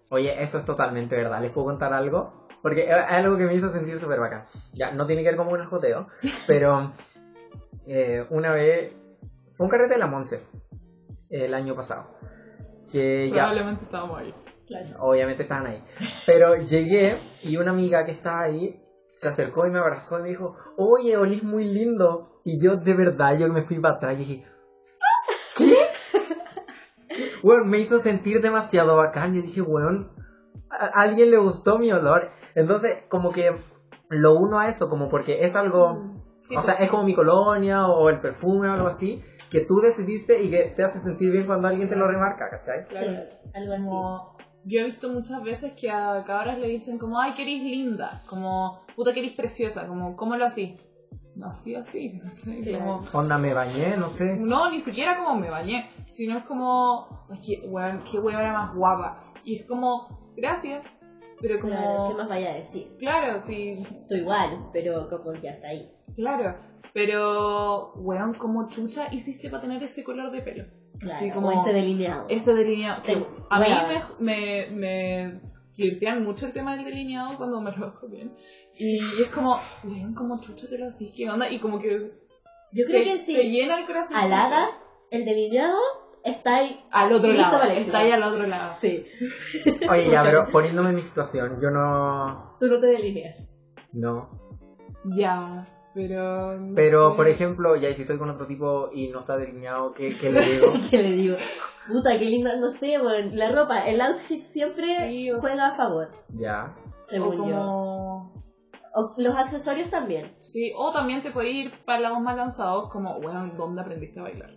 Oye, eso es totalmente verdad. ¿Les puedo contar algo? Porque es algo que me hizo sentir súper bacán. Ya, no tiene que ver con un joteo, pero eh, una vez fue un carrete de la Monse el año pasado. Que ya, Probablemente estábamos ahí. Claro. obviamente estaban ahí. Pero llegué y una amiga que estaba ahí se acercó y me abrazó y me dijo, oye, olís muy lindo. Y yo de verdad, yo me fui para atrás y dije, ¿qué? Bueno, me hizo sentir demasiado bacán. Yo dije, weón, a alguien le gustó mi olor. Entonces, como que lo uno a eso, como porque es algo, Sí, o sea, es como mi colonia o el perfume o algo así, que tú decidiste y que te hace sentir bien cuando alguien te lo remarca, ¿cachai? claro. Algo así. Como, yo he visto muchas veces que a cabras le dicen como, ay, que eres linda, como, puta que eres preciosa, como, ¿cómo lo así? No, así, así, ¿cachai? Claro. Como, Onda, me bañé, no sé. no, ni siquiera como me bañé, sino es como, es que, weón, qué weón era más guapa. Y es como, gracias, pero como, Claro, ¿qué más vaya a decir? claro, sí, Tú igual, pero como que hasta ahí. claro, pero, weón, ¿cómo chucha hiciste para tener ese color de pelo? Claro, Así como- ese delineado. Ese delineado. Ten- a mí me, me, me flirtean mucho el tema del delineado cuando me lo hago bien. Y es como, weón, como chucha te lo haces, ¿qué onda? Y como que Yo creo te, que te si llena el corazón. halagas el delineado, está ahí. Al otro lado. Está ahí al otro lado. Sí. Oye, ya, pero poniéndome en mi situación, yo no. Tú no te delineas. No. Ya, pero. no Pero, sé. por ejemplo, ya, y si estoy con otro tipo y no está delineado, ¿qué, qué le digo? ¿Qué le digo? Puta, qué linda, no sé, bueno, la ropa, el outfit siempre Sí, o juega a favor, ya. O según yo. como. O los accesorios también. Sí, o también te puedes ir para lados más lanzados, como, weón, ¿dónde aprendiste a bailar?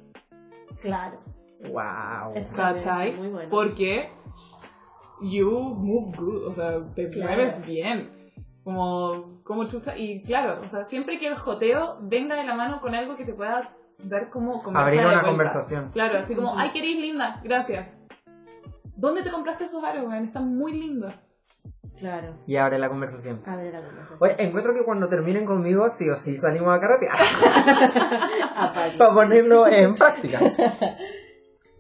Claro. Wow. Es ¿Cachai? Muy bueno. Porque you move good, o sea, te Claro. mueves bien. Como, como chucha. Y claro, o sea, siempre que el joteo venga de la mano con algo que te pueda dar como Abrir una conversación. Claro, así como, ay, que eres linda, gracias. ¿Dónde te compraste esos aros, weón? Están muy lindos. Claro. Y abre la conversación. Abre la conversación. Oye, encuentro que cuando terminen conmigo, sí o sí salimos a carretear. Para ponerlo en práctica.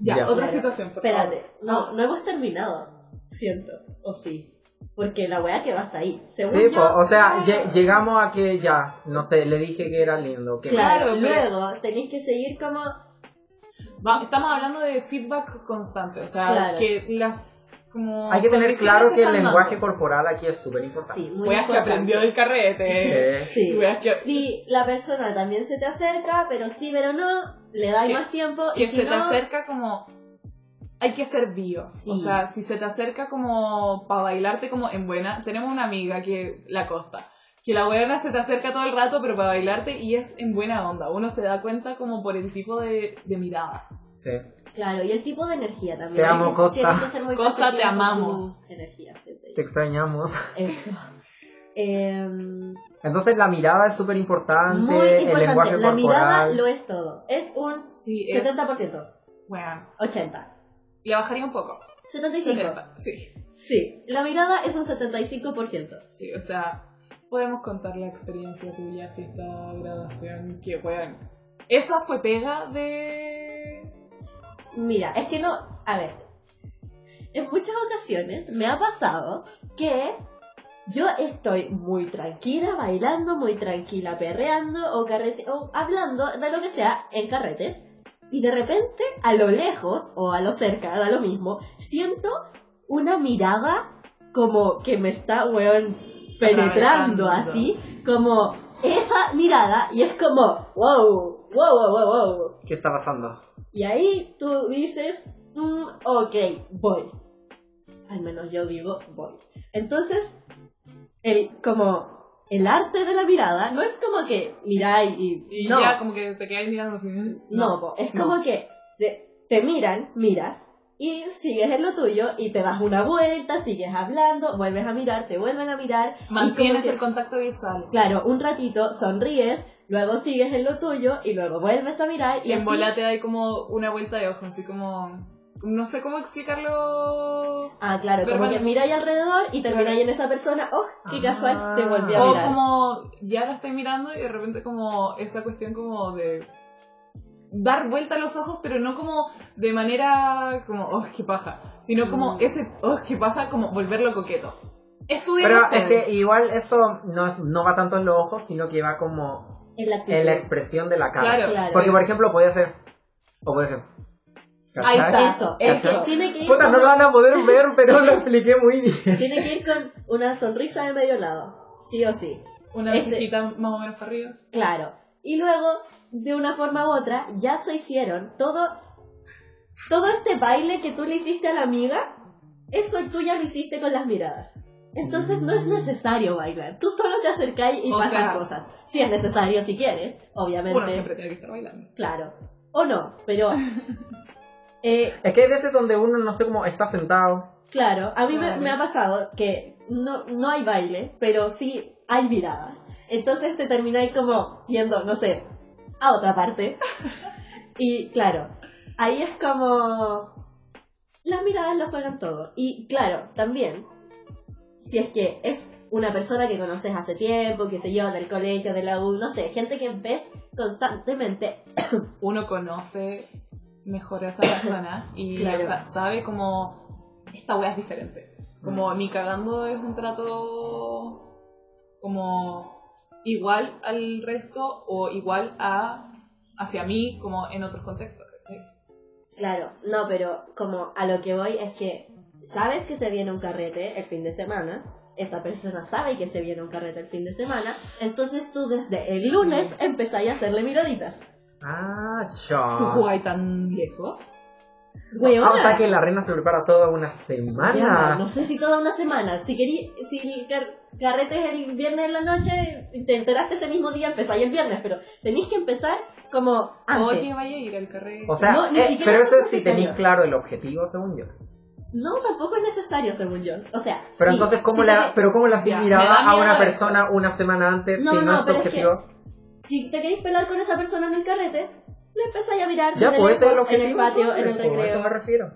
Ya, Ya. otra situación, por Espérate, favor. no, no hemos terminado, siento, o sí. Porque la weá quedó hasta ahí. Según Sí, yo, o sea, llegamos a que ya, no sé, le dije que era lindo. Que claro, luego tenéis que seguir como Va, estamos hablando de feedback constante, o sea, Claro. que las como Hay que tener claro que el lenguaje corporal aquí es súper importante. sí, muy Weas que importante. aprendió del carrete. Sí. Weas que, Si la persona también se te acerca, pero sí, pero no, le dais más tiempo y que si se te no, acerca como hay que ser vivo. Sí. O sea, si se te acerca como para bailarte como en buena, tenemos una amiga que la costa, que la buena se te acerca todo el rato, pero para bailarte y es en buena onda. Uno se da cuenta como por el tipo de, de mirada. sí. Claro, y el tipo de energía también. Te amo, Costa. Costa, te amamos. Energía. Te extrañamos. Eso. Em, Entonces la mirada es súper importante, muy el importante. lenguaje La mirada corporal. lo es todo. Es un Sí, es, 70%. bueno, 80. le bajaría un poco. 75. 70, Sí. Sí, la mirada es un 75%. Sí, o sea, podemos contar la experiencia tuya, fiesta, graduación, que bueno. Esa fue pega de. Mira, es que no. A ver. En muchas ocasiones me ha pasado que yo estoy muy tranquila bailando, muy tranquila perreando o, carrete o hablando de lo que sea en carretes. Y de repente, a lo lejos o a lo cerca, da lo mismo, siento una mirada como que me está, weón, penetrando así, como esa mirada, y es como, wow, wow, wow, wow, wow. ¿Qué está pasando? Y ahí tú dices, mm, ok, voy. Al menos yo digo, voy. Entonces, el, como, el arte de la mirada no es como que miráis y, Y no, ya como que te quedáis mirando así. no, po, es No. como que te, te miran, miras, y sigues en lo tuyo y te das una vuelta, sigues hablando, vuelves a mirar, te vuelven a mirar. Mantienes el contacto visual. Claro, un ratito sonríes, luego sigues en lo tuyo y luego vuelves a mirar y Y en así- volate hay como una vuelta de ojos, así como... No sé cómo explicarlo... Ah, claro, como Verbal- que miráis alrededor y termináis en esa persona, oh, qué Ah. casual, te volví a O mirar. como ya la estoy mirando y de repente como esa cuestión como de dar vuelta a los ojos, pero no como de manera como, oh, qué paja, sino como Mm. ese, oh, qué paja, como volverlo coqueto. Estudien Pero es ustedes. que igual eso no, es- no va tanto en los ojos, sino que va como En la en la expresión de la cara. Claro. Claro. Porque, por ejemplo, puede ser. O puede ser. Ahí está. Eso, Eso. Tiene que ir Puta, con- no lo van a poder ver, pero lo expliqué muy bien. Tiene que ir con una sonrisa de medio lado, sí o sí. Una cejita más o menos para arriba. Claro. Y luego, de una forma u otra, ya se hicieron todo, todo este baile que tú le hiciste a la amiga, eso tú ya lo hiciste con las miradas. Entonces no es necesario bailar. Tú solo te acercás y O pasan sea- cosas. Si es necesario, si quieres, obviamente. Uno siempre tiene que estar bailando. Claro. O no, pero... eh, Es que hay veces donde uno, no sé cómo, está sentado. Claro, a mí me, me ha pasado que no, no hay baile, pero sí hay miradas. Entonces te termináis como yendo, no sé, a otra parte. Y claro, ahí es como... Las miradas lo juegan todo. Y claro, también, si es que es una persona que conoces hace tiempo, que sé yo, del colegio, de la U, no sé, gente que ves constantemente, Uno conoce mejor a esa persona y Claro. o sea, sabe como esta wea es diferente. Como ni cagando es un trato como igual al resto o igual a hacia mí como en otros contextos, ¿cachai? Claro, no, pero como a lo que voy es que sabes que se viene un carrete el fin de semana, esa persona sabe que se viene un carrete el fin de semana, entonces tú desde el lunes empezáis a hacerle miraditas. Ah, ¿Tú chao. jugáis tan lejos? Weona. Ah, o sea que la reina se prepara toda una Ya, semana. no sé si toda una semana. Si querí, si el car- carrete es el viernes en la noche, te enteraste ese mismo día, empezáis el viernes, pero tenéis que empezar como antes. Oye, vaya a ir al carrete. O sea, No, ni eh, siquiera pero es eso es si tenéis claro el objetivo, según yo. No, tampoco es necesario, según yo. O sea, Pero sí, entonces, ¿cómo sí la, te- pero cómo la Ya, da a una eso. persona una semana antes No, si no, no, es tu pero es que- objetivo? Si te queréis pelar con esa persona en el carrete, le empezáis a mirar Ya, desde ese es el lejos, en objetivo. el patio, en el pues, A eso recreo. me refiero.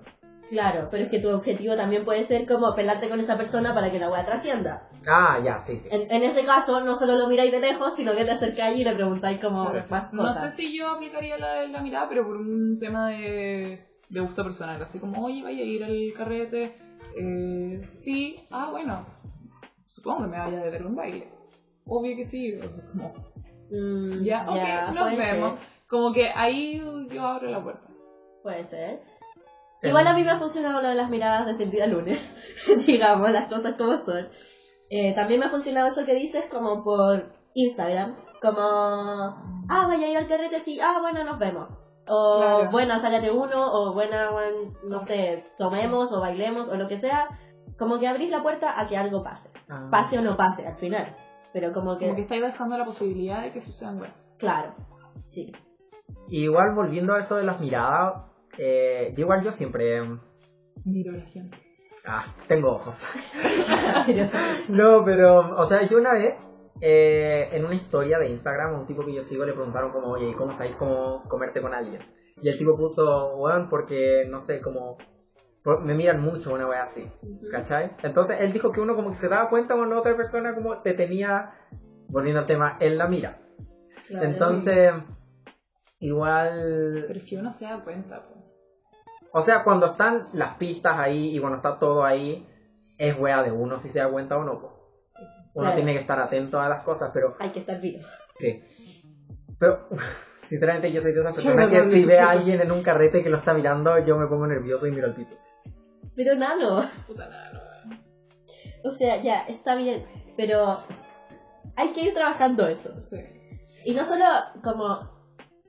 Claro, pero es que tu objetivo también puede ser como pelarte con esa persona para que la wea trascienda. Ah, ya, sí, sí. En, en ese caso, no solo lo miráis de lejos, sino que te acercáis y le preguntáis como Sí. más No sé cosas. si yo aplicaría la, la mirada, pero por un tema de, de gusto personal. Así como, oye, vaya a ir al carrete. Eh, sí, ah, bueno. Supongo que me vaya a deber un baile. Obvio que sí. O sea, como, Mm, ya, ok, nos puede vemos. ser, Como que ahí yo abro la puerta. puede ser. Em, Igual a mí me ha funcionado lo de las miradas desde el día lunes, digamos, las cosas como son. Eh, también me ha funcionado eso que dices como por Instagram, como, ah, vaya a ir al carrete, sí, ah, bueno, nos vemos. O, Claro. bueno, sácate uno, o buena, buen, no sé, tomemos o bailemos o lo que sea. Como que abrís la puerta a que algo pase. Ah. Pase o no pase al final. Pero como que, Como que estáis dejando la posibilidad de que sucedan cosas. claro, sí. Igual volviendo a eso de las miradas, eh, yo igual yo siempre... em, Miro a la gente. Ah, tengo ojos. no, pero, o sea, yo una vez, eh, en una historia de Instagram, a un tipo que yo sigo le preguntaron como, oye, ¿cómo sabéis cómo comerte con alguien? Y el tipo puso, bueno, porque, no sé, como, me miran mucho, una wea así, ¿cachai? Entonces él dijo que uno como que se daba cuenta cuando otra persona como te tenía, volviendo al tema, en la mira. Claro. Entonces, igual... Pero es que uno se da cuenta. po. O sea, cuando están las pistas ahí y cuando está todo ahí, es wea de uno si se da cuenta o no. po. Uno Claro. tiene que estar atento a las cosas, pero Hay que estar vivo. sí. Pero, sinceramente, yo soy de esas personas que si ve a alguien en un carrete que lo está mirando, yo me pongo nervioso y miro al piso. Pero nano. Puta nada, no. O sea, ya, está bien, pero hay que ir trabajando eso. Sí. Y no solo como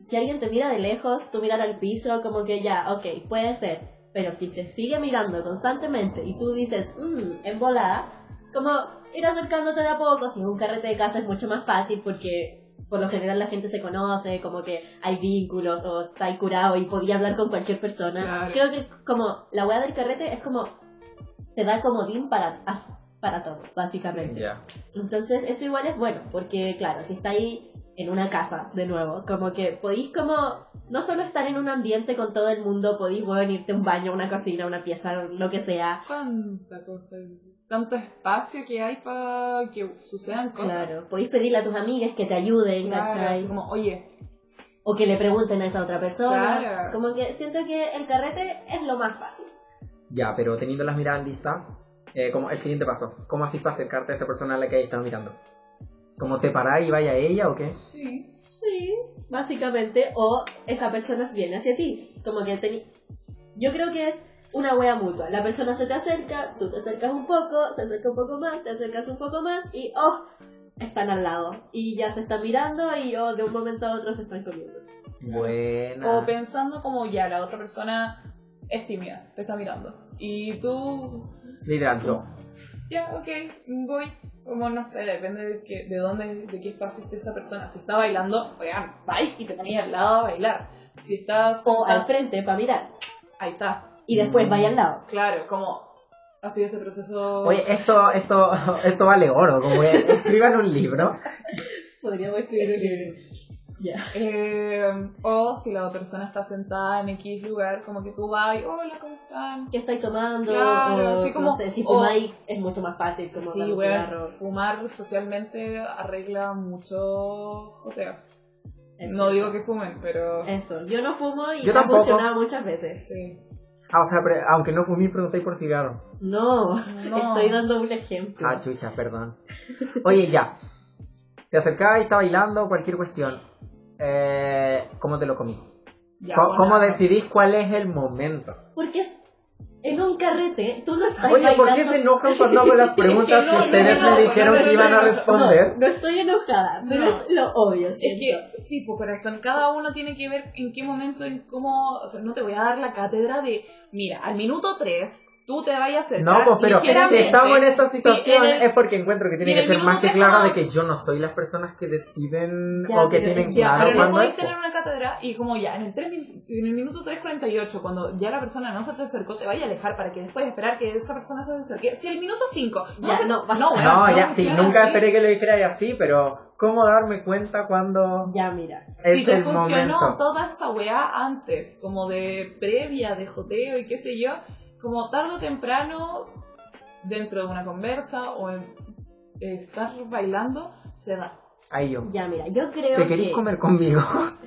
si alguien te mira de lejos, tú mirar al piso, como que ya, ok, puede ser. Pero si te sigue mirando constantemente y tú dices, mmm, en volada, como ir acercándote de a poco, si es un carrete de casa es mucho más fácil porque por lo general la gente se conoce, como que hay vínculos o está ahí curado y podía hablar con cualquier persona. Claro. Creo que como la weá del carrete es como te da comodín para, para todo, básicamente. Ya. Entonces eso igual es bueno, porque claro, si está ahí en una casa, de nuevo, como que podéis como no solo estar en un ambiente con todo el mundo, podéis bueno, irte a un baño, a una cocina, a una pieza, lo que sea. Cuánta cosa. Tanto espacio que hay para que sucedan cosas. Claro, podéis pedirle a tus amigas que te ayuden, Claro, ¿cachai? como, oye, O que le pregunten a esa otra persona. Claro. Como que siento que el carrete es lo más fácil. Ya, pero teniendo las miradas listas, eh, como el siguiente paso, ¿cómo así para acercarte a esa persona a la que estás mirando? ¿Cómo te parás y vaya a ella o qué? sí. Sí, básicamente. O esa persona viene hacia ti. Como que teni- Yo creo que es una wea mutua. La persona se te acerca, tú te acercas un poco, se acerca un poco más, te acercas un poco más y ¡oh! Están al lado. Y ya se están mirando y oh, de un momento a otro se están comiendo. Buena. O pensando como ya, la otra persona es tímida, te está mirando. Y tú, Literal, yo. ya, ok, voy. Como no sé, depende de, qué, de dónde, de qué espacio esté esa persona. Si está bailando, oigan, bye y te ponías al lado a bailar. Si estás. O al frente para mirar. ahí está. Y después Mm. vaya al lado. Claro, como así ese proceso. Oye, esto, esto, esto vale oro, como que escriban un libro. Podríamos escribir un libro. Ya. Eh, o si la persona está sentada en X lugar, como que tú vas y, hola, ¿cómo están? ¿Qué estáis tomando? Claro, o, así como- no sé, si o- fumáis es mucho más fácil como Sí, cigarro. fumar socialmente arregla muchos joteos. Es No digo que fumen, pero... Eso, yo no fumo y Yo ha funcionado muchas veces. Sí. Ah, o sea, aunque no fumé, preguntáis por cigarro. No, No. estoy dando un ejemplo. Ah, chucha, perdón. Oye, ya. Te acercás y está bailando, cualquier cuestión. Eh, ¿Cómo te lo comí? Ya, ¿Cómo, bueno. cómo decidís cuál es el momento? Porque es en un carrete, tú no estás Oye, ¿por qué se enojan cuando hago las preguntas que no, ustedes no, no, me dijeron no, no, que iban no, a responder? No estoy enojada, pero No. es lo obvio, Es que, sí, pues corazón, cada uno tiene que ver en qué momento, en cómo... O sea, no te voy a dar la cátedra de, mira, al minuto 3, tú te vayas a acercar No, pues, pero si estamos en esta Sí, situación en el- es porque encuentro que tiene en que ser más que claro de que yo no soy las personas que deciden Ya, o que pero- tienen Ya, claro pero no podéis tener una cátedra y como ya, en el, tres min- en el minuto 3.48, cuando ya la persona no se te acercó, te vaya a alejar para que después esperar que esta persona se acerque. Si el minuto 5 no Ya, se... no, no, weón, No, ya, sí, nunca así. esperé que lo dijera así, pero ¿cómo darme cuenta cuando Ya, mira. Si te el funcionó momento? toda esa weá antes, como de previa, de joteo y qué sé yo, como tarde o temprano, dentro de una conversa o en eh, estar bailando, se da. Ahí yo. Ya, mira, yo creo ¿Te querés que... comer conmigo?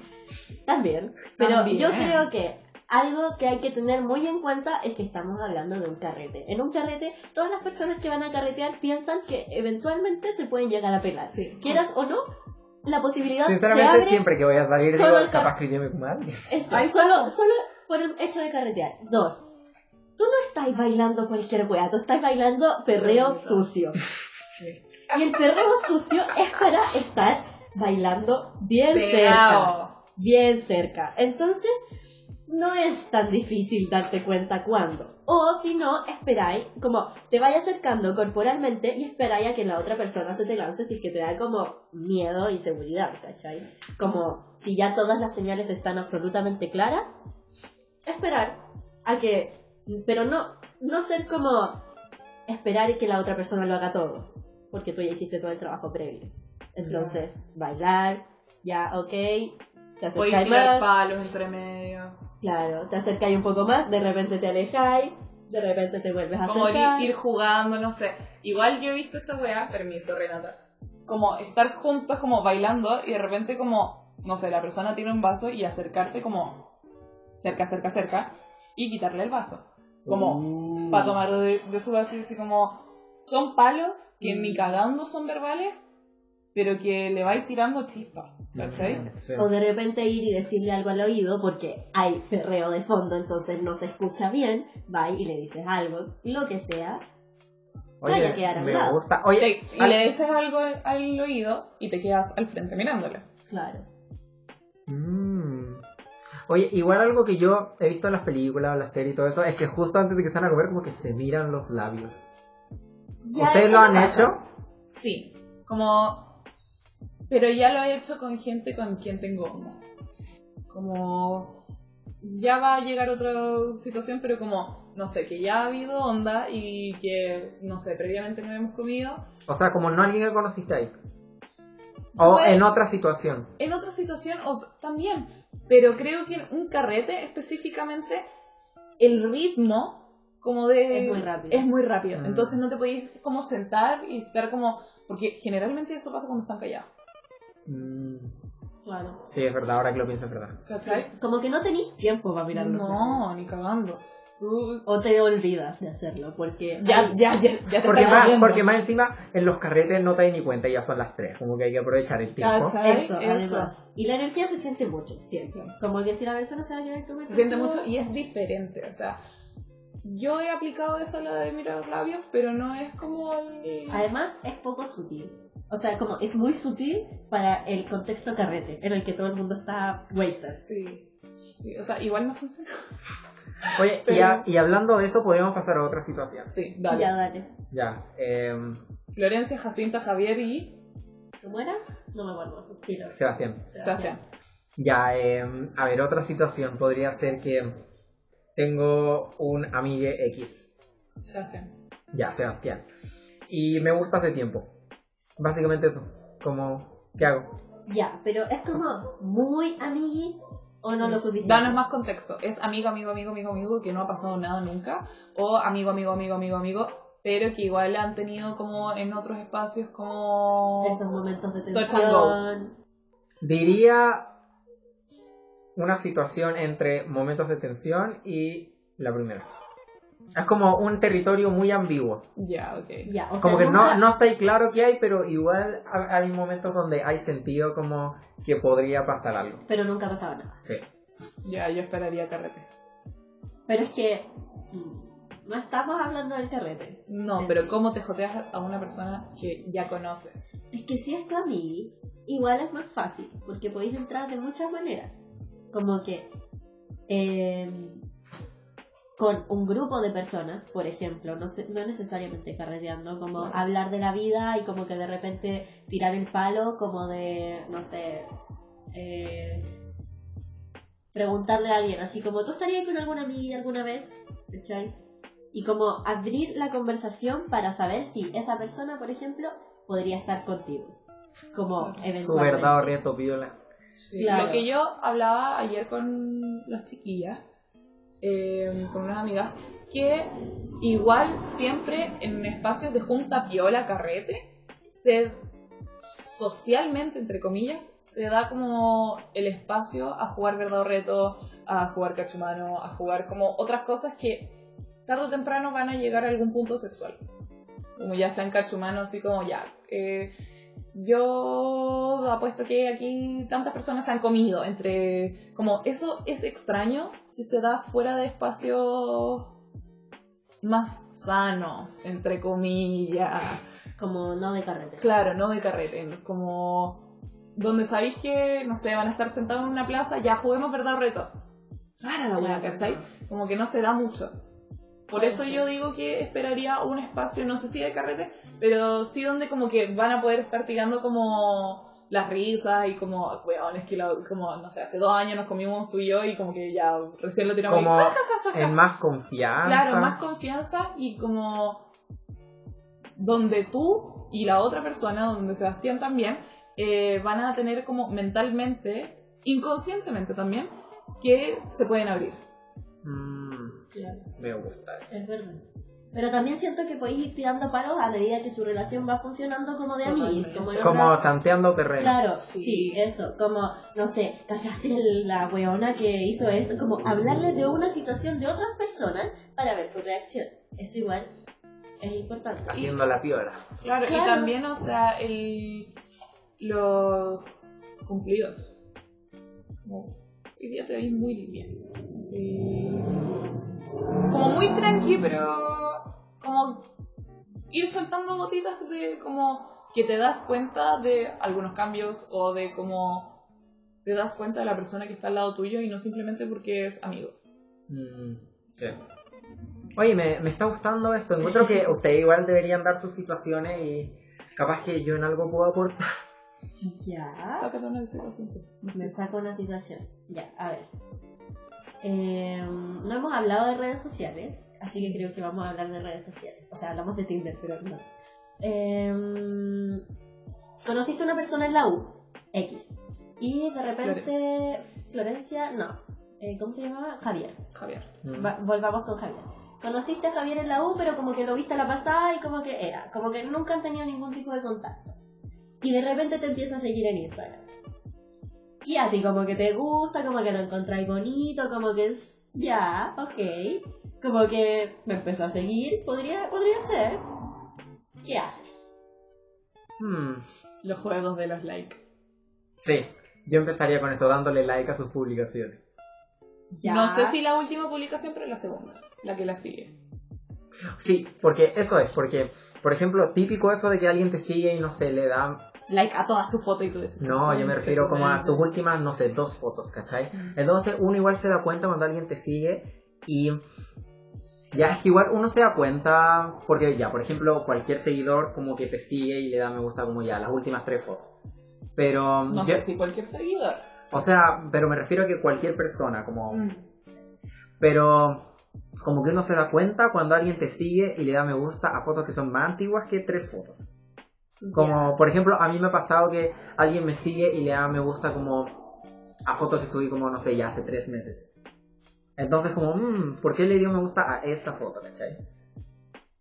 También. Pero También. yo creo que algo que hay que tener muy en cuenta es que estamos hablando de un carrete. En un carrete, todas las personas que van a carretear piensan que eventualmente se pueden llegar a pelar. Sí. Quieras o no, la posibilidad se Sinceramente, abre. siempre que voy a salir solo digo, capaz que yo me coma. Eso, solo, solo por el hecho de carretear. Dos, tú no estás bailando cualquier wea, tú estás bailando perreo sucio. Sí. Y el perreo sucio es para estar bailando bien cerca. Bien cerca. Entonces, no es tan difícil darte cuenta cuándo. O si no, esperáis, como te vaya acercando corporalmente y esperáis a que la otra persona se te lance si es que te da como miedo y seguridad, ¿cachai? Como si ya todas las señales están absolutamente claras, esperar a que, pero no, no ser como esperar que la otra persona lo haga todo, porque tú ya hiciste todo el trabajo previo. Entonces, bailar, ya, ok, te acercáis más, palos entre medio. claro, te acercáis un poco más, de repente te alejáis, de repente te vuelves a Como acercar. ir jugando, no sé. Igual yo he visto esta weá, permiso Renata, como estar juntos como bailando y de repente como, no sé, la persona tiene un vaso y acercarte como cerca, cerca, cerca y quitarle el vaso. Como Uh. para tomar de, de su y así como, son palos que Mm. ni cagando son verbales, pero que le vais tirando chispa, ¿cachai? Mm, Sí. O de repente ir y decirle algo al oído porque hay perreo de fondo, entonces no se escucha bien, va y le dices algo, lo que sea. vaya a quedar Oye, al me lado. gusta. Oye, Te- y al- le dices algo al, al oído y te quedas al frente mirándole. Claro. Mm. Oye, igual algo que yo he visto en las películas, las series y todo eso, es que justo antes de que se van a comer, como que se miran los labios. Ya, ¿Ustedes lo han pasa. hecho? Sí, como Pero ya lo he hecho con gente con quien tengo onda. Como ya va a llegar otra situación, pero como, no sé, que ya ha habido onda y que, no sé, previamente no hemos comido. O sea, como no alguien que conociste ahí. O en otra situación. en otra situación o también. Pero creo que en un carrete específicamente el ritmo como de... Es muy rápido. Es muy rápido. Mm. Entonces no te podéis como sentar y estar como... Porque generalmente eso pasa cuando están callados. Mm, Claro. sí, es verdad, ahora que lo pienso es verdad. Como que no tenéis tiempo para mirarlo. No, ni cagando. Tú... O te olvidas de hacerlo, porque... Ya, Ay, ya, ya, ya te Porque más, porque más encima en los carretes no te das ni cuenta, ya son las 3, como que hay que aprovechar el tiempo. Eso, además. Y la energía se siente mucho, siempre. Sí. Como que si la persona se va a querer comer Se siente mucho y es diferente. O sea, yo he aplicado eso la de mirar los labios, pero no es como el... Además, es poco sutil. O sea, como es muy sutil para el contexto carrete, en el que todo el mundo está wasted. Sí, sí, o sea, igual no funciona. Oye, y, a- y hablando de eso, podríamos pasar a otra situación. Sí, dale. Ya, dale. Ya, em, Florencia, Jacinta, Javier y ¿Cómo era? No me acuerdo. Filo. Sebastián. Sebastián. Ya, em, a ver, otra situación podría ser que tengo un amigue X. Sebastián. Ya, Sebastián. Y me gusta hace tiempo. Básicamente eso. Como, ¿qué hago? Ya, pero es como muy amigui o no Sí. lo suficiente. Danos más contexto. ¿Es amigo, amigo, amigo, amigo, amigo que no ha pasado nada nunca? ¿O amigo, amigo, amigo, amigo, amigo, pero que igual han tenido como en otros espacios como... Esos momentos de Touch and go. tensión. Diría una situación entre momentos de tensión y la primera. Es como un territorio muy ambiguo. Ya, ok. Ya, o sea, Como que nunca- no, no está ahí claro qué hay, pero igual ha- hay momentos donde hay sentido como que podría pasar algo. Pero nunca pasaba nada. Sí. Ya, yo esperaría carrete. Pero es que mm, no estamos hablando del carrete. No, Sí. pero ¿cómo te joteas a una persona que ya conoces? Es que si es tu amigo, igual es más fácil, porque podéis entrar de muchas maneras. Como que eh, con un grupo de personas, por ejemplo, no, sé- no necesariamente carreteando, como hablar de la vida y como que de repente tirar el palo, como de, no sé, eh, preguntarle a alguien, así como, ¿tú estarías con alguna amiga alguna vez? ¿Cachai? Y como abrir la conversación para saber si esa persona, por ejemplo, podría estar contigo. Como eventualmente. Su verdad o reto, viola. Sí, Claro. Lo que yo hablaba ayer con las chiquillas, eh, con unas amigas, que igual siempre en espacios de junta piola carrete, se socialmente, entre comillas, se da como el espacio a jugar verdad o reto, a jugar cachumano, a jugar como otras cosas que tarde o temprano van a llegar a algún punto sexual. Como ya sean cachumano, así como ya. eh, yo apuesto que aquí tantas personas se han comido entre como eso es extraño si se da fuera de espacios más sanos entre comillas Como no de carrete. claro no de carrete como donde sabéis que no sé van a estar sentados en una plaza ya juguemos verdad o reto rara la Claro, ¿cachai? como que no se da mucho por eso ser. yo digo que esperaría un espacio, no sé si de carrete, pero sí donde como que van a poder estar tirando como las risas y como, weón, es que lo- como, no sé, hace dos años nos comimos tú y yo y como que ya recién lo tiramos Como ahí. en más confianza. Claro, más confianza y como donde tú y la otra persona, donde Sebastián también, eh, van a tener como mentalmente, inconscientemente también, que se pueden abrir. Mm, Claro, me gusta eso. es verdad. Pero también siento que podéis ir tirando palos a medida que su relación va funcionando como de amigos. Como, Como tanteando terreno. Claro, Sí. sí. eso. Como, no sé, ¿cachaste la weona que hizo esto? Como hablarle de una situación de otras personas para ver su reacción. Eso igual es importante. Haciendo la piola. Claro, y Claro. también, o sea, el, los cumplidos. Como, hoy día te veis muy bien. Sí. Como muy tranqui, pero como ir soltando gotitas de como que te das cuenta de algunos cambios o de como te das cuenta de la persona que está al lado tuyo y no simplemente porque es amigo. Mm, sí. Oye, me, me está gustando esto. Encuentro que ustedes igual deberían dar sus situaciones y capaz que yo en algo puedo aportar. Ya. Sácate una situación tú. Me saco una situación. Ya, a ver. Eh, no hemos hablado de redes sociales, así que creo que vamos a hablar de redes sociales. O sea, hablamos de Tinder, pero no. Eh, conociste a una persona en la U, X, y de repente Florencia, no. Eh, ¿Cómo se llamaba? Javier. Javier. Mm. Va- volvamos con Javier. Conociste a Javier en la U, pero como que lo viste a la pasada y como que era. Como que nunca han tenido ningún tipo de contacto. Y de repente te empieza a seguir en Instagram. Y a ti como que te gusta, como que lo encontráis bonito, como que es... Ya, ok. Como que me empezó a seguir, podría, podría ser. ¿Qué haces? Hmm, Los juegos de los likes. Sí, yo empezaría con eso, dándole like a sus publicaciones. Ya. No sé si la última publicación, pero la segunda. La que la sigue. Sí, porque eso es, porque, por ejemplo, típico eso de que alguien te sigue y no sé, le da... Like a todas tus fotos y tú dices. No, yo me "Ay, refiero como a bonito". tus últimas, no sé, dos fotos, ¿cachai? Entonces uno igual se da cuenta cuando alguien te sigue y... Ya, es que igual uno se da cuenta, porque ya, por ejemplo, cualquier seguidor como que te sigue y le da me gusta como ya las últimas tres fotos. Pero... No yo- sé si cualquier seguidor. O sea, pero me refiero a que cualquier persona, como... Mm. Pero como que uno se da cuenta cuando alguien te sigue y le da me gusta a fotos que son más antiguas que tres fotos. Como, por ejemplo, a mí me ha pasado que alguien me sigue y le da me gusta como a fotos que subí como, no sé, ya hace tres meses. Entonces como, mmm, ¿por qué le dio me gusta a esta foto, cachai?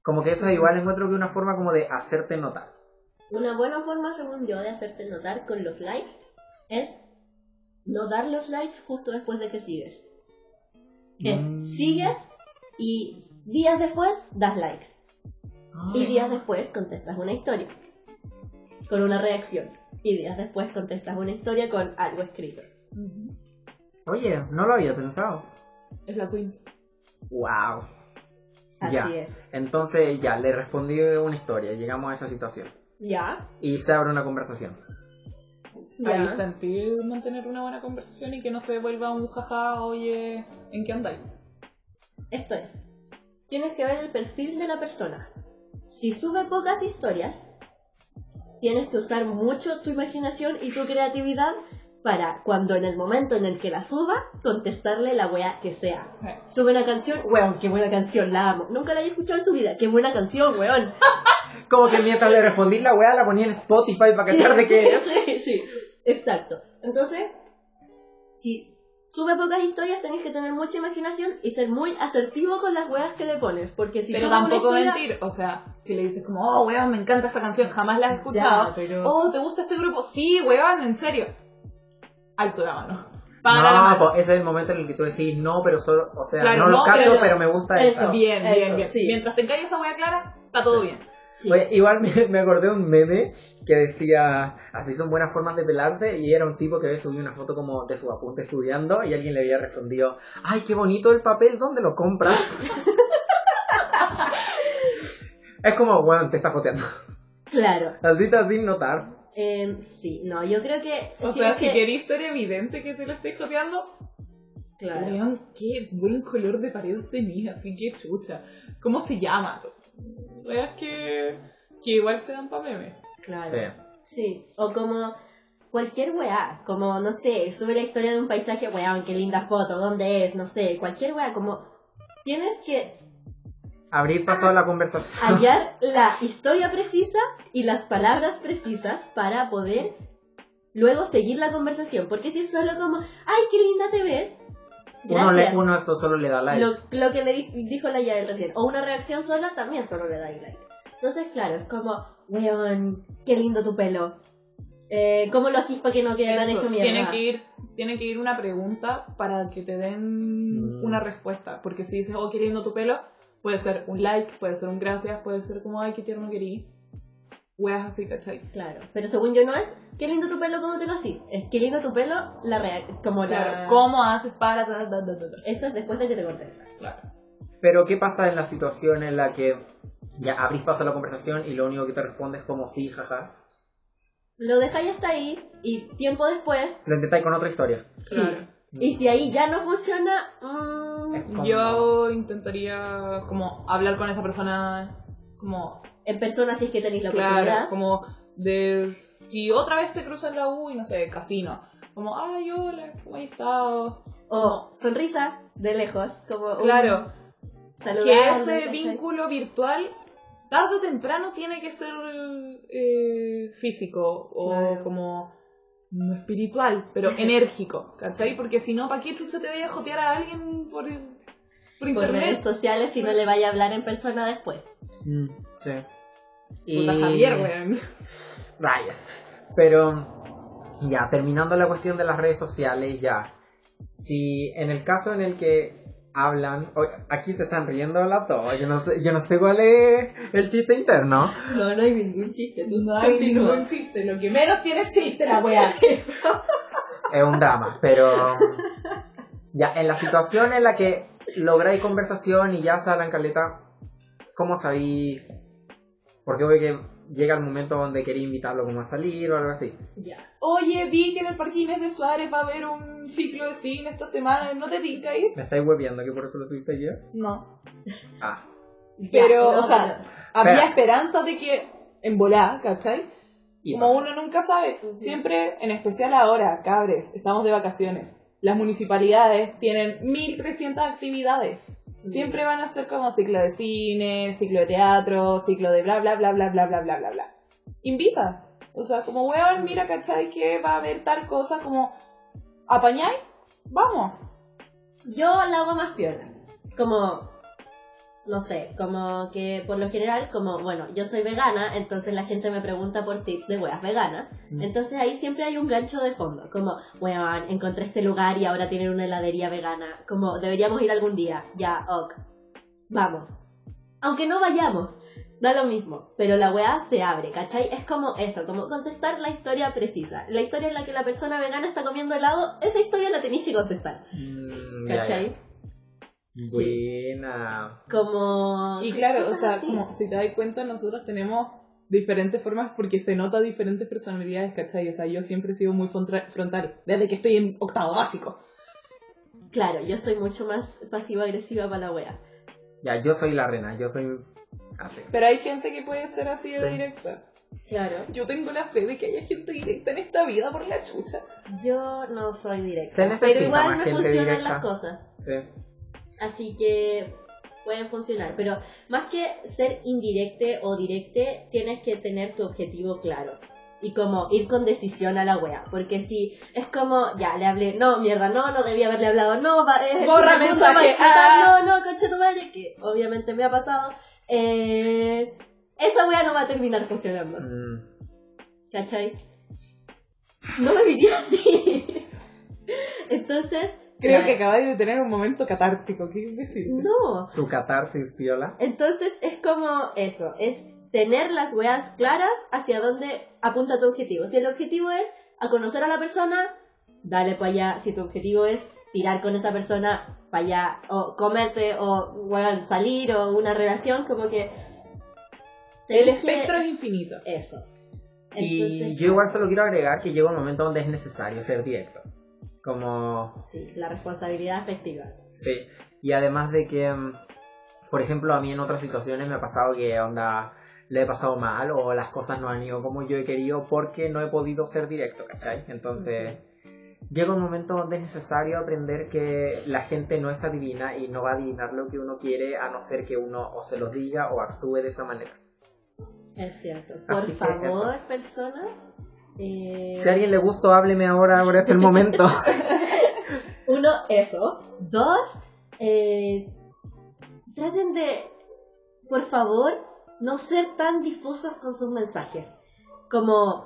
Como que eso es igual encuentro que una forma como de hacerte notar. Una buena forma, según yo, de hacerte notar con los likes es no dar los likes justo después de que sigues. Es Mm. sigues y días después das likes. Y días después contestas una historia con una reacción. Y días después contestas una historia con algo escrito. Oye, no lo había pensado. Es la queen. Wow. Así Ya. es. Entonces ya, le respondí una historia, llegamos a esa situación. ¿Ya? Y se abre una conversación. Ahí Ya. está mantener una buena conversación y que no se vuelva un jaja, oye, ¿en qué andáis? Esto es. Tienes que ver el perfil de la persona. Si sube pocas historias, tienes que usar mucho tu imaginación y tu creatividad para cuando en el momento en el que la suba, contestarle la wea que sea. Sube una canción, weón, qué buena canción, la amo. Nunca la he escuchado en tu vida, qué buena canción, weón. Como que mientras le respondí la weá la ponía en Spotify para cachar de qué es. sí, sí, exacto. Entonces, si sube pocas historias, tenés que tener mucha imaginación y ser muy asertivo con las weas que le pones. Porque si pero tampoco historia- mentir, o sea, si le dices como, oh, weón, me encanta esa canción, jamás la has escuchado. Ya, pero- Oh, ¿te gusta este grupo? Sí, weón, en serio. Alto la mano. Para la No, mano. pues ese es el momento en el que tú decís no, pero solo, o sea, Claro, no lo no, cacho, pero- pero, me gusta eso. esa. Bien, bien, bien. sí. Mientras tengáis esa wea clara, está todo bien. Sí. Oye, igual me, me acordé de un meme que decía, así son buenas formas de pelarse, y era un tipo que había subido una foto como de su apunte estudiando, y alguien le había respondido, ay, qué bonito el papel, ¿dónde lo compras? es como, bueno, te está joteando. Claro. Así está sin notar. Eh, sí, no, yo creo que. O sea, si que- queréis ser evidente que te lo estés copiando, Claro. qué buen color de pared tenías, así que chucha. ¿Cómo se llama? Weas que, que igual se dan pa' meme. Claro. Sí. Sí, o como cualquier weá, como no sé, sube la historia de un paisaje, weón, qué linda foto, ¿dónde es? No sé, cualquier weá, como tienes que Abrir paso a la conversación. hallar la historia precisa y las palabras precisas para poder luego seguir la conversación, porque si es solo como, ay, qué linda te ves, Uno, le, uno eso solo le da like. Lo, lo que le di- dijo la Yael recién, o una reacción sola, también solo le da like. Entonces, claro, es como, weón, qué lindo tu pelo. Eh, ¿Cómo lo haces para que no quede tan hecho mierda? tiene que ir tiene que ir una pregunta para que te den Mm. una respuesta porque si dices oh qué lindo tu pelo puede ser un like puede ser un gracias puede ser como ay qué tierno querí weas así ¿cachai? Claro, pero según yo no es, qué lindo tu pelo, ¿cómo te lo haces? Es qué lindo tu pelo, la real, como la... claro cómo haces para da, da, da. Eso es después de que te contestan. claro Pero ¿qué pasa en la situación en la que ya abrís paso a la conversación y lo único que te responde es como sí, jaja? Lo dejáis hasta ahí y tiempo después, Lo intentáis con otra historia. sí. claro Y si ahí ya no funciona, mm, yo intentaría como hablar con esa persona como en persona si es que tenéis la claro oportunidad. como De si otra vez se cruza en la U y no sé, casino. Como, ay, hola, ¿cómo has estado? O sonrisa de lejos, como un Claro, saludar, que ese ¿cachai? vínculo virtual tarde o temprano tiene que ser eh, físico o Claro. como no espiritual, pero enérgico, ¿cachai? Porque si no, ¿para qué chucha te vayas a jotear a alguien por, por por internet? redes sociales si no le vaya a hablar en persona después. Mm, sí. Puta Javier, weón. Rayas. Pero ya, terminando la cuestión de las redes sociales, ya. Si en el caso en el que hablan, oye, aquí se están riendo la todo, yo no sé, yo no sé cuál es el chiste interno. No, no hay ningún chiste. tú No hay continúa. ningún chiste, lo que menos tiene es chiste la weá. Es un drama, pero ya, en la situación en la que lográis conversación y ya se hablan caleta, ¿cómo sabéis? Porque obvio que llega el momento donde queréis invitarlo como a salir o algo así. Ya. Oye, vi que en el Parquines de Suárez va a haber un ciclo de cine esta semana, ¿no te tinca ir? ¿Me estáis hueviando que por eso lo subiste ayer? No. Ah, Pero, Ya, o sea, había Espera. esperanza de que en volada, ¿cachai? y Como pasa. uno nunca sabe, siempre, en especial ahora, cabres, estamos de vacaciones. Las municipalidades tienen 1300 actividades. Siempre van a ser como ciclo de cine, ciclo de teatro, ciclo de bla bla bla bla bla bla bla bla bla. Invita. O sea, como weón, mira, ¿cachai? Que va a haber tal cosa como ¿apañáis? Vamos. Yo la hago más piola. Como, no sé, como que por lo general, como, bueno, yo soy vegana, entonces la gente me pregunta por tips de weas veganas. Mm. Entonces ahí siempre hay un gancho de fondo. Como, weón, encontré este lugar y ahora tienen una heladería vegana. Como, deberíamos ir algún día. Ya, ok. Vamos. Aunque no vayamos. Da lo mismo, pero la weá se abre, ¿cachai? Es como eso, como contestar la historia precisa. La historia en la que la persona vegana está comiendo helado, esa historia la tenéis que contestar, Mm. ¿cachai? Buena. Como... Y claro, o sea, así. como si te das cuenta, nosotros tenemos diferentes formas porque se nota diferentes personalidades, ¿cachai? O sea, yo siempre he sido muy frontal, desde que estoy en octavo básico. Claro, yo soy mucho más pasiva-agresiva para la wea. Ya, yo soy la rena, yo soy así. Pero hay gente que puede ser así de Sí. directa. Claro. Yo tengo la fe de que haya gente directa en esta vida por la chucha. Yo no soy directa. Se necesita pero igual más me gente funcionan directa. las cosas. Sí. Así que pueden funcionar. Pero más que ser indirecte o directe, tienes que tener tu objetivo claro. Y como ir con decisión a la wea. Porque si es como, ya, le hablé, no, mierda, no, no debía haberle hablado, no, va, es Borra mensaje, ah. no, no, concha tu madre, que obviamente me ha pasado. Eh, esa wea no va a terminar funcionando. Mm, ¿Cachai? No me diría así. Entonces, Creo que acabáis de tener un momento catártico, ¿qué decir? no. su catarsis piola. Entonces es como eso, es tener las weas claras hacia dónde apunta tu objetivo. Si el objetivo es a conocer a la persona, dale para allá. Si tu objetivo es tirar con esa persona para allá, o comerte, o weón, salir, o una relación, como que... El que- espectro es infinito. Eso. Y yo igual solo quiero agregar que llega un momento donde es necesario ser directo. Como Sí, la responsabilidad afectiva. Sí, y además de que, mm, por ejemplo, a mí en otras situaciones me ha pasado que onda le he pasado mal o las cosas no han ido como yo he querido porque no he podido ser directo, ¿cachai? Entonces, llega un momento donde es necesario aprender que la gente no es adivina y no va a adivinar lo que uno quiere a no ser que uno o se lo diga o actúe de esa manera. Es cierto. Por Así favor, personas. Eh, Si a alguien le gustó, hábleme ahora, ahora es el momento. Uno, eso. Dos, eh, traten de, por favor, no ser tan difusos con sus mensajes. Como,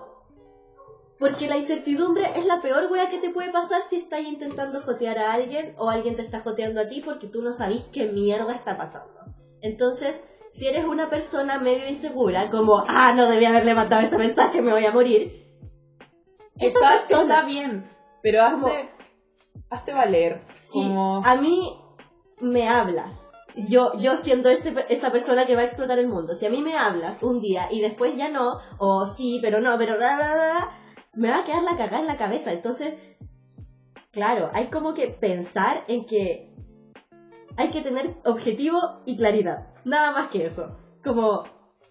porque la incertidumbre es la peor wea que te puede pasar si estás intentando jotear a alguien o alguien te está joteando a ti porque tú no sabís qué mierda está pasando. Entonces, si eres una persona medio insegura, como, ah, no debía haberle mandado este mensaje, me voy a morir. Está, está bien, pero hazte, Como- hazte valer. Sí, Como... a mí me hablas. Yo, yo siendo ese- esa persona que va a explotar el mundo. Si a mí me hablas un día y después ya no, o sí, pero no, pero bla, bla, bla, me va a quedar la cagada en la cabeza. Entonces, claro, hay como que pensar en que hay que tener objetivo y claridad. Nada más que eso. Como,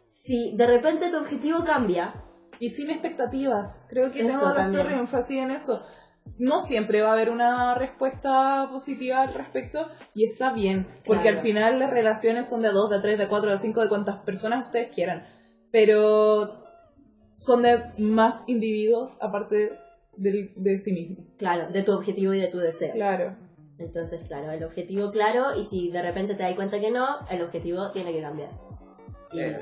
si de repente tu objetivo cambia, y sin expectativas. Creo que Eso tengo que hacer énfasis en eso. No siempre va a haber una respuesta positiva al respecto y está bien, porque Claro. al final las relaciones son de dos, de tres, de cuatro, de cinco, de cuantas personas ustedes quieran, pero son de más individuos aparte del- de, sí mismos. Claro, de tu objetivo y de tu deseo. Claro. Entonces, claro, el objetivo claro y si de repente te das cuenta que no, el objetivo tiene que cambiar. Y Eh.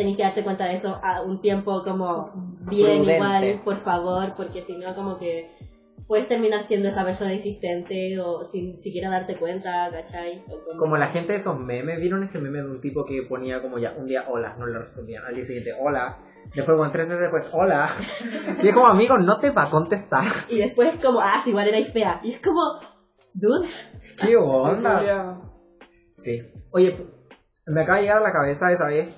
Tenés que darte cuenta de eso a un tiempo como bien Prudente. igual, por favor, porque si no como que puedes terminar siendo esa persona insistente o sin siquiera darte cuenta, ¿cachai? O como- Como la gente de esos memes, ¿vieron ese meme de un tipo que ponía como ya un día hola, no le respondían, al día siguiente hola, después bueno, tres meses después hola, y es como amigo, no te va a contestar, Y después como, ah, si igual era fea. Y es como, dude, qué onda. Sí. Oye, me acaba de llegar a la cabeza esa vez,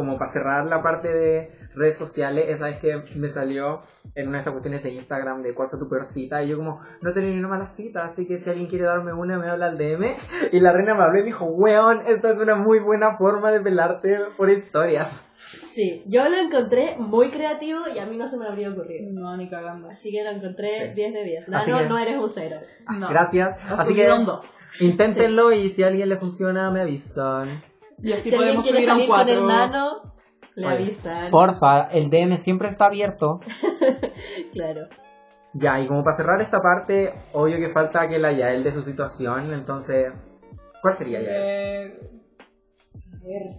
como para cerrar la parte de redes sociales, esa vez que me salió en una de esas cuestiones de Instagram de cuál fue tu peor cita, y yo como, no he tenido ni una mala cita, así que si alguien quiere darme una, me habla al DM, y la reina me habló y me dijo, weón, esta es una muy buena forma de pelarte por historias. sí, yo lo encontré muy creativo y a mí no se me habría ocurrido. No, ni cagando. Así que lo encontré Sí. 10 de 10. No, Así no, que- no eres un cero. No. Gracias. Así que dos. inténtenlo y si a alguien le funciona, me avisan. Y así Si podemos subir a un salir con cuatro. el nano, le Oye, avisan. Porfa, el DM siempre está abierto. Claro. Ya, y como para cerrar esta parte, obvio que falta que la Yael de su situación, entonces, ¿cuál sería Yael? Eh, a ver,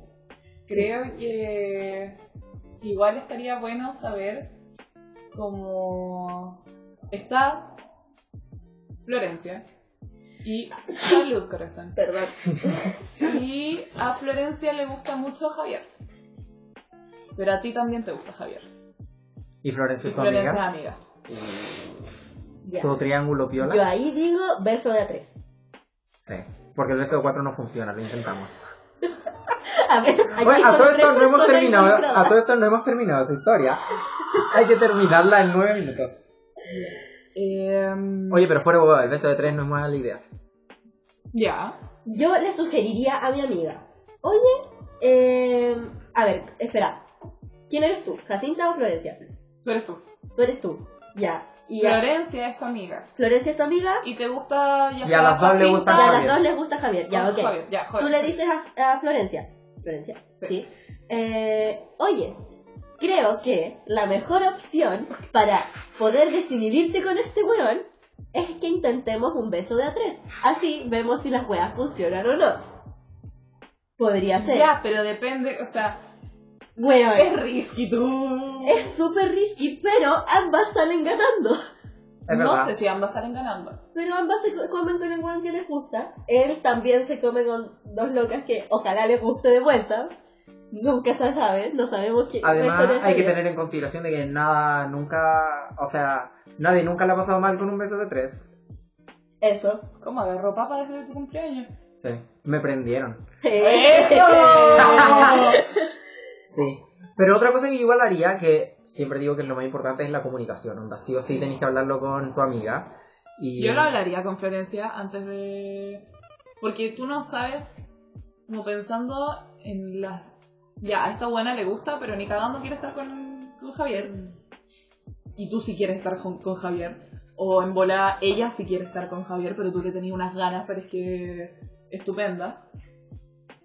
creo que igual estaría bueno saber cómo está Florencia y salud corazón. Perdón. Y a Florencia le gusta mucho Javier. Pero a ti también te gusta Javier. ¿Y Florencia es tu Florencia es amiga? amiga. Ya. ¿Su triángulo piola? Yo ahí digo beso de a tres. Sí, porque el beso de cuatro no funciona, lo intentamos. A ver, Bueno, a todo esto no hemos terminado, a todo esto no hemos terminado esa historia. Hay que terminarla en nueve minutos. Em, Oye, pero fuera de huevo, el beso de tres no es mala idea. Ya. Yo le sugeriría a mi amiga, oye, eh, a ver, espera, ¿quién eres tú? ¿Jacinta o Florencia? Tú eres tú. Tú eres tú, ya. Y Florencia es tu amiga. Florencia es tu amiga Y te gusta ya Y a las dos le gusta y a las Javier. dos les gusta Javier, ya, ok. Javier. Ya, joder. Tú le dices a, a Florencia, Florencia, Sí. sí, Eh, oye, creo que la mejor opción para poder desinhibirte con este weón es que intentemos un beso de a tres. Así vemos si las weas funcionan o no. Podría ser. Ya, pero depende, o sea, Weón. es risky tú. Es súper risky, pero ambas salen ganando. Es no verdad. sé si ambas salen ganando. Pero ambas se co- comen con el weón que les gusta. Él también se come con dos locas que ojalá les guste de vuelta. Nunca se sabe, no sabemos qué. Además, hay que tener en consideración de que nada, nunca, o sea, nadie nunca le ha pasado mal con un beso de tres. Eso. ¿Cómo agarró papa desde tu cumpleaños? Sí, me prendieron. Sí. Pero otra cosa que yo igual haría, que siempre digo que lo más importante es la comunicación, onda, sí o sí tenéis que hablarlo con tu amiga. Y... Yo lo hablaría con Florencia antes de... Porque tú no sabes, como pensando en las... Ya, a esta buena le gusta, pero ni cagando quiere estar con, con Javier. Y tú sí quieres estar con, con Javier. O en bola, ella sí quiere estar con Javier, pero tú le tenías unas ganas, pero es que estupenda.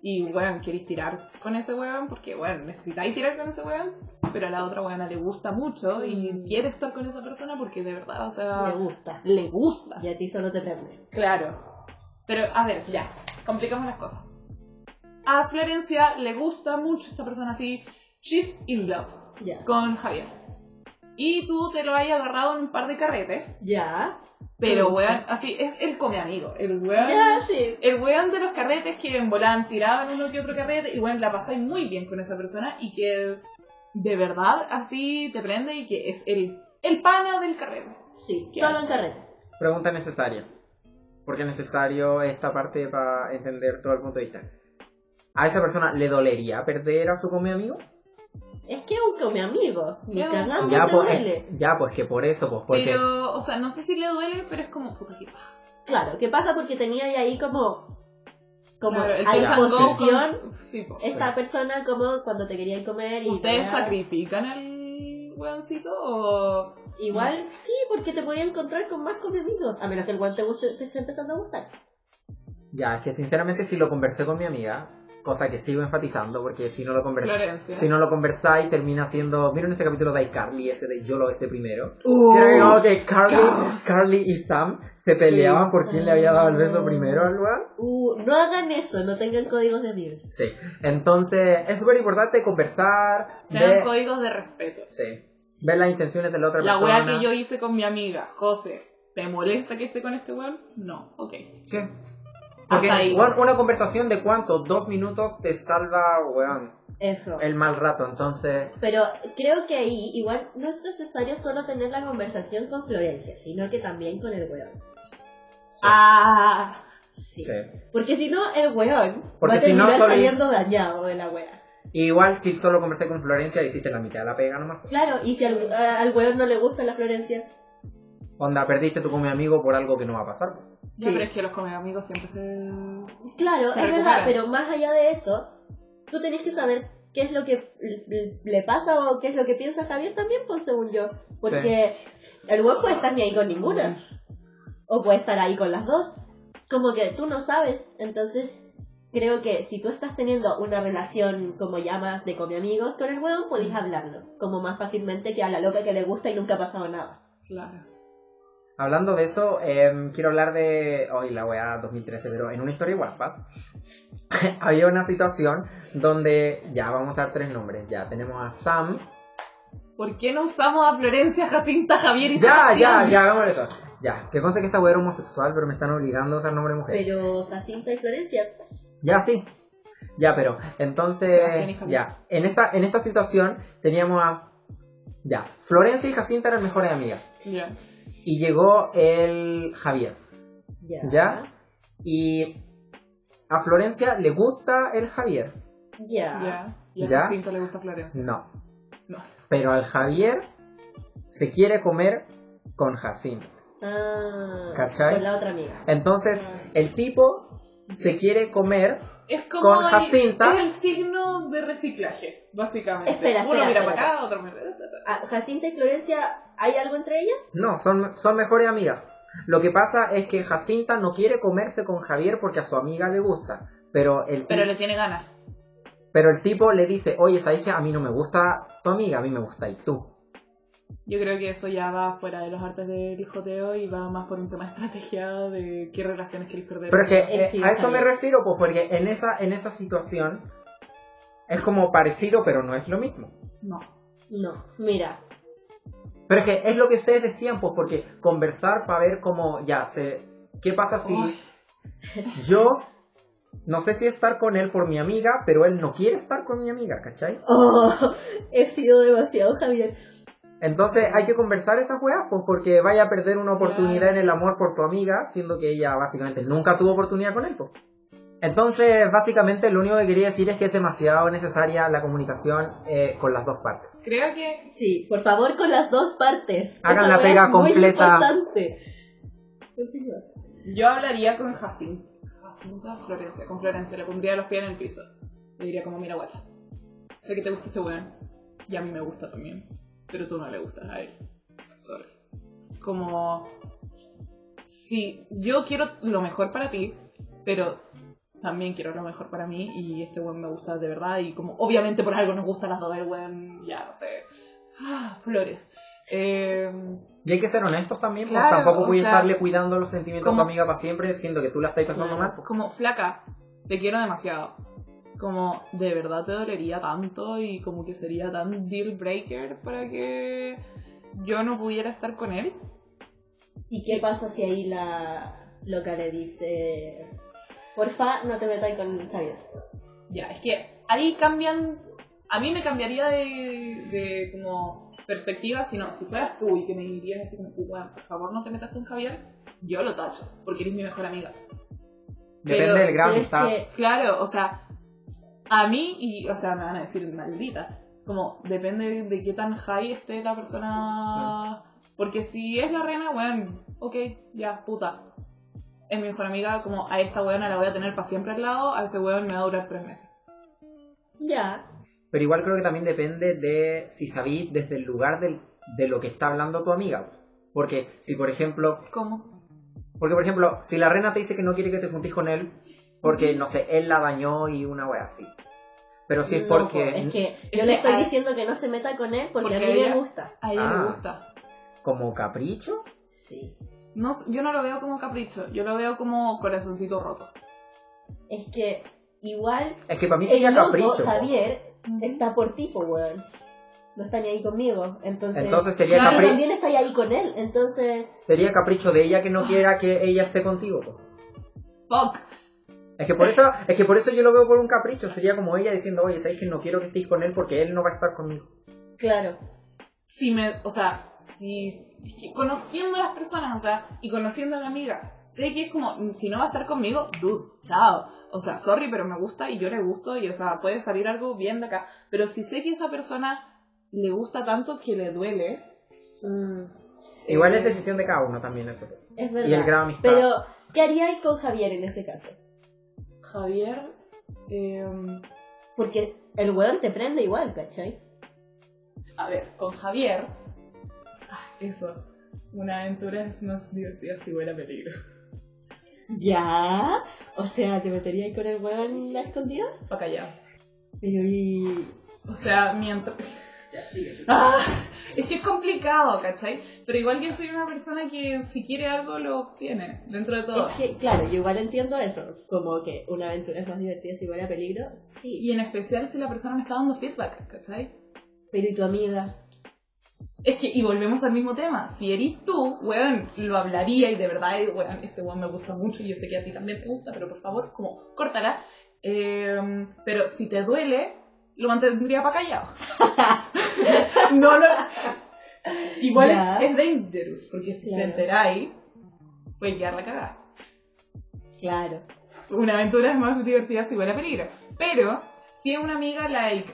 Y bueno, queréis tirar con ese weón, porque bueno, necesitáis tirar con ese weón, pero a la otra weona le gusta mucho y Mm. quiere estar con esa persona porque de verdad, o sea, Me gusta. le gusta. Y a ti solo te prende. Claro. Pero, a ver, ya, complicamos las cosas. A Florencia le gusta mucho esta persona así, she's in love Ya. con Javier. Y tú te lo hayas agarrado en un par de carretes, Ya. pero Mm. weón, así, es el come amigo. El weón, Ya, sí. el weón de los carretes que en volán tiraban uno que otro carrete y bueno, la pasáis muy bien con esa persona y que de verdad así te prende y que es el, el pana del carrete. Sí. ¿Qué Solo en carrete. Pregunta necesaria. Porque es necesario esta parte para entender todo el punto de vista. ¿A esa persona le dolería perder a su come amigo? Es que es un come amigo. Ni Es cagando Ya te pues, duele. eh, ya, pues que por eso, pues porque... Pero, o sea, no sé si le duele, pero es como puta que paja. Claro, ¿qué pasa? Porque tenía ahí como. Como Claro, a disposición con- sí, po. esta persona como cuando te querían comer y. Ustedes sacrifican al, weoncito o. Igual sí, porque te podía encontrar con más con mis amigos. A menos que el guante te, guste, te esté empezando a gustar. Ya, es que sinceramente si lo conversé con mi amiga, cosa que sigo enfatizando, porque si no lo conversáis, si no lo conversáis, termina siendo. ¿Vieron ese capítulo de iCarly, ese de Yo lo besé primero? Uh, que Carly. Carly y Sam se peleaban por quién le había dado el beso primero al. Uh, no hagan eso, no tengan códigos de amigos. Sí. Entonces, es súper importante conversar, Tengan códigos de respeto. sí, ver las intenciones de la otra La persona. wea que yo hice con mi amiga, José, ¿te molesta que esté con este weón? No, ok. Sí. Porque Hasta ahí. una conversación de cuánto, dos minutos te salva, weón, Eso. el mal rato. Entonces, Pero creo que ahí igual no es necesario solo tener la conversación con Florencia, sino que también con el weón. Ah, Sí. sí. Porque si no, el weón Porque va a si no, terminar saliendo dañado de la wea. Igual si solo conversé con Florencia, hiciste la mitad de la pega nomás. Claro, y si al, al weón no le gusta la Florencia, Onda, perdiste tú con mi amigo por algo que no va a pasar. Sí. pero es que los come amigos siempre se. claro, Se es verdad, pero más allá de eso, tú tenés que saber qué es lo que le- pasa o qué es lo que piensa Javier también, pues según yo. Porque el weón puede estar ni ahí con ninguna. O puede estar ahí con las dos. Como que tú no sabes. Entonces, creo que si tú estás teniendo una relación como ya más de come amigos con el weón, podéis hablarlo. Como más fácilmente que a la loca que le gusta y nunca ha pasado nada. Claro. Hablando de eso, em, quiero hablar de. Hoy la weá 2013, pero en una historia guapa. había una situación donde. Ya, vamos a dar tres nombres. Ya, tenemos a Sam. ¿Por qué no usamos a Florencia, Jacinta, Javier y Ya, Sebastián? ya, ya, hagamos eso. Ya, que conste que esta weá era homosexual, pero me están obligando a usar nombre de mujer. Pero Jacinta y Florencia. Ya, sí. Ya, pero Sebastián y entonces, Javier. ya, en esta, en esta situación teníamos a, ya, Florencia y Jacinta eran mejores amigas. Ya. Y llegó el Javier, Ya. ¿ya? Y a Florencia le gusta el Javier. Ya. Ya. Y a ¿Ya? Jacinta le gusta Florencia. No. No. Pero al Javier se quiere comer con Jacinta. Ah, ¿Cachai? Con la otra amiga. Entonces, el tipo se quiere comer Es como Con el- Jacinta. es el signo de reciclaje, básicamente. Espera, Uno espera, mira espera. para acá, otro mira. Ah, Jacinta y Florencia, ¿hay algo entre ellas? No, son, son mejores amigas. Lo que pasa es que Jacinta no quiere comerse con Javier porque a su amiga le gusta. Pero el, Pero le tiene ganas. pero el tipo le dice, oye, ¿sabes que a mí no me gusta tu amiga? A mí me gusta y tú. Yo creo que eso ya va fuera de los artes del joteo y va más por un tema de estrategia de qué relaciones quieres perder. Pero es que eh, sí a eso me refiero, pues porque en esa, en esa situación es como parecido, pero no es lo mismo. No. No, mira. Pero es que es lo que ustedes decían, pues porque conversar para ver cómo ya se... ¿Qué pasa si Uy. yo no sé si estar con él por mi amiga, pero él no quiere estar con mi amiga, ¿cachai? Oh, he sido demasiado Javier. Entonces hay que conversar esas weas, pues porque vaya a perder una oportunidad en el amor por tu amiga, siendo que ella básicamente nunca tuvo oportunidad con él. pues. Entonces, básicamente lo único que quería decir es que es demasiado necesaria la comunicación eh, con las dos partes. Creo que Sí, por favor con las dos partes. Hagan la pega completa. yo hablaría con Jacinta. Jacinta, Florencia. Con Florencia. Le pondría los pies en el piso. Le diría como, mira, guacha. Sé que te gusta este weón. Y a mí me gusta también. Pero tú no le gustas a él. Sorry. Como... Sí, yo quiero lo mejor para ti, pero también quiero lo mejor para mí y este weón me gusta de verdad y como obviamente por algo nos gustan las dos, el weón, ya no sé, ah, flores. Eh, Y hay que ser honestos también, Claro, tampoco voy a estarle cuidando los sentimientos a tu como- amiga para siempre, siendo que tú la estás pasando mal. pues. como flaca, te quiero demasiado. Como de verdad te dolería tanto y como que sería tan deal breaker para que yo no pudiera estar con él. ¿Y qué pasa si ahí la loca le dice, porfa, no te metas con Javier? Ya, es que ahí cambian. A mí me cambiaría de, de como perspectiva si no, si fueras tú y que me dirías así como, "Bueno, por favor no te metas con Javier, yo lo tacho, porque eres mi mejor amiga. Depende pero- del grado que Claro, o sea, a mí, y, o sea, me van a decir maldita, como depende de qué tan high esté la persona. Porque si es la reina, weón, ok, ya, puta. Es mi mejor amiga, como a esta weona la voy a tener para siempre al lado, a ese weón me va a durar tres meses. ya, Pero igual creo que también depende de si sabéis desde el lugar del- de lo que está hablando tu amiga. Porque si, por ejemplo, ¿Cómo? porque por ejemplo, si la reina te dice que no quiere que te juntes con él, porque, no sé, él la dañó y una wea así. Pero si es No, porque... po, es que yo le estoy diciendo que no se meta con él porque, Porque a mí ella- me gusta. A ella Ah. le gusta. como capricho. Sí. No, s- yo no lo veo como capricho, yo lo veo como corazoncito roto. Es que igual Es que para mí el sería loco, capricho. po. Javier, está por ti, po, weón. No está ni ahí conmigo. Entonces, Entonces sería Claro, pero capri- también está ahí con él. Entonces, sería capricho de ella que no quiera que ella esté contigo. po. Fuck. Es que por eso, es que por eso yo lo veo por un capricho. Sería como ella diciendo, oye, sabéis que no quiero que estéis con él porque él no va a estar conmigo. claro. Si me, o sea, si conociendo a las personas, o sea, y conociendo a la amiga, sé que es como, si no va a estar conmigo, dude, chao. O sea, sorry, pero me gusta y yo le gusto y, o sea, puede salir algo bien de acá. Pero si sé que esa persona le gusta tanto que le duele, Mm, Igual Eh, es decisión de cada uno también eso. es verdad. Y el grado de amistad. Pero, ¿qué haríais con Javier en ese caso? Javier, eh, Porque el weón te prende igual, ¿cachai? A ver, con Javier, ah, eso, una aventura es más divertida si huele a peligro. Ya. O sea, ¿te meterías con el weón a escondidas? Pa' callado. Pero y. O sea, mientras... Ah, es que es complicado, ¿cachai? Pero igual yo soy una persona que si quiere algo lo obtiene, dentro de todo. Es que, claro, yo igual entiendo eso. Como que una aventura es más divertida si huele a peligro. Sí. Y en especial si la persona me está dando feedback, ¿cachai? Pero ¿y tu amiga? Es que, y volvemos al mismo tema, si eres tú, weón, lo hablaría y de verdad, weón, este weón me gusta mucho y yo sé que a ti también te gusta, pero por favor, como, córtala. Eh, pero si te duele, lo mantendría para callado. no, no. Igual es, es dangerous, porque si Claro. te enteráis, puedes quedar la cagada. Claro. Una aventura es más divertida si huele a peligro. Pero, si es una amiga like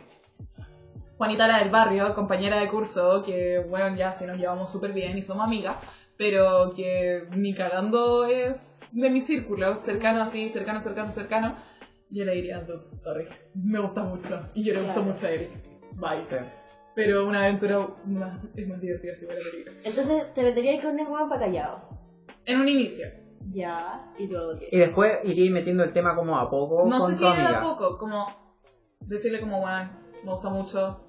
Juanita la del barrio, compañera de curso, que bueno, ya si nos llevamos súper bien y somos amigas, pero que ni cagando es de mi círculo, cercano así, cercano, cercano, cercano, yo le diría, dude, sorry, me gusta mucho y yo le gusto Claro. mucho a Eric. Bye. Sí. Pero una aventura más- es más divertida si huele a peligro. Entonces te meterías con el weón para callado. En un inicio. Ya. Y luego qué. Y después iría metiendo el tema como a poco No con sé si de a poco, como decirle como, bueno, me gusta mucho.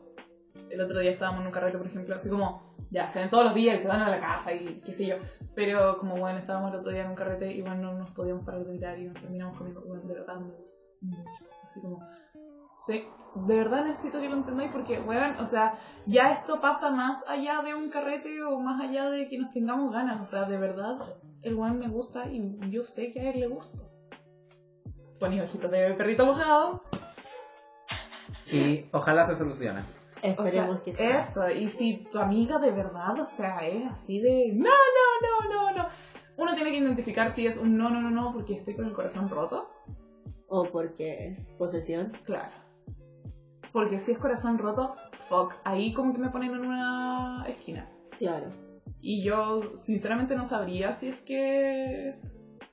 El otro día estábamos en un carrete, por ejemplo, así como, ya, se ven todos los días y se van a la casa y qué sé yo. Pero como, bueno, estábamos el otro día en un carrete y bueno, no nos podíamos parar de gritar y nos terminamos comiendo, bueno, de verdad me gusta mucho. Así como, de, de verdad necesito que lo entendáis porque, bueno, o sea, ya esto pasa más allá de un carrete o más allá de que nos tengamos ganas. O sea, de verdad, el weón me gusta y yo sé que a él le gusta. Poní ojitos de perrito mojado. Y ojalá se solucione. O sea, Esperemos que sea. eso. Y si tu amiga de verdad, o sea, es así de no, no, no, no, no. Uno tiene que identificar si es un no, no, no, no, porque estoy con el corazón roto. O porque es posesión. Claro. Porque si es corazón roto, fuck, ahí como que me ponen en una esquina. Claro. Y yo sinceramente no sabría si es que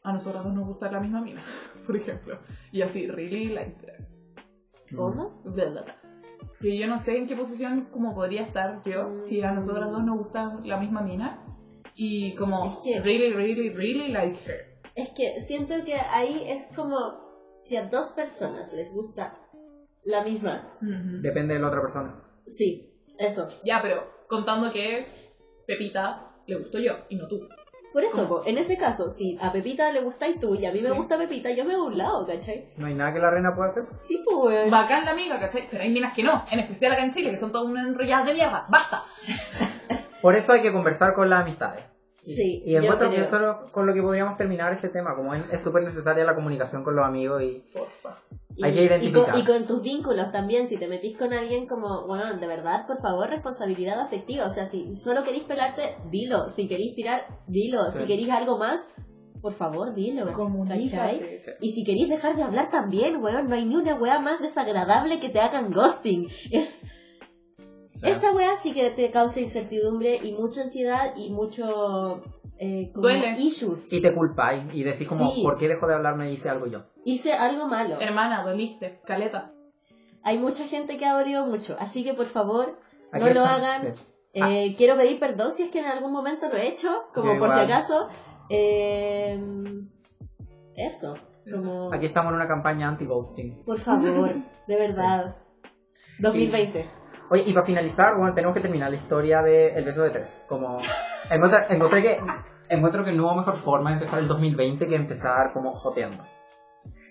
a nosotras dos nos gusta la misma mina, por ejemplo. Y así, really like that. ¿Cómo? Que yo no sé en qué posición como podría estar yo si a nosotras dos nos gusta la misma mina. Y como Es que- really, really, really like her. Es que siento que ahí es como si a dos personas les gusta la misma. Depende de la otra persona. Sí, eso. Ya, pero contando que Pepita le gustó yo y no tú. Por eso, en ese caso, si a Pepita le gustáis tú y a mí me Sí. gusta Pepita, yo me hago a un lado, ¿cachai? No hay nada que la reina pueda hacer. Sí, pues, weón. Bacán la amiga, ¿cachai? Pero hay minas que no, en especial acá en Chile, que son todas unas enrolladas de mierda. ¡Basta! Por eso hay que conversar con las amistades. Sí, Y encuentro que creo. eso es lo- con lo que podríamos terminar este tema. Como es súper necesaria la comunicación con los amigos y Porfa. Y, Hay que identificar. Y con, y con tus vínculos también, si te metís con alguien como, bueno, de verdad, por favor, responsabilidad afectiva. O sea, si solo queréis pelarte, dilo. Si queréis tirar, dilo. Sí. Si queréis algo más, por favor, dilo. ¿cachai? Comunícate. Y si queréis dejar de hablar también, weón, no hay ni una weá más desagradable que te hagan ghosting. Es, esa weá sí que te causa incertidumbre y mucha ansiedad y mucho eh, como Duele. issues. y te culpáis y decís como, Sí. ¿por qué dejó de hablarme y hice algo yo? Hice algo malo. Hermana, doliste, caleta. hay mucha gente que ha dolido mucho, así que por favor, Aquí no lo está, hagan. sí. Eh, Quiero pedir perdón si es que en algún momento lo he hecho, como Yo por si igual. acaso. Eh, eso, como, Aquí estamos en una campaña anti-ghosting. por favor, de verdad. 2020. Oye, y para finalizar, bueno, tenemos que terminar la historia de El beso de tres. Como, encontré, encontré que, encuentro que no hubo mejor forma de empezar el 2020 que empezar como joteando.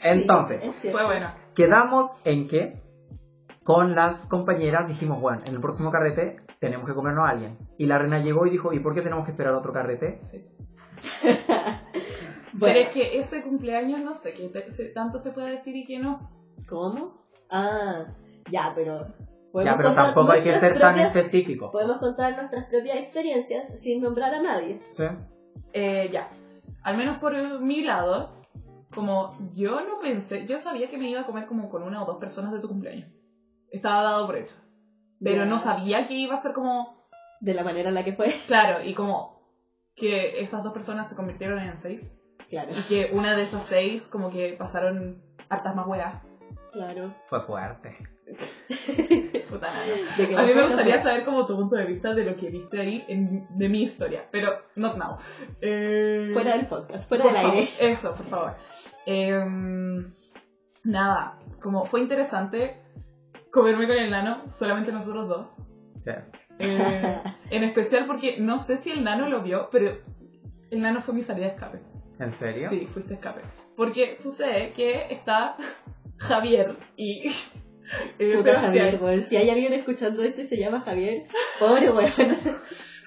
Entonces, Sí, es cierto. Fue bueno. Quedamos en que con las compañeras dijimos, bueno, en el próximo carrete tenemos que comernos a alguien. Y la reina llegó y dijo, ¿y por qué tenemos que esperar otro carrete? Sí. Bueno, Pero es que ese cumpleaños, no sé, se- tanto se puede decir y que no. ¿Cómo? Ah, ya, pero. Ya, pero contar tampoco hay que nuestras ser tan propias- específico. Podemos contar nuestras propias experiencias sin nombrar a nadie. ¿Sí? Eh, ya. Al menos por mi lado, como yo no pensé, yo sabía que me iba a comer como con una o dos personas de tu cumpleaños. Estaba dado por hecho. Pero no sabía que iba a ser como, De la manera en la que fue. claro, y como que esas dos personas se convirtieron en seis. Claro, Y que una de esas seis como que pasaron hartas más weas. Claro. Fue fuerte. Puta A mí me gustaría saber como tu punto de vista de lo que viste ahí en- de mi historia, pero not now. Eh, Fuera del podcast, fuera del favor, aire. Eso, por favor. Em, nada, como fue interesante comerme con el nano, solamente nosotros dos. Sí. Eh, en especial porque no sé si el nano lo vio, pero el nano fue mi salida de escape. ¿En serio? Sí, fuiste escape. Porque sucede que está Javier y. Puta. Javier, weón. Si hay alguien escuchando esto y se llama Javier, pobre weón.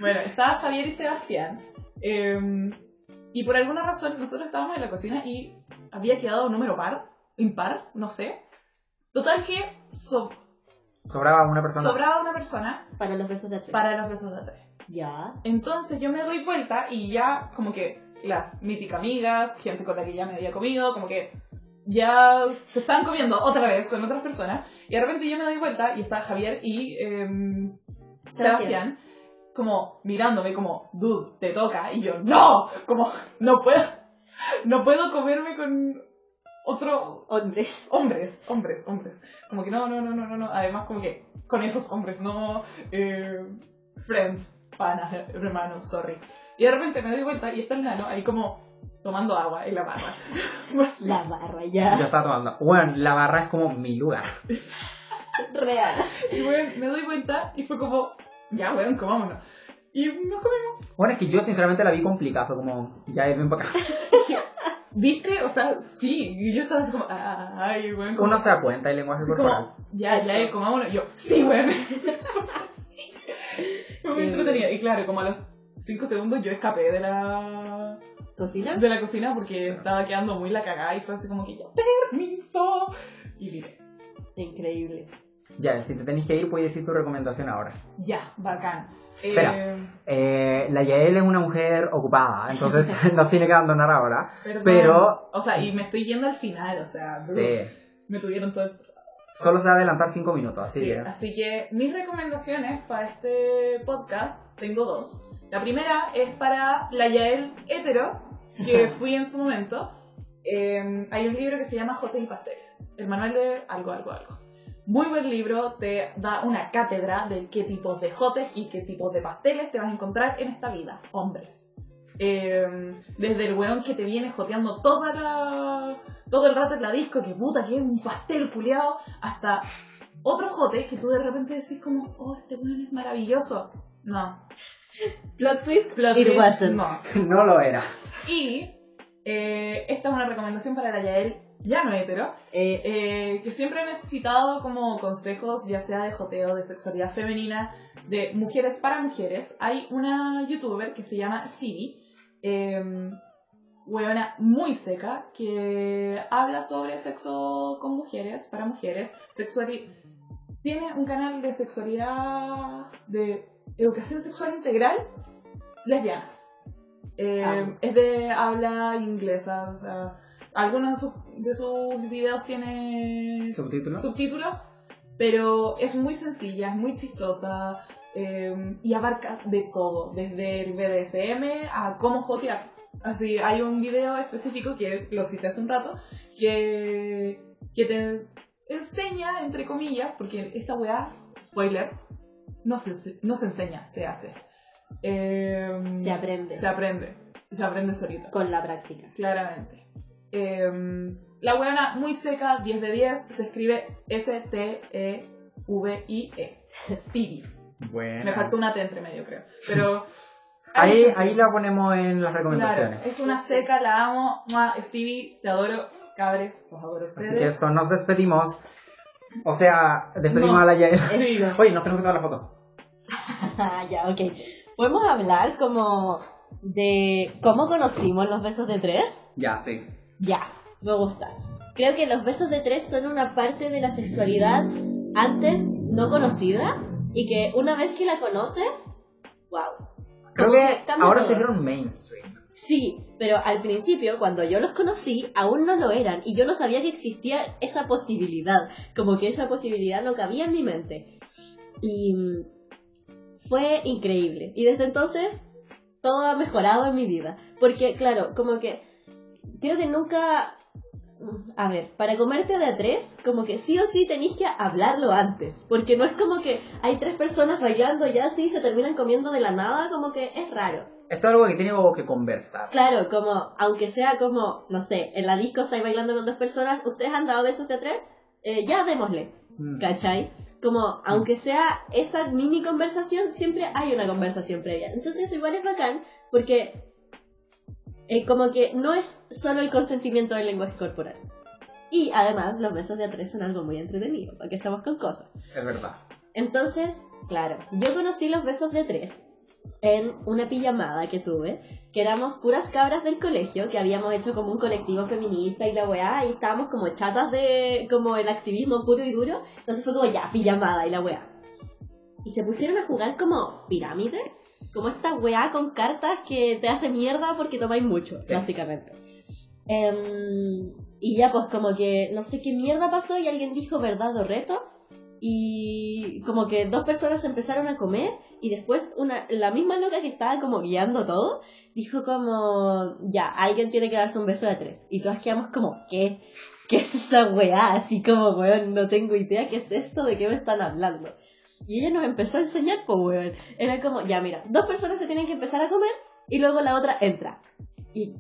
Bueno, estaba Javier y Sebastián. eh, y por alguna razón nosotros estábamos en la cocina y había quedado un número par, impar, no sé. Total que so- Sobraba una persona. sobraba una persona Para los besos de atrás. para los besos de tres. Ya. Entonces yo me doy vuelta y ya como que las míticas amigas, gente con la que ya me había comido, como que ya se están comiendo otra vez con otras personas. Y de repente yo me doy vuelta y está Javier y em, Sebastián como mirándome como, dude, te toca. Y yo, no, como, no puedo, no puedo comerme con otro Hombres. hombres, hombres, hombres. Como que no, no, no, no, no, no. Además, como que con esos hombres, no eh, friends, panas, hermanos, sorry. Y de repente me doy vuelta y está el nano ahí como tomando agua en la barra. La barra, Yo ya. estaba tomando. Bueno, la barra es como mi lugar. Real. y weón, me doy vuelta y fue como, ya weón, comámonos. Y nos comimos. Bueno, es que yo sinceramente la vi complicada. Fue como, ya ven para acá. ¿Viste? O sea, sí. Y yo estaba así como, "Ah, ay, weón. Uno se da cuenta del lenguaje corporal. como, ya, ya, Eso. comámonos. Y yo, sí, weón. Sí. Muy entretenido. Y claro, como a los 5 segundos yo escapé de la ¿Cocina? de la cocina porque Sí. estaba quedando muy la cagada y fue así como que yo, permiso. Y dije, Increíble. Ya, si te tenés que ir, puedes decir tu recomendación ahora. ya, bacán. Espera. Eh, Eh, la Yael es una mujer ocupada, entonces nos tiene que abandonar ahora. perdón. Pero- O sea, y me estoy yendo al final, o sea, Sí. me tuvieron todo el... Solo se va a adelantar 5 minutos, así Sí, que. así que mis recomendaciones para este podcast tengo dos. La primera es para la Yael hetero, que fui en su momento. Eh, hay un libro que se llama Jotes y Pasteles, el manual de algo, algo, algo. Muy buen libro, te da una cátedra de qué tipos de jotes y qué tipos de pasteles te vas a encontrar en esta vida, hombres. Eh, desde el weón que te viene joteando toda la, todo el rato en la disco, que puta, que es un pastel culiado, hasta otro jote que tú de repente decís como, oh, este weón es maravilloso. No. Plot twist. Plot It twist, wasn't. No. No lo era. Y eh, esta es una recomendación para la Yael, ya no hetero, Eh, eh, que siempre he necesitado como consejos, ya sea de joteo, de sexualidad femenina, de mujeres para mujeres. Hay una youtuber que se llama Stevie, eh, weona muy seca, que habla sobre sexo con mujeres, para mujeres, sexualidad. Tiene un canal de sexualidad, de educación sexual integral, lesbianas. Eh, Ah. Es de habla inglesa, o sea, algunos de sus, de sus videos tiene ¿Subtítulo? subtítulos, pero es muy sencilla, es muy chistosa eh, y abarca de todo, desde el BDSM a cómo jotear. Así, hay un video específico que lo cité hace un rato, que, que te enseña, entre comillas, porque esta weá, spoiler, no se, no se enseña, se hace. Em, Se aprende. Se aprende. Y se aprende solito. Con la práctica. Claramente. Em, la weona muy seca, 10 de 10, se escribe S-T-E-V-I-E. Stevie. Bueno. Me faltó una T entre medio, creo. Pero. Ahí, ahí la ponemos en las Claro, recomendaciones. es una seca, la amo. Mua, Stevie, te adoro. Cabres, los adoro a Así que ustedes. eso, nos despedimos. O sea, despedimos No. a la Yael. Sí. Oye, nos tenemos que tomar la foto. Ya, ok. Podemos hablar como de cómo conocimos los besos de tres. Ya, sí. Ya, me gusta. Creo que los besos de tres son una parte de la sexualidad antes no conocida y que una vez que la conoces, wow. Creo que que ahora todo. se hicieron mainstream. Sí, pero al principio, cuando yo los conocí, aún no lo eran y yo no sabía que existía esa posibilidad, como que esa posibilidad no cabía en mi mente. Y fue increíble. Y desde entonces, todo ha mejorado en mi vida. Porque, claro, como que creo que nunca... A ver, para comerte de a tres, como que sí o sí tenéis que hablarlo antes. Porque no es como que hay tres personas bailando y así se terminan comiendo de la nada, como que es raro. Esto es algo que tiene que conversar. Claro, como, aunque sea como, no sé, en la disco estáis bailando con dos personas, ustedes han dado besos de tres, eh, ya démosle, Mm. ¿cachai? Como, aunque sea esa mini conversación, siempre hay una conversación previa. Entonces eso igual es bacán, porque eh, como que no es solo el consentimiento del lenguaje corporal. Y además, los besos de a tres son algo muy entretenido, porque estamos con cosas. Es verdad. Entonces, claro, yo conocí los besos de tres en una pijamada que tuve, que éramos puras cabras del colegio, que habíamos hecho como un colectivo feminista y la weá, y estábamos como chatas de como el activismo puro y duro, entonces fue como ya, pijamada y la weá. Y se pusieron a jugar como pirámide, como esta weá con cartas que te hace mierda porque tomáis mucho, Sí. básicamente. Em, y ya pues como que no sé qué mierda pasó y alguien dijo verdad o reto y como que dos personas empezaron a comer y después una la misma loca que estaba como guiando todo dijo como ya alguien tiene que darse un beso de tres y todas quedamos como ¿qué? ¿qué es esa weá? así como weón no tengo idea qué es esto de qué me están hablando y ella nos empezó a enseñar pues weón. Era como ya mira dos personas se tienen que empezar a comer y luego la otra entra y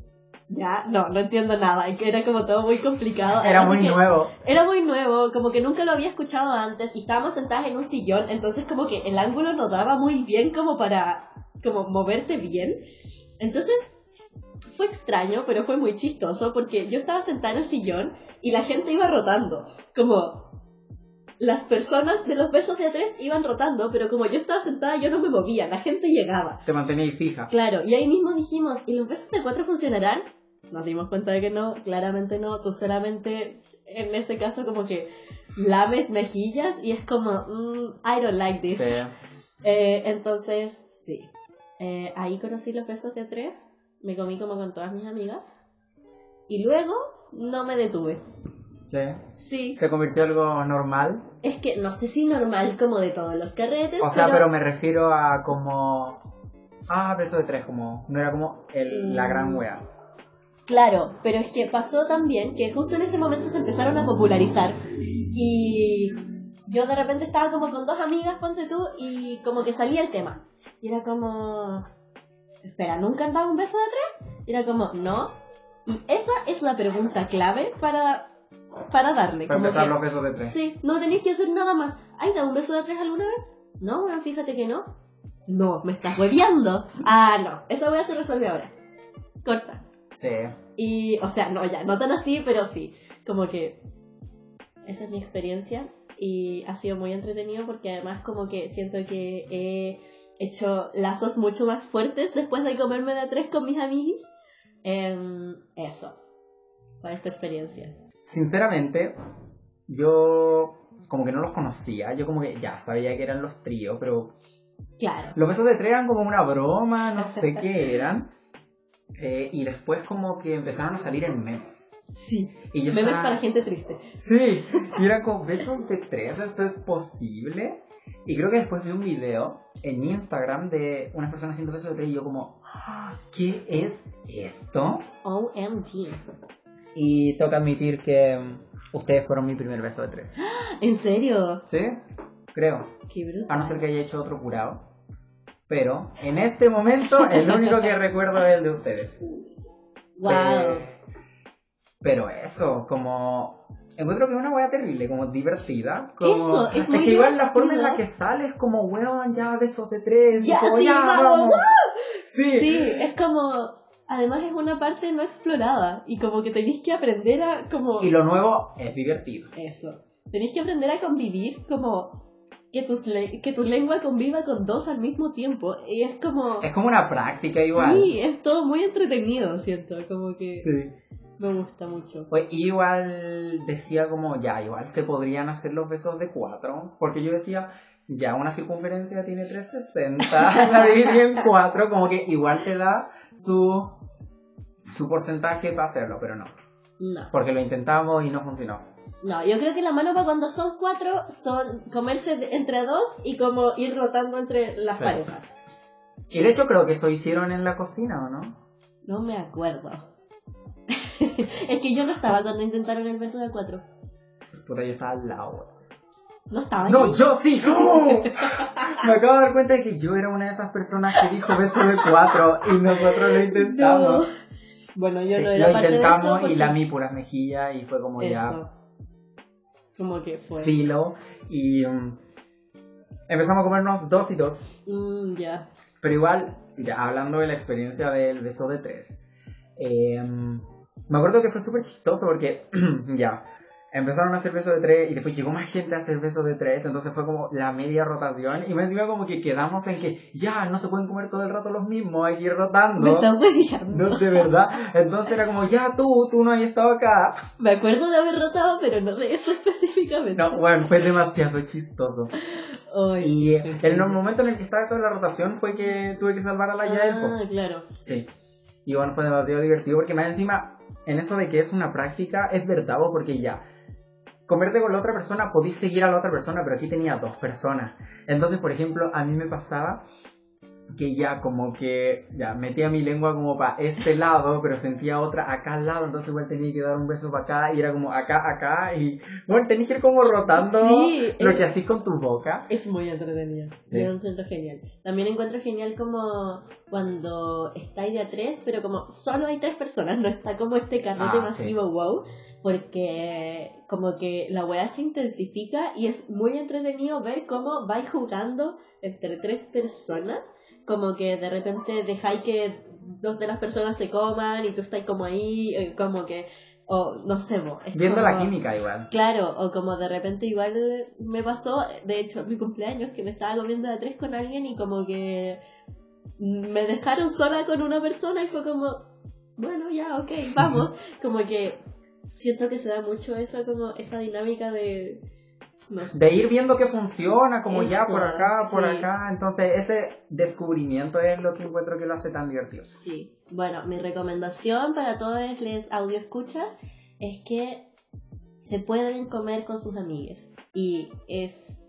ya no no entiendo nada era como todo muy complicado Era Además muy nuevo. era muy nuevo, como que nunca lo había escuchado antes y estábamos sentadas en un sillón, entonces como que el ángulo no daba muy bien como para como moverte bien. Entonces fue extraño, pero fue muy chistoso porque yo estaba sentada en el sillón y la gente iba rotando, como las personas de los besos de a tres iban rotando, pero como yo estaba sentada yo no me movía, la gente llegaba. Te mantenéis fija. Claro, y ahí mismo dijimos, ¿y los besos de cuatro funcionarán? Nos dimos cuenta de que no, claramente no, tú solamente en ese caso como que lames mejillas y es como, mm, I don't like this. Sí. Eh, entonces, sí. Eh, ahí conocí los besos de tres, me comí como con todas mis amigas y luego no me detuve. Sí. Sí, Se convirtió en algo normal. es que no sé si normal como de todos los carretes, O sea, pero me refiero a como. Ah, beso de tres, como. No era como el, la gran wea. Claro, pero es que pasó también que justo en ese momento se empezaron a popularizar y yo de repente estaba como con dos amigas, ponte tú, y como que salía el tema. Y era como, espera, ¿nunca han dado un beso de tres? Y era como, no. Y esa es la pregunta clave para, para darle. Para como empezar que- los besos de tres. Sí, no tenéis que hacer nada más. ¿Hay dado un beso de tres alguna vez? No, bueno, fíjate que no. No, me estás hueveando. Ah, no, esa wea se resuelve ahora. Corta. Sí. Y, o sea, no, ya, no tan así, pero sí. Como que esa es mi experiencia y ha sido muy entretenido porque además como que siento que he hecho lazos mucho más fuertes después de comerme de a tres con mis amigos. Em, eso, fue esta experiencia. Sinceramente, yo como que no los conocía. Yo como que ya sabía que eran los tríos, pero Claro. los besos de tres eran como una broma, no sé qué eran. Eh, y después como que empezaron a salir en memes. Sí. Y yo Memes estaba- para gente triste. Sí, y era como besos de tres, ¿esto es posible? Y creo que después vi un video en Instagram de unas personas haciendo besos de tres y yo como, "Ah, ¿qué es esto? OMG. Y toca admitir que mm, ustedes fueron mi primer beso de tres. ¿En serio? ¿Sí? Creo. Qué brutal. A no ser que haya hecho otro curado. Pero en este momento el único que recuerdo es el de ustedes. Wow. Eh, pero eso, como... Encuentro que es una wea terrible, como divertida. Como... Eso, es muy que igual la forma en la divertido. que sale es como, weón, ya besos de tres. Ya, como, sí, ya, vamos, Sí. Sí, es como. Además es una parte no explorada y como que tenéis que aprender a como Y lo nuevo es divertido. eso. Tenéis que aprender a convivir como que tus le- que tu lengua conviva con dos al mismo tiempo y es como Es como una práctica igual. Sí, es todo muy entretenido, siento, como que Sí. me gusta mucho. Pues igual decía como, ya, igual se podrían hacer los besos de cuatro. Porque yo decía, ya una circunferencia tiene 360, la dividí en cuatro, como que igual te da su, su porcentaje para hacerlo, pero no. No, Porque lo intentamos y no funcionó. No, yo creo que la mano para cuando son cuatro son comerse de- entre dos y como ir rotando entre las Sí. parejas. Y de hecho creo que eso hicieron en la cocina, ¿o no? No me acuerdo. es que yo no estaba cuando intentaron el beso de cuatro. Puta, yo estaba al lado. No estaba. No, ahí. yo sí. ¡Oh! Me acabo de dar cuenta de que yo era una de esas personas que dijo beso de cuatro y nosotros lo intentamos. No. Bueno, yo Sí, no era lo parte de intentamos eso. y porque- lamí puras mejillas y fue como ya Eso. Como que fue. filo y um, empezamos a comernos dos y dos. Mm, ya. Pero igual, ya hablando de la experiencia del beso de tres, eh, me acuerdo que fue súper chistoso porque ya empezaron a hacer beso de tres y después llegó más gente a hacer beso de tres, entonces fue como la media rotación y me encima como que quedamos en que ya no se pueden comer todo el rato los mismos, hay que ir Me rotando. hueveando. No, de verdad. Entonces era como, ya tú, tú no has estado acá. Me acuerdo de haber rotado, pero no de eso específicamente. No, bueno, fue demasiado chistosto. Ay, Y en el momento en el que estaba eso de la rotación fue que tuve que salvar a la Yael. Ah, claro. Sí. Y bueno, fue demasiado divertido porque más encima, en eso de que es una práctica, es verdad, po, porque ya, comerte con la otra persona, podéis seguir a la otra persona, pero aquí tenía dos personas. Entonces, por ejemplo, a mí me pasaba que ya como que ya metía mi lengua como para este lado, pero sentía otra acá al lado, entonces igual tenía que dar un beso para acá y era como acá, acá y bueno, tenías que ir como rotando Sí, lo es- que hacís con tu boca. Es muy entretenido. Sí. Yo lo encuentro genial. También encuentro genial como cuando estáis de a tres, pero como solo hay tres personas, no está como este carrete Ah, masivo wow, porque como que la weá se intensifica y es muy entretenido ver cómo vais jugando entre tres personas, como que de repente dejáis que dos de las personas se coman y tú estás como ahí, eh, como que, o no sé, mo, es Viendo la como- química igual. Claro, o como de repente igual me pasó, de hecho, mi cumpleaños, que me estaba comiendo de tres con alguien y como que me dejaron sola con una persona y fue como, bueno, ya, ok, vamos. como que siento que se da mucho eso, como esa dinámica de... De ir viendo que funciona, como ya por acá, por sí. acá. Entonces, ese descubrimiento es lo que encuentro que lo hace tan divertido. Sí, bueno, mi recomendación para todos los audio escuchas es que se pueden comer con sus amigues y es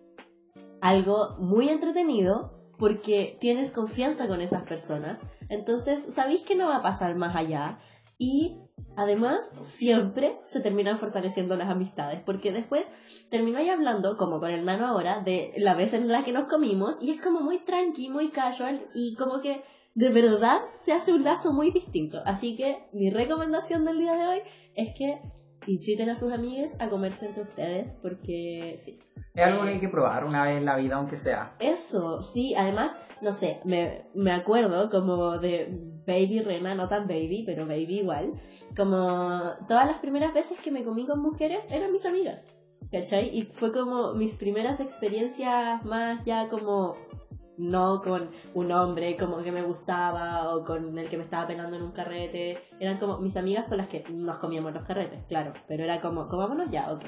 algo muy entretenido porque tienes confianza con esas personas, entonces sabéis que no va a pasar más allá y además siempre se terminan fortaleciendo las amistades porque después termináis hablando, como con el nano ahora, de la vez en la que nos comimos y es como muy tranqui, muy casual y como que de verdad se hace un lazo muy distinto. Así que mi recomendación del día de hoy es que inciten a sus amigues a comerse entre ustedes porque sí. Es algo que hay que probar una vez en la vida, aunque sea. Eso, sí, además, no sé, me, me acuerdo como de Baby Rena, no tan baby, pero baby igual, como todas las primeras veces que me comí con mujeres eran mis amigas, ¿cachai? Y fue como mis primeras experiencias más ya como no con un hombre como que me gustaba o con el que me estaba pegando en un carrete, eran como mis amigas con las que nos comíamos los carretes, claro, pero era como, comámonos ya, ok.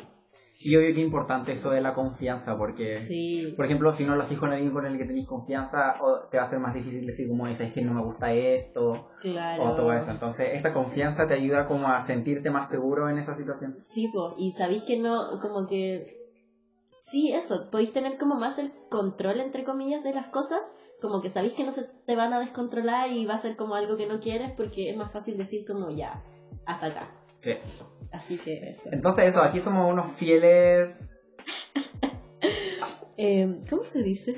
Y obvio que importante eso de la confianza, porque, Sí, por ejemplo, si no lo haces con alguien con el que tenéis confianza, o te va a ser más difícil decir como es, es que no me gusta esto, claro. o todo eso. Entonces, esa confianza te ayuda como a sentirte más seguro en esa situación. Sí, po, y sabéis que no, como que... Sí, eso, podéis tener como más el control, entre comillas, de las cosas, como que sabéis que no se te van a descontrolar y va a ser como algo que no quieres porque es más fácil decir como ya, hasta acá. Sí. Así que eso. Entonces eso, aquí somos unos fieles... Eh, ¿Cómo se dice?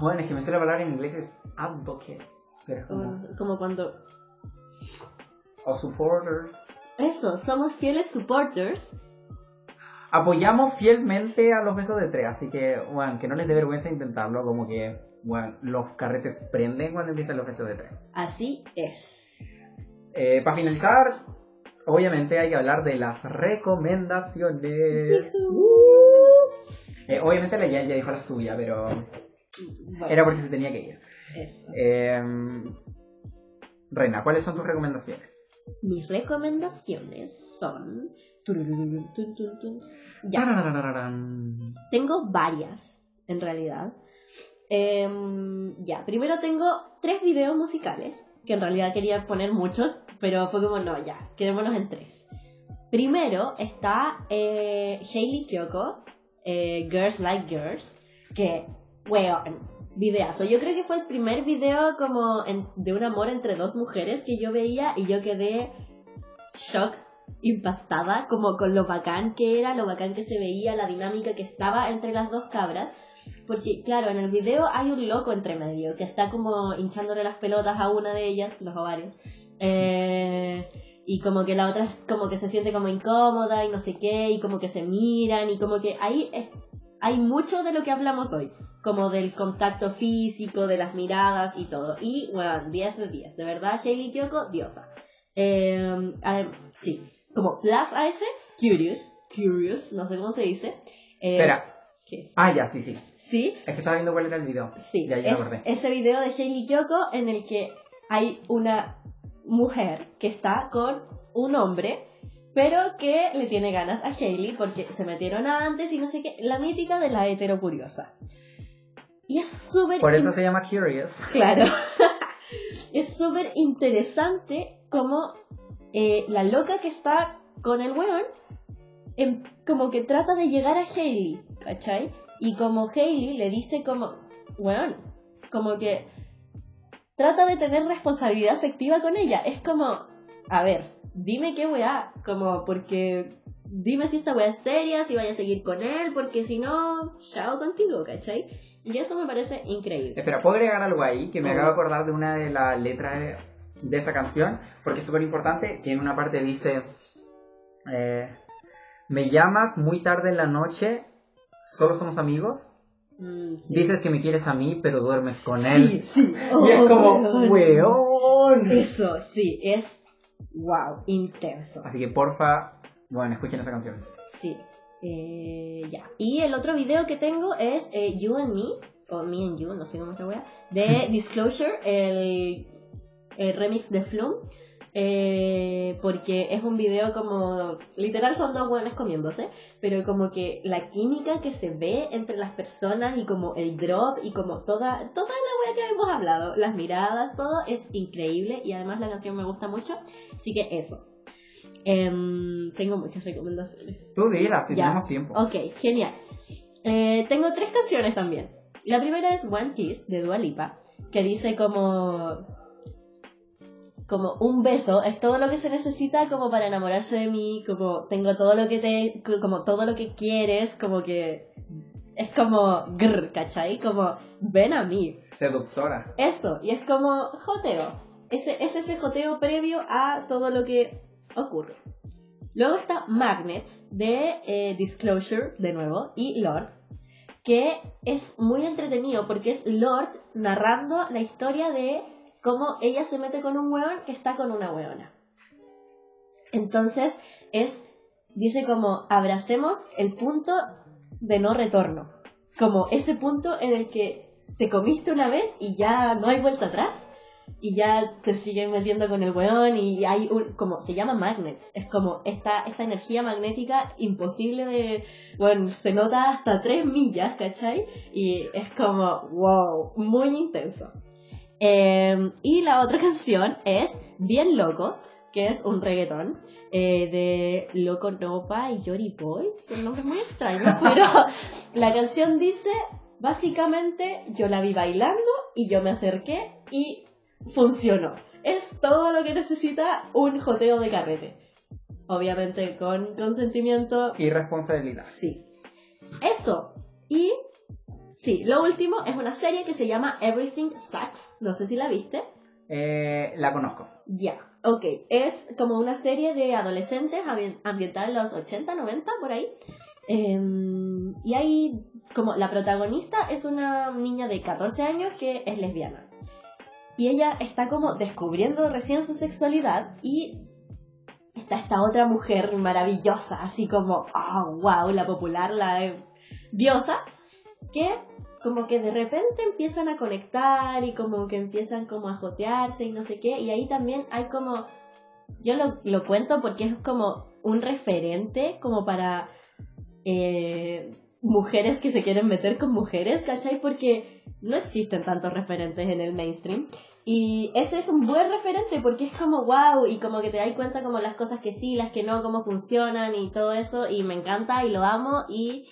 Bueno, es que me sé la palabra en inglés es advocates. Pero es como... Como, como cuando... O supporters. Eso, somos fieles supporters. Apoyamos fielmente a los besos de tres, así que, bueno, que no les dé vergüenza intentarlo, como que, bueno, los carretes prenden cuando empiezan los besos de tres. Así es. Eh, para finalizar, obviamente hay que hablar de las recomendaciones. Eh, obviamente la ya, ya dijo la suya, pero era porque se tenía que ir. eso. Eh, Reina, ¿cuáles son tus recomendaciones? Mis recomendaciones son... Tengo varias, en realidad. Ya, primero tengo tres videos musicales, que en realidad quería poner muchos, pero fue como, no, ya, quedémonos en tres. Primero está eh, Hailey Kyoko, Girls Like Girls, que, weón, videazo. Yo creo que fue el primer video como de un amor entre dos mujeres que yo veía y yo quedé shock, impactada, como con lo bacán que era, lo bacán que se veía, la dinámica que estaba entre las dos cabras. Porque, claro, en el video hay un loco entre medio que está como hinchándole las pelotas a una de ellas, los ovarios. Eh, y como que la otra como que se siente como incómoda y no sé qué, y como que se miran, y como que ahí hay mucho de lo que hablamos hoy. Como del contacto físico, de las miradas y todo. Y, bueno, 10 de 10. De verdad, Hailey Kyoko, diosa. Eh, sí, como plus a ese, curious, curious, no sé cómo se dice. Eh, Espera. ¿qué? Ah, ya, sí, sí. Sí, Es que estaba viendo cuál era el video. sí, Ya, ya es acordé. ese video de Hailey Kyoko en el que hay una mujer que está con un hombre, pero que le tiene ganas a Hailey porque se metieron antes y no sé qué, la mítica de la hetero curiosa. Y es súper Por eso se llama Curious. Claro. es súper interesante como eh, la loca que está con el weón, em- como que trata de llegar a Hailey, ¿cachai? Y como Hailey le dice como, weón, como que trata de tener responsabilidad afectiva con ella. Es como, a ver, dime qué weá, como porque... Dime si esta weá es seria, si vaya a seguir con él, porque si no, chao contigo, ¿cachai? Y eso me parece increíble. Espera, ¿puedo agregar algo ahí? Que me Oh. acabo de acordar de una de las letras de, esa canción, porque es súper importante, que en una parte dice, eh, me llamas muy tarde en la noche, solo somos amigos, Mm, sí. dices que me quieres a mí, pero duermes con Sí, él. sí. Y es Oh, como, weón. weón. Eso, sí, es wow, intenso. Así que porfa, bueno, escuchen esa canción. Sí. Eh, ya. Y el otro video que tengo es eh, You and Me, o Me and You, no sé cómo se llama, de Disclosure, el, el remix de Flume. eh, porque es un video como. Literal son dos buenos comiéndose, pero como que la química que se ve entre las personas y como el drop y como toda, toda la wea que hemos hablado, las miradas, todo es increíble y además la canción me gusta mucho. Así que eso. Em, tengo muchas recomendaciones. Tú dila, si Ya. tenemos tiempo. Ok, genial. Eh, tengo tres canciones también. La primera es One Kiss de Dua Lipa, que dice como como un beso es todo lo que se necesita como para enamorarse de mí, como tengo todo lo que te como todo lo que quieres, como que es como grr, ¿cachai? Como ven a mí. Seductora. Eso, y es como joteo. Ese, es ese joteo previo a todo lo que ocurre. Luego está Magnets de eh, Disclosure, de nuevo, y Lord, que es muy entretenido porque es Lord narrando la historia de cómo ella se mete con un hueón que está con una hueona. Entonces es, dice como, abracemos el punto de no retorno. Como ese punto en el que te comiste una vez y ya no hay vuelta atrás. Y ya te siguen metiendo con el weón y hay un, como, se llama magnets, es como esta, esta energía magnética imposible de, bueno, se nota hasta 3 millas, ¿cachai? Y es como, wow, muy intenso. Eh, y la otra canción es Bien Loco, que es un reggaetón eh, de Loco Nopa y Yori Boy. Son nombres muy extraños, pero la canción dice, básicamente, yo la vi bailando y yo me acerqué y funcionó. Es todo lo que necesita un joteo de carrete. obviamente con consentimiento. Y responsabilidad. Sí. Eso. Y sí, lo último es una serie que se llama Everything Sucks. No sé si la viste. Eh, la conozco. Ya, ok. Es como una serie de adolescentes ambien- ambientada en los 80, 90, por ahí. Em, y hay como la protagonista es una niña de 14 años que es lesbiana. Y ella está como descubriendo recién su sexualidad y está esta otra mujer maravillosa, así como, oh, wow, la popular, la eh, diosa, que como que de repente empiezan a conectar y como que empiezan como a jotearse y no sé qué, y ahí también hay como, yo lo, lo cuento porque es como un referente como para eh, mujeres que se quieren meter con mujeres, ¿cachai? Porque no existen tantos referentes en el mainstream. Y ese es un buen referente porque es como wow y como que te das cuenta como las cosas que sí, las que no, cómo funcionan y todo eso y me encanta y lo amo y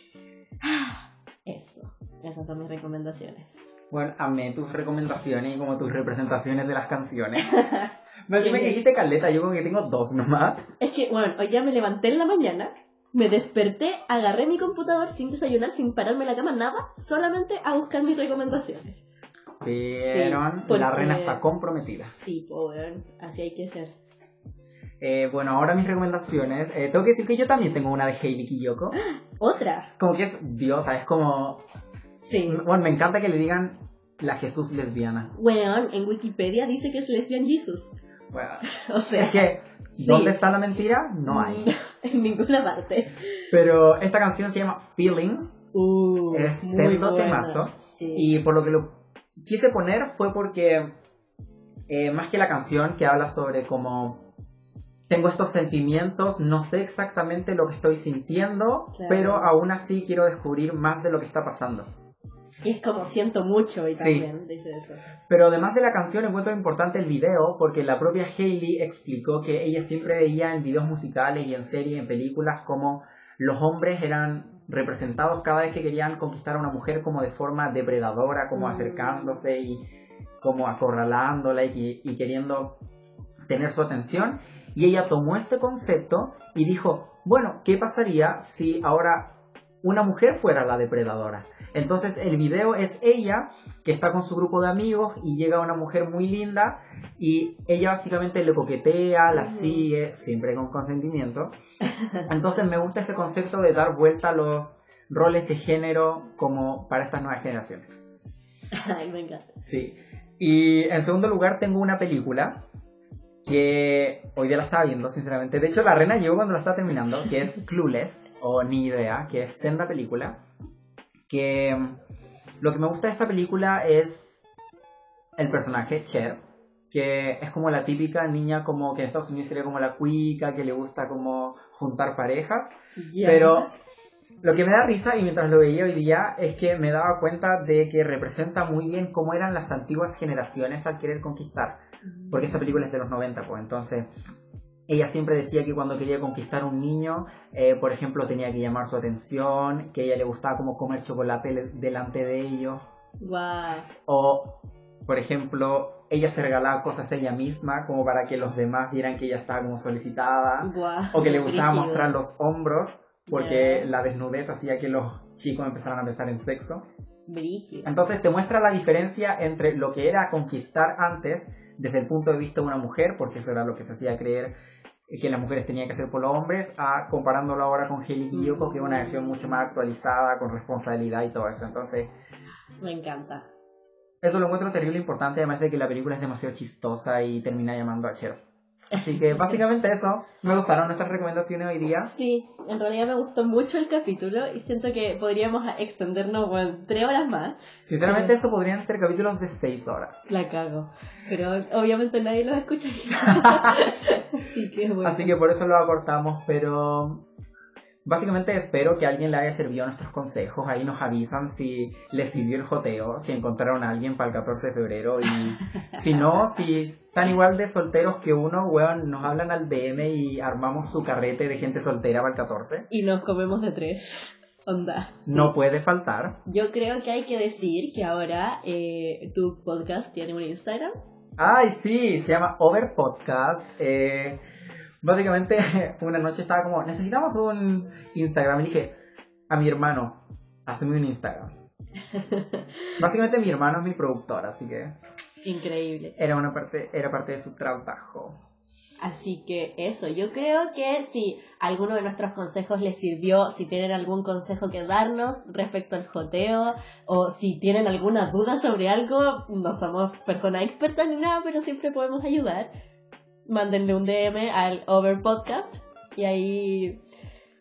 ah, eso, esas son mis recomendaciones. Bueno, amé tus recomendaciones y como tus representaciones de las canciones. Me que dijiste caleta, yo como que tengo dos nomás. Es que bueno, hoy ya me levanté en la mañana, me desperté, agarré mi computador sin desayunar, sin pararme en la cama, nada, solamente a buscar mis recomendaciones. Vieron, porque- la reina está comprometida. Sí, pues así hay que ser. Eh, bueno, ahora mis recomendaciones. Eh, tengo que decir que yo también tengo una de Hailey Kiyoko. Otra. Como que es diosa, es como... Sí. Bueno, me encanta que le digan la Jesús lesbiana. Weón, en Wikipedia dice que es lesbian Jesus. Bueno, O sea, es que, sí. ¿dónde está la mentira? No hay. en ninguna parte. Pero esta canción se llama Feelings Uh, Es sendo temazo. Sí. y por lo que lo quise poner fue porque eh, más que la canción que habla sobre cómo tengo estos sentimientos, no sé exactamente lo que estoy sintiendo, Claro. pero aún así quiero descubrir más de lo que está pasando. Y es como siento mucho y Sí. también dice eso. Pero además de la canción encuentro importante el video porque la propia Hailey explicó que ella siempre veía en videos musicales y en series, en películas, como los hombres eran representados cada vez que querían conquistar a una mujer como de forma depredadora, como Mm. acercándose y como acorralándola y, y queriendo tener su atención. Y ella tomó este concepto y dijo, bueno, ¿qué pasaría si ahora una mujer fuera la depredadora? Entonces el video es ella que está con su grupo de amigos y llega una mujer muy linda y ella básicamente le coquetea, la sigue, siempre con consentimiento. Entonces me gusta ese concepto de dar vuelta a los roles de género como para estas nuevas generaciones. Ay, me encanta. Sí. Y en segundo lugar tengo una película que hoy día la estaba viendo, sinceramente. De hecho, la reina llegó cuando la estaba terminando, que es Clueless, o Ni Idea, que es senda película. Que mm, lo que me gusta de esta película es el personaje, Cher, que es como la típica niña como que en Estados Unidos sería como la cuica, que le gusta como juntar parejas. Ya. Pero lo que me da risa, y mientras lo veía hoy día, es que me daba cuenta de que representa muy bien cómo eran las antiguas generaciones al querer conquistar. Porque esta película es de los 90, pues entonces ella siempre decía que cuando quería conquistar a un niño, eh, por ejemplo, tenía que llamar su atención, que a ella le gustaba como comer chocolate delante de ellos, Guau. o, por ejemplo, ella se regalaba cosas ella misma como para que los demás vieran que ella estaba como solicitada Guau. o que le gustaba mostrar los hombros porque Ya. la desnudez hacía que los chicos empezaran a pensar en sexo. Brígido. Entonces te muestra la diferencia entre lo que era conquistar antes desde el punto de vista de una mujer, porque eso era lo que se hacía creer que las mujeres tenían que hacer por los hombres, a comparándolo ahora con Hailey Kiyoko, que es una versión mucho más actualizada, con responsabilidad y todo eso. Entonces, Me encanta. eso lo encuentro terrible importante, además de que la película es demasiado chistosa y termina llamando a Cher. Así que básicamente eso. Me gustaron nuestras recomendaciones hoy día. Sí, en realidad me gustó mucho el capítulo y siento que podríamos extendernos bueno, tres horas más. Sinceramente, esto podrían ser capítulos de 6 horas. La cago. Pero obviamente nadie los escucharía. Así que bueno. Así que por eso lo acortamos, pero básicamente espero que a alguien le haya servido nuestros consejos. Ahí nos avisan si les sirvió el joteo, si encontraron a alguien para el 14 de febrero y si no, si están igual de solteros que uno, weón, nos hablan al DM y armamos su carrete de gente soltera para el 14. Y nos comemos de tres. Onda. sí. No puede faltar. Yo creo que hay que decir que ahora eh, tu podcast tiene un Instagram. Ay, sí, se llama Over Podcast. Eh, Básicamente, una noche estaba como, necesitamos un Instagram. Y dije, a mi hermano, hazme un Instagram. Básicamente mi hermano es mi productor, así que Increíble. era una parte, era parte de su trabajo. Así que eso, yo creo que si alguno de nuestros consejos les sirvió, si tienen algún consejo que darnos respecto al joteo o si tienen alguna duda sobre algo, no somos personas expertas ni nada, pero siempre podemos ayudar. Mándenle un DM al Over Podcast y ahí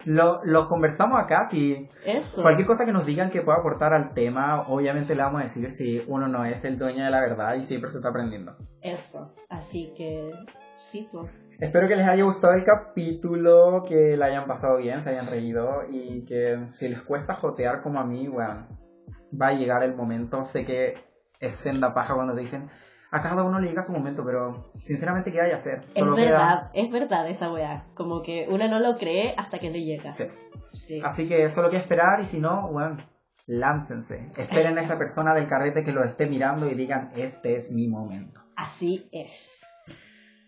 Lo, lo conversamos acá, si eso. cualquier cosa que nos digan que pueda aportar al tema, obviamente le vamos a decir si uno no es el dueño de la verdad y siempre se está aprendiendo. Eso. Así que sí, pues. Espero que les haya gustado el capítulo, que la hayan pasado bien, se hayan reído y que si les cuesta jotear como a mí, bueno, va a llegar el momento. Sé que es senda paja cuando te dicen a cada uno le llega su momento, pero sinceramente, ¿qué hay a hacer? Es queda- verdad, es verdad esa weá. Como que uno no lo cree hasta que le llega. Sí. Sí. Así que solo queda esperar y si no, bueno, láncense. Esperen a esa persona del carrete que lo esté mirando y digan, este es mi momento. Así es.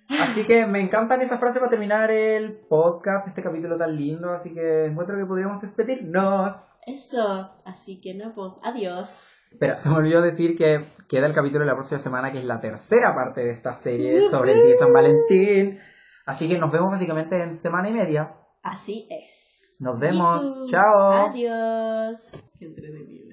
Así que me encantan esas frases para terminar el podcast, este capítulo tan lindo, así que encuentro que podríamos despedirnos. Eso. Así que no, pues. Adiós. Espera, se me olvidó decir que queda el capítulo de la próxima semana, que es la tercera parte de esta serie sobre el día de San Valentín. Así que nos vemos básicamente en semana y media. Así es. Nos vemos. Chao. Adiós. Qué entretenido.